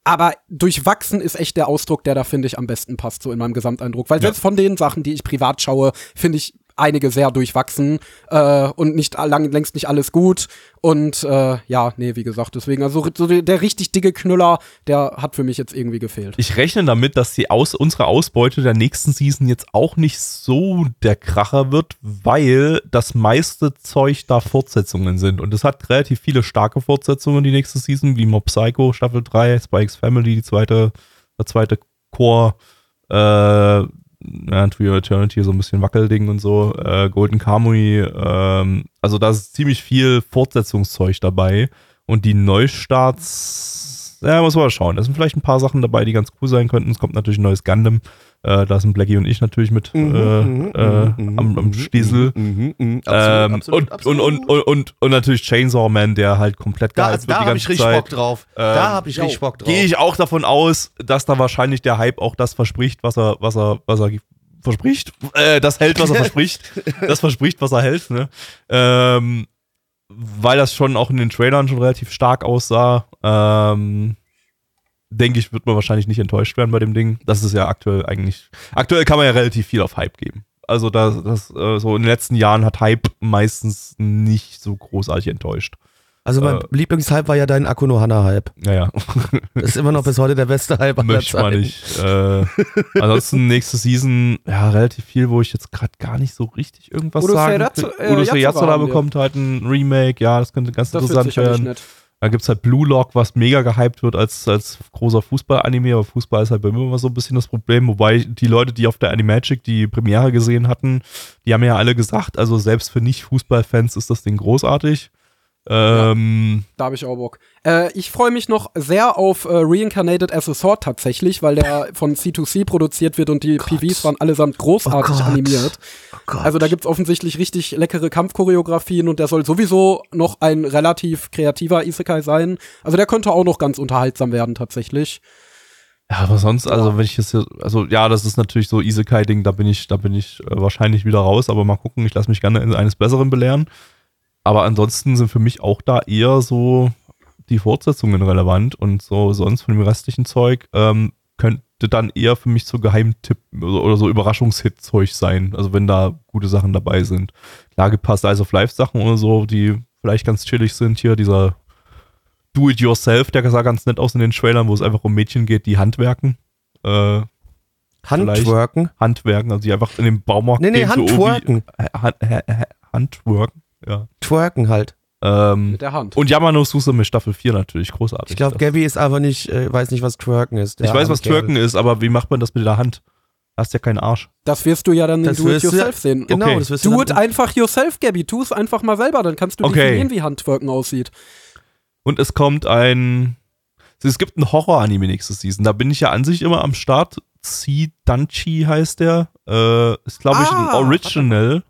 aber durchwachsen ist echt der Ausdruck, der da, finde ich, am besten passt, so in meinem Gesamteindruck. Weil Ja. selbst von den Sachen, die ich privat schaue, finde ich einige sehr durchwachsen äh, und nicht lang, längst nicht alles gut. Und äh, ja, nee, wie gesagt, deswegen, also so der, richtig dicke Knüller, der hat für mich jetzt irgendwie gefehlt. Ich rechne damit, dass die Aus unsere Ausbeute der nächsten Season jetzt auch nicht so der Kracher wird, weil das meiste Zeug da Fortsetzungen sind. Und es hat relativ viele starke Fortsetzungen die nächste Season, wie Mob Psycho Staffel 3, Spikes Family, die zweite, der zweite Core, äh, ja, To Your Eternity, so ein bisschen Wackelding und so, äh, Golden Kamui, ähm, also da ist ziemlich viel Fortsetzungszeug dabei. Und die Neustarts, ja, muss man mal schauen. Da sind vielleicht ein paar Sachen dabei, die ganz cool sein könnten. Es kommt natürlich ein neues Gundam. Äh, da sind Blackie und ich natürlich mit äh, äh, am, am Stiesel. Mhm, mhm, absolut, Ähm, absolut, und, absolut. Und, und, und, und, und natürlich Chainsaw Man, der halt komplett da, gehypt also wird da habe ich richtig Zeit. Bock drauf. Ähm, da habe ich richtig Bock drauf. Gehe ich auch davon aus, dass da wahrscheinlich der Hype auch das verspricht, was er, was er, was er verspricht. Äh, das hält, was er verspricht. [laughs] Das verspricht, was er hält, ne? Ähm, weil das schon auch in den Trailern schon relativ stark aussah. Ähm, denke ich, wird man wahrscheinlich nicht enttäuscht werden bei dem Ding. Das ist ja aktuell eigentlich. Aktuell kann man ja relativ viel auf Hype geben. Also das, das äh, so in den letzten Jahren hat Hype meistens nicht so großartig enttäuscht. Also mein äh, Lieblingshype war ja dein Akuno-Hana-Hype. Naja. Das ist immer noch bis heute der beste Hype aller Möchte ich mal Zeiten. nicht. Äh, ansonsten nächste Season, ja, relativ viel, wo ich jetzt gerade gar nicht so richtig irgendwas Udo sagen äh, Udo Yatsura Yatsura haben wir. bekommt halt ein Remake, ja, das könnte ganz Das interessant werden. Dann gibt's halt Blue Lock, was mega gehypt wird als, als großer Fußball-Anime, aber Fußball ist halt bei mir immer so ein bisschen das Problem, wobei die Leute, die auf der Animagic die Premiere gesehen hatten, die haben ja alle gesagt, also selbst für Nicht-Fußball-Fans ist das Ding großartig. Ähm, Da habe ich auch Bock. Äh, ich freue mich noch sehr auf äh, Reincarnated as a Sword tatsächlich, weil der [laughs] von C2C produziert wird und die PVs waren allesamt großartig Oh Gott. animiert. Oh Gott. Also da gibt's offensichtlich richtig leckere Kampfchoreografien und der soll sowieso noch ein relativ kreativer Isekai sein. Also der könnte auch noch ganz unterhaltsam werden tatsächlich. Ja, aber sonst, also wenn ich jetzt, hier- also ja, das ist natürlich so Isekai-Ding, da bin ich, da bin ich äh, wahrscheinlich wieder raus, aber mal gucken, ich lasse mich gerne eines Besseren belehren. Aber ansonsten sind für mich auch da eher so die Fortsetzungen relevant und so sonst von dem restlichen Zeug ähm, könnte dann eher für mich so Geheimtipp oder, so Überraschungshit-Zeug sein, also wenn da gute Sachen dabei sind. Klar paar Size of Life Sachen oder so, die vielleicht ganz chillig sind hier, dieser Do-it-yourself, der sah ganz nett aus in den Trailern, wo es einfach um Mädchen geht, die handwerken. Äh, Handworken? Handwerken, also die einfach in den Baumarkt Nee, nee, gehen, so Handworken. Obi- Ha- ha- ha- Handworken, ja. Twerken halt. Ähm, Mit der Hand. und Yamano Susume Staffel 4 natürlich, großartig. Ich glaube, Gabby ist aber nicht, äh, weiß nicht, was Twerken ist. ich weiß, was Twerken ist, aber wie macht man das mit der Hand? Hast ja keinen Arsch. Das wirst du ja dann in Das Do It Yourself sehen. Genau, Okay. das wirst du Do it einfach yourself, Gabby. Tu es einfach mal selber, dann kannst du Okay. definieren, wie Handtwerken aussieht. Und es kommt ein. Es gibt ein Horror-Anime nächste Season. Da bin ich ja an sich immer am Start. Danchi heißt der. Äh, ist, glaube ich, ein Ah, Original.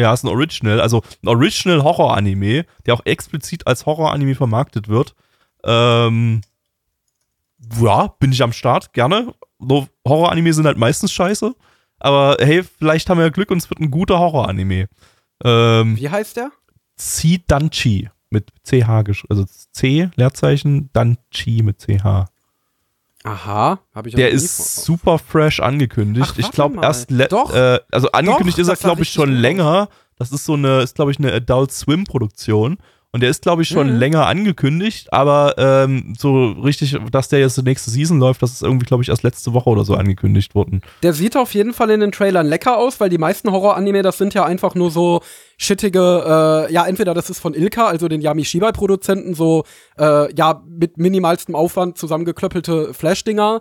Ja, ist ein Original. Also ein Original Horror-Anime, der auch explizit als Horror-Anime vermarktet wird. Ähm, ja, bin ich am Start, gerne. Horror-Anime sind halt meistens scheiße. Aber hey, vielleicht haben wir Glück und es wird ein guter Horror-Anime. Ähm, Wie heißt der? Zidanchi mit CH geschrieben. Also C, Leerzeichen, Danchi mit CH. Aha, habe ich auch Der ist super fresh angekündigt. Ach, ich glaube erst, Doch. Äh, also angekündigt Doch, ist er, glaube ich, schon länger. Das ist so eine, ist glaube ich eine Adult Swim Produktion. Und der ist, glaube ich, schon Mhm. länger angekündigt, aber ähm, so richtig, dass der jetzt die nächste Season läuft, das ist irgendwie, glaube ich, erst letzte Woche oder so angekündigt worden. Der sieht auf jeden Fall in den Trailern lecker aus, weil die meisten Horror-Anime, das sind ja einfach nur so shittige, äh, ja, entweder das ist von Ilka, also den Yamishibai-Produzenten, so, äh, ja, mit minimalstem Aufwand zusammengeklöppelte Flash-Dinger.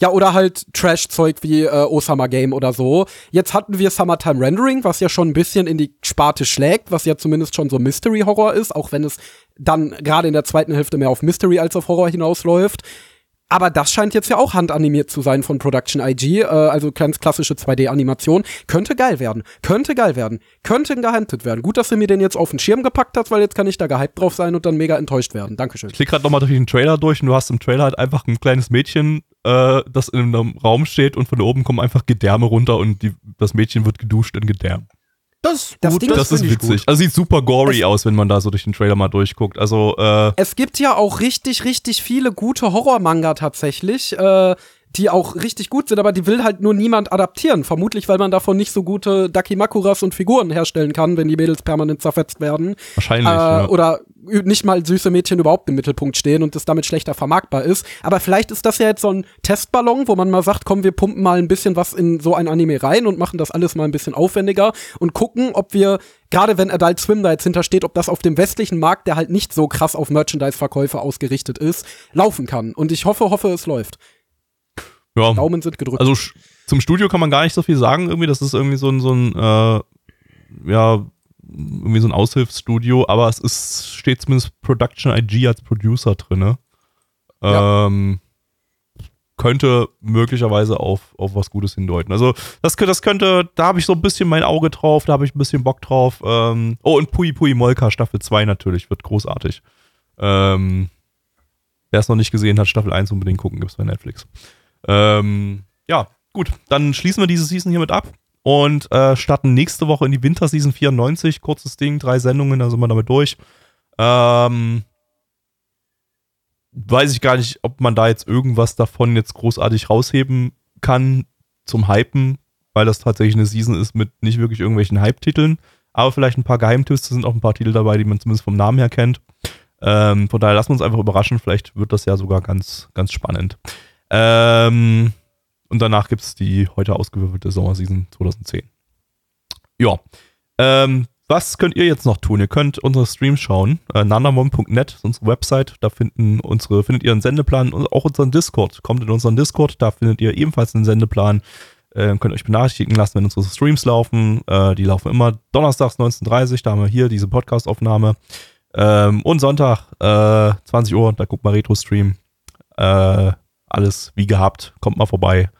Ja, oder halt Trash-Zeug wie äh, Osama Game oder so. Jetzt hatten wir Summertime Rendering, was ja schon ein bisschen in die Sparte schlägt, was ja zumindest schon so Mystery-Horror ist, auch wenn es dann gerade in der zweiten Hälfte mehr auf Mystery als auf Horror hinausläuft. Aber das scheint jetzt ja auch handanimiert zu sein von Production IG, äh, also ganz klassische 2D-Animation. Könnte geil werden. Könnte geil werden. Könnte gehandelt werden. Gut, dass du mir den jetzt auf den Schirm gepackt hast, weil jetzt kann ich da gehypt drauf sein und dann mega enttäuscht werden. Dankeschön. Ich klick gerade nochmal durch den Trailer durch und du hast im Trailer halt einfach ein kleines Mädchen, äh, das in einem Raum steht und von oben kommen einfach Gedärme runter und die, das Mädchen wird geduscht in Gedärm. Das, Das gut, Ding Das, ist find ich witzig. Gut. Also sieht super gory aus, wenn man da so durch den Trailer mal durchguckt. Also, äh, Es gibt ja auch richtig, richtig viele gute Horror-Manga tatsächlich, äh, die auch richtig gut sind, aber die will halt nur niemand adaptieren. Vermutlich, weil man davon nicht so gute Dakimakuras und Figuren herstellen kann, wenn die Mädels permanent zerfetzt werden. wahrscheinlich. äh, ja. oder nicht mal süße Mädchen überhaupt im Mittelpunkt stehen und das damit schlechter vermarktbar ist. Aber vielleicht ist das ja jetzt so ein Testballon, wo man mal sagt, komm, wir pumpen mal ein bisschen was in so ein Anime rein und machen das alles mal ein bisschen aufwendiger und gucken, ob wir, gerade wenn Adult Swim da jetzt hintersteht, ob das auf dem westlichen Markt, der halt nicht so krass auf Merchandise-Verkäufe ausgerichtet ist, laufen kann. Und ich hoffe, hoffe, es läuft. Ja. Daumen sind gedrückt. Also zum Studio kann man gar nicht so viel sagen. Irgendwie, das ist irgendwie so ein, so ein äh, ja, irgendwie so ein Aushilfsstudio, aber es ist, steht zumindest Production IG als Producer drin. Ja. Ähm, könnte möglicherweise auf, auf was Gutes hindeuten. Also das, das könnte, da habe ich so ein bisschen mein Auge drauf, da habe ich ein bisschen Bock drauf. Ähm, oh, und Pui Pui Molka Staffel 2 natürlich, wird großartig. Ähm, Wer es noch nicht gesehen hat, Staffel 1 unbedingt gucken, gibt's bei Netflix. Ähm, ja, gut, dann schließen wir diese Season hiermit ab und äh, starten nächste Woche in die Winterseason 94. Kurzes Ding, drei Sendungen, da sind wir damit durch. Ähm, weiß ich gar nicht, ob man da jetzt irgendwas davon jetzt großartig rausheben kann zum Hypen, weil das tatsächlich eine Season ist mit nicht wirklich irgendwelchen Hype-Titeln, aber vielleicht ein paar Geheimtipps, da sind auch ein paar Titel dabei, die man zumindest vom Namen her kennt. Ähm, von daher lassen wir uns einfach überraschen, vielleicht wird das ja sogar ganz, ganz spannend. Ähm, und danach gibt es die heute ausgewürfelte Sommerseason 2010. Ja. Ähm, was könnt ihr jetzt noch tun? Ihr könnt unsere Streams schauen. Äh, nanamon.net ist unsere Website. Da finden unsere, findet ihr einen Sendeplan und auch unseren Discord. Kommt in unseren Discord, da findet ihr ebenfalls einen Sendeplan. Äh, könnt euch benachrichtigen lassen, wenn unsere Streams laufen. Äh, die laufen immer donnerstags 19.30 Da haben wir hier diese Podcast-Aufnahme. Ähm, und Sonntag, äh, 20 Uhr, da guckt mal Retro-Stream. Äh, alles wie gehabt. Kommt mal vorbei.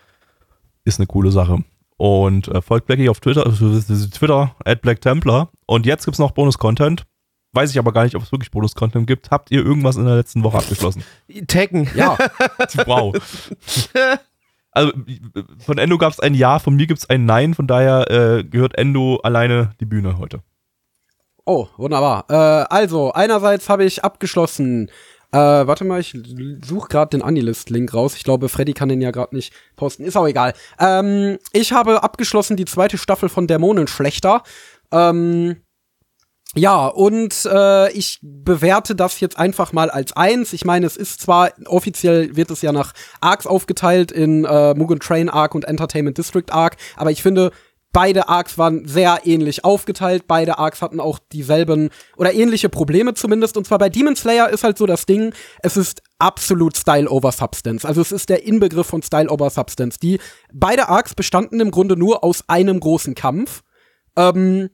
Ist eine coole Sache. Und äh, folgt Blackie auf Twitter, äh, Twitter, at Black Templar. Und jetzt gibt's noch Bonus-Content. Weiß ich aber gar nicht, ob es wirklich Bonus-Content gibt. Habt ihr irgendwas in der letzten Woche abgeschlossen? Tekken. ja, [laughs] wow. Also von Endo gab's ein Ja, von mir gibt's ein Nein. Von daher äh, gehört Endo alleine die Bühne heute. Oh, wunderbar. Äh, also, einerseits habe ich abgeschlossen. Äh, warte mal, ich suche gerade den Anilist-Link raus. Ich glaube, Freddy kann den ja gerade nicht posten. Ist auch egal. Ähm, ich habe abgeschlossen die zweite Staffel von Dämonenschlechter. Ähm, ja, und äh, ich bewerte das jetzt einfach mal als eins. Ich meine, es ist zwar, offiziell wird es ja nach Arcs aufgeteilt in äh, Mugen Train Arc und Entertainment District Arc, aber ich finde, beide Arcs waren sehr ähnlich aufgeteilt. Beide Arcs hatten auch dieselben oder ähnliche Probleme zumindest. Und zwar bei Demon Slayer ist halt so das Ding, es ist absolut Style over Substance. Also es ist der Inbegriff von Style over Substance. Die beide Arcs bestanden im Grunde nur aus einem großen Kampf. Ähm,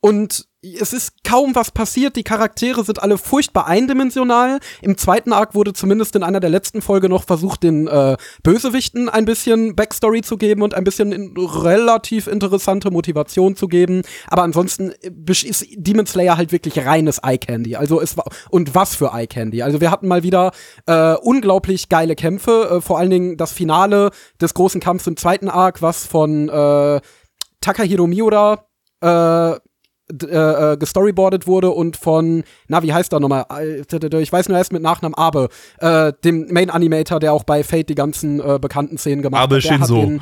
und es ist kaum was passiert. Die Charaktere sind alle furchtbar eindimensional. Im zweiten Arc wurde zumindest in einer der letzten Folge noch versucht, den äh, Bösewichten ein bisschen Backstory zu geben und ein bisschen in relativ interessante Motivation zu geben. Aber ansonsten äh, ist Demon Slayer halt wirklich reines Eye Candy. Also es war und was für Eye Candy. Also wir hatten mal wieder äh, unglaublich geile Kämpfe. Äh, vor allen Dingen das Finale des großen Kampfs im zweiten Arc, was von äh, Takahiro Miura äh, äh, äh, gestoryboardet wurde und von, na, wie heißt er nochmal? Ich weiß nur erst mit Nachnamen Abe, äh, dem Main Animator, der auch bei Fate die ganzen äh, bekannten Szenen gemacht Abe hat. Shinzo. Hat den,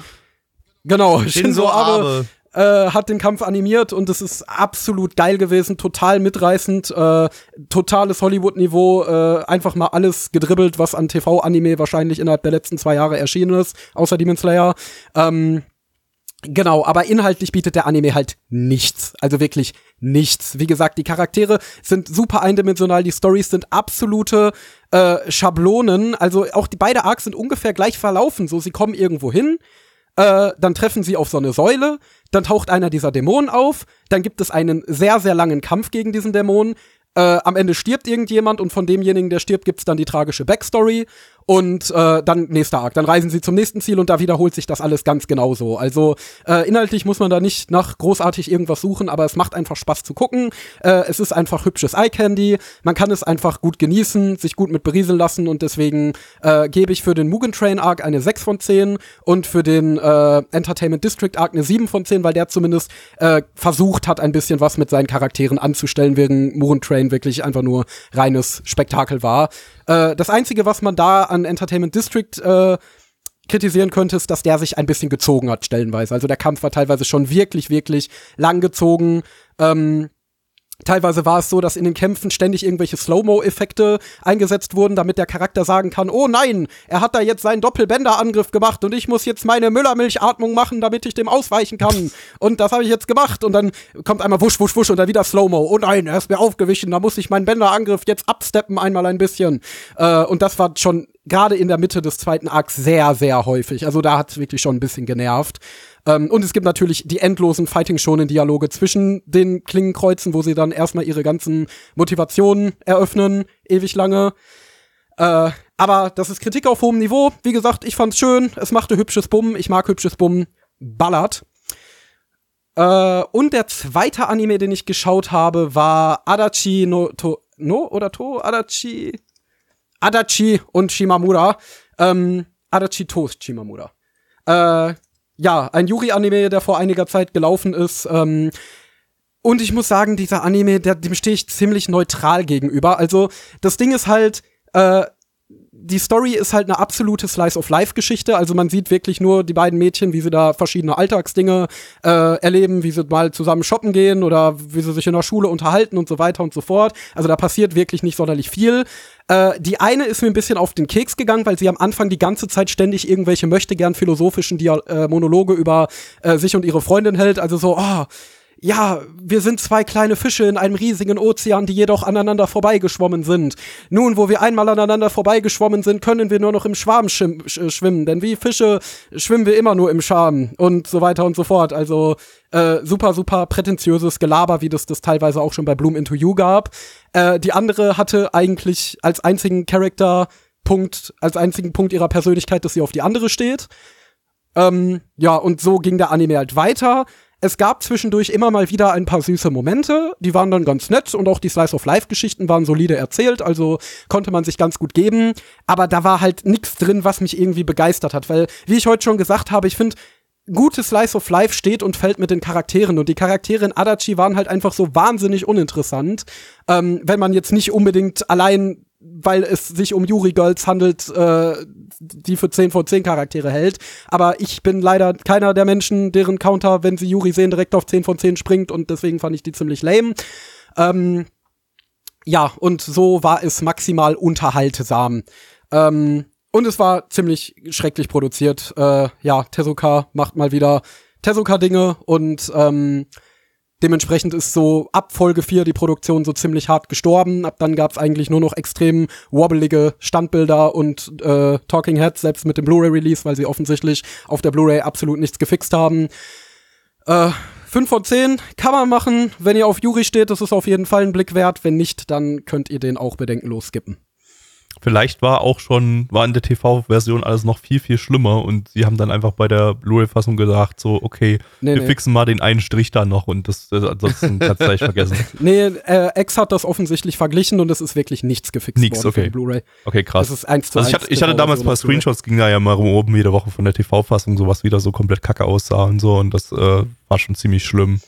genau, Shinzo, Shinzo Abe. Äh, hat den Kampf animiert und es ist absolut geil gewesen, total mitreißend, äh, totales Hollywood-Niveau, äh, einfach mal alles gedribbelt, was an TV-Anime wahrscheinlich innerhalb der letzten zwei Jahre erschienen ist, außer Demon Slayer. Ähm, Genau, aber inhaltlich bietet der Anime halt nichts. Also wirklich nichts. Wie gesagt, die Charaktere sind super eindimensional, die Stories sind absolute äh, Schablonen. Also auch die beide Arcs sind ungefähr gleich verlaufen. So, sie kommen irgendwo hin, äh, dann treffen sie auf so eine Säule, dann taucht einer dieser Dämonen auf, dann gibt es einen sehr, sehr langen Kampf gegen diesen Dämonen. Äh, am Ende stirbt irgendjemand und von demjenigen, der stirbt, gibt's dann die tragische Backstory und äh, dann nächster Arc. Dann reisen sie zum nächsten Ziel und da wiederholt sich das alles ganz genauso. Also äh, inhaltlich muss man da nicht nach großartig irgendwas suchen, aber es macht einfach Spaß zu gucken. Äh, es ist einfach hübsches Eye Candy. Man kann es einfach gut genießen, sich gut mit berieseln lassen und deswegen äh, gebe ich für den Mugen Train Arc eine 6 von 10 und für den äh, Entertainment District Arc eine 7 von 10, weil der zumindest äh, versucht hat, ein bisschen was mit seinen Charakteren anzustellen, während Mugen Train wirklich einfach nur reines Spektakel war. Äh, das Einzige, was man da an Entertainment District äh, kritisieren könnte, ist, dass der sich ein bisschen gezogen hat, stellenweise. Also der Kampf war teilweise schon wirklich, wirklich lang gezogen. Ähm, Teilweise war es so, dass in den Kämpfen ständig irgendwelche Slow-Mo-Effekte eingesetzt wurden, damit der Charakter sagen kann, oh nein, er hat da jetzt seinen Doppelbänderangriff gemacht und ich muss jetzt meine Müllermilchatmung machen, damit ich dem ausweichen kann. Und das habe ich jetzt gemacht. Und dann kommt einmal wusch, wusch, wusch und dann wieder Slow-Mo. Oh nein, er ist mir aufgewichen, da muss ich meinen Bänderangriff jetzt absteppen einmal ein bisschen. Äh, und das war schon gerade in der Mitte des zweiten Arcs sehr, sehr häufig. Also da hat es wirklich schon ein bisschen genervt. Ähm, und es gibt natürlich die endlosen Fighting-Shonen-Dialoge zwischen den Klingenkreuzen, wo sie dann erstmal ihre ganzen Motivationen eröffnen, ewig lange. Äh, aber das ist Kritik auf hohem Niveau. Wie gesagt, ich fand's schön. Es machte hübsches Bumm. Ich mag hübsches Bumm. Ballert. Äh, und der zweite Anime, den ich geschaut habe, war Adachi no to, no oder to Adachi Adachi und Shimamura. Ähm, Adachi to Shimamura. Äh, ja, ein Yuri-Anime, der vor einiger Zeit gelaufen ist. Ähm, und ich muss sagen, dieser Anime, der, dem stehe ich ziemlich neutral gegenüber. Also, das Ding ist halt, äh, die Story ist halt eine absolute Slice-of-Life-Geschichte. Also man sieht wirklich nur die beiden Mädchen, wie sie da verschiedene Alltagsdinge äh, erleben, wie sie mal zusammen shoppen gehen oder wie sie sich in der Schule unterhalten und so weiter und so fort. Also da passiert wirklich nicht sonderlich viel. Äh, die eine ist mir ein bisschen auf den Keks gegangen, weil sie am Anfang die ganze Zeit ständig irgendwelche möchte gern philosophischen Dia äh, Monologe über äh, sich und ihre Freundin hält. Also so, oh, ja, wir sind zwei kleine Fische in einem riesigen Ozean, die jedoch aneinander vorbeigeschwommen sind. Nun, wo wir einmal aneinander vorbeigeschwommen sind, können wir nur noch im Schwarm äh, schwimmen, denn wie Fische schwimmen wir immer nur im Schwarm und so weiter und so fort. Also äh, super, super prätentiöses Gelaber, wie das das teilweise auch schon bei Bloom Into You gab. Äh, die andere hatte eigentlich als einzigen Charakterpunkt, als einzigen Punkt ihrer Persönlichkeit, dass sie auf die andere steht. Ähm, ja, und so ging der Anime halt weiter. Es gab zwischendurch immer mal wieder ein paar süße Momente, die waren dann ganz nett und auch die Slice of Life Geschichten waren solide erzählt, also konnte man sich ganz gut geben, aber da war halt nichts drin, was mich irgendwie begeistert hat, weil wie ich heute schon gesagt habe, ich finde gute Slice of Life steht und fällt mit den Charakteren. Und die Charaktere in Adachi waren halt einfach so wahnsinnig uninteressant. Ähm, wenn man jetzt nicht unbedingt allein weil es sich um Yuri Girls handelt, äh, die für 10 von 10 Charaktere hält. Aber ich bin leider keiner der Menschen, deren Counter, wenn sie Yuri sehen, direkt auf 10 von 10 springt und deswegen fand ich die ziemlich lame. Ähm, ja, und so war es maximal unterhaltsam. Ähm, und es war ziemlich schrecklich produziert. Äh, ja, Tezuka macht mal wieder Tezuka-Dinge und ähm, dementsprechend ist so ab Folge 4 die Produktion so ziemlich hart gestorben. Ab dann gab es eigentlich nur noch extrem wobbelige Standbilder und äh, Talking Heads, selbst mit dem Blu-ray-Release, weil sie offensichtlich auf der Blu-ray absolut nichts gefixt haben. Äh, 5 von 10 kann man machen. Wenn ihr auf Yuri steht, das ist auf jeden Fall ein Blick wert. Wenn nicht, dann könnt ihr den auch bedenkenlos skippen. Vielleicht war auch schon, war in der TV-Version alles noch viel, viel schlimmer und sie haben dann einfach bei der Blu-ray-Fassung gesagt, so, okay, Nee, wir nee. fixen mal den einen Strich da noch und das, das ansonsten kannst du gleich vergessen. [laughs] Nee, äh, X hat das offensichtlich verglichen und es ist wirklich nichts gefixt Nix, worden für okay. die Blu-ray. Okay, krass. Das ist eins zu Also ich eins hatte, ich hatte damals ein paar. Screenshots, ging da ja mal rum jede Woche von der TV-Fassung, so was wieder so komplett kacke aussah und so und das äh, war schon ziemlich schlimm.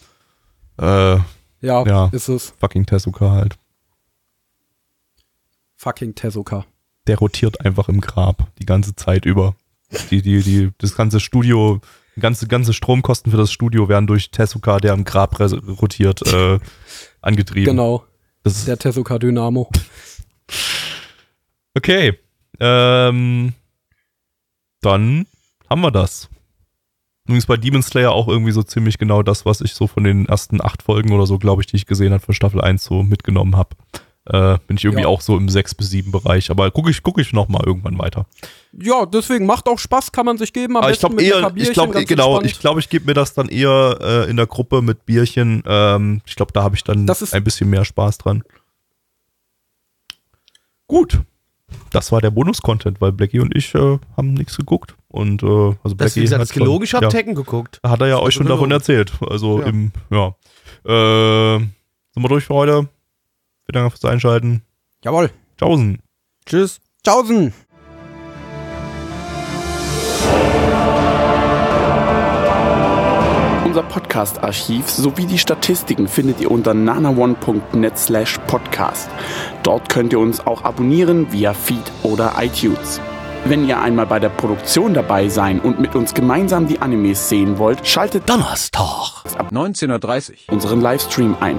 Äh, Ja, Ja. ist es. fucking Tezuka halt. Fucking Tezuka. Der rotiert einfach im Grab die ganze Zeit über. Die, die, die, das ganze Studio, die ganze, ganze Stromkosten für das Studio werden durch Tezuka, der im Grab rotiert, äh, [laughs] angetrieben. Genau, Das ist, der Tezuka Dynamo. [laughs] okay. Ähm, dann haben wir das. Übrigens bei Demon Slayer auch irgendwie so ziemlich genau das, was ich so von den ersten acht Folgen oder so, glaube ich, die ich gesehen habe, von Staffel 1 so mitgenommen habe. Äh, bin ich irgendwie Ja. auch so im 6 bis 7 Bereich. Aber gucke ich, guck ich noch mal irgendwann weiter. Ja, deswegen macht auch Spaß, kann man sich geben. Am Aber ich besten glaube eher, ich glaube genau, entspannt. ich glaube, ich gebe mir das dann eher äh, in der Gruppe mit Bierchen. Ähm, ich glaube, da habe ich dann Das ist- ein bisschen mehr Spaß dran. Gut, das war der Bonus-Content, weil Blackie und ich äh, haben nichts geguckt und äh, also Das, Blackie wie gesagt, hat das ich habe ja, Tekken geguckt. hat er ja euch schon davon erzählt. Also Ja. im ja, äh, sind wir durch für heute. Vielen Dank fürs Einschalten. Jawohl. Tschaußen. Tschüss. Tschaußen. Unser Podcast-Archiv sowie die Statistiken findet ihr unter nanaone.net slash podcast. Dort könnt ihr uns auch abonnieren via Feed oder iTunes. Wenn ihr einmal bei der Produktion dabei sein und mit uns gemeinsam die Animes sehen wollt, schaltet Donnerstag. 19.30 unseren Livestream ein.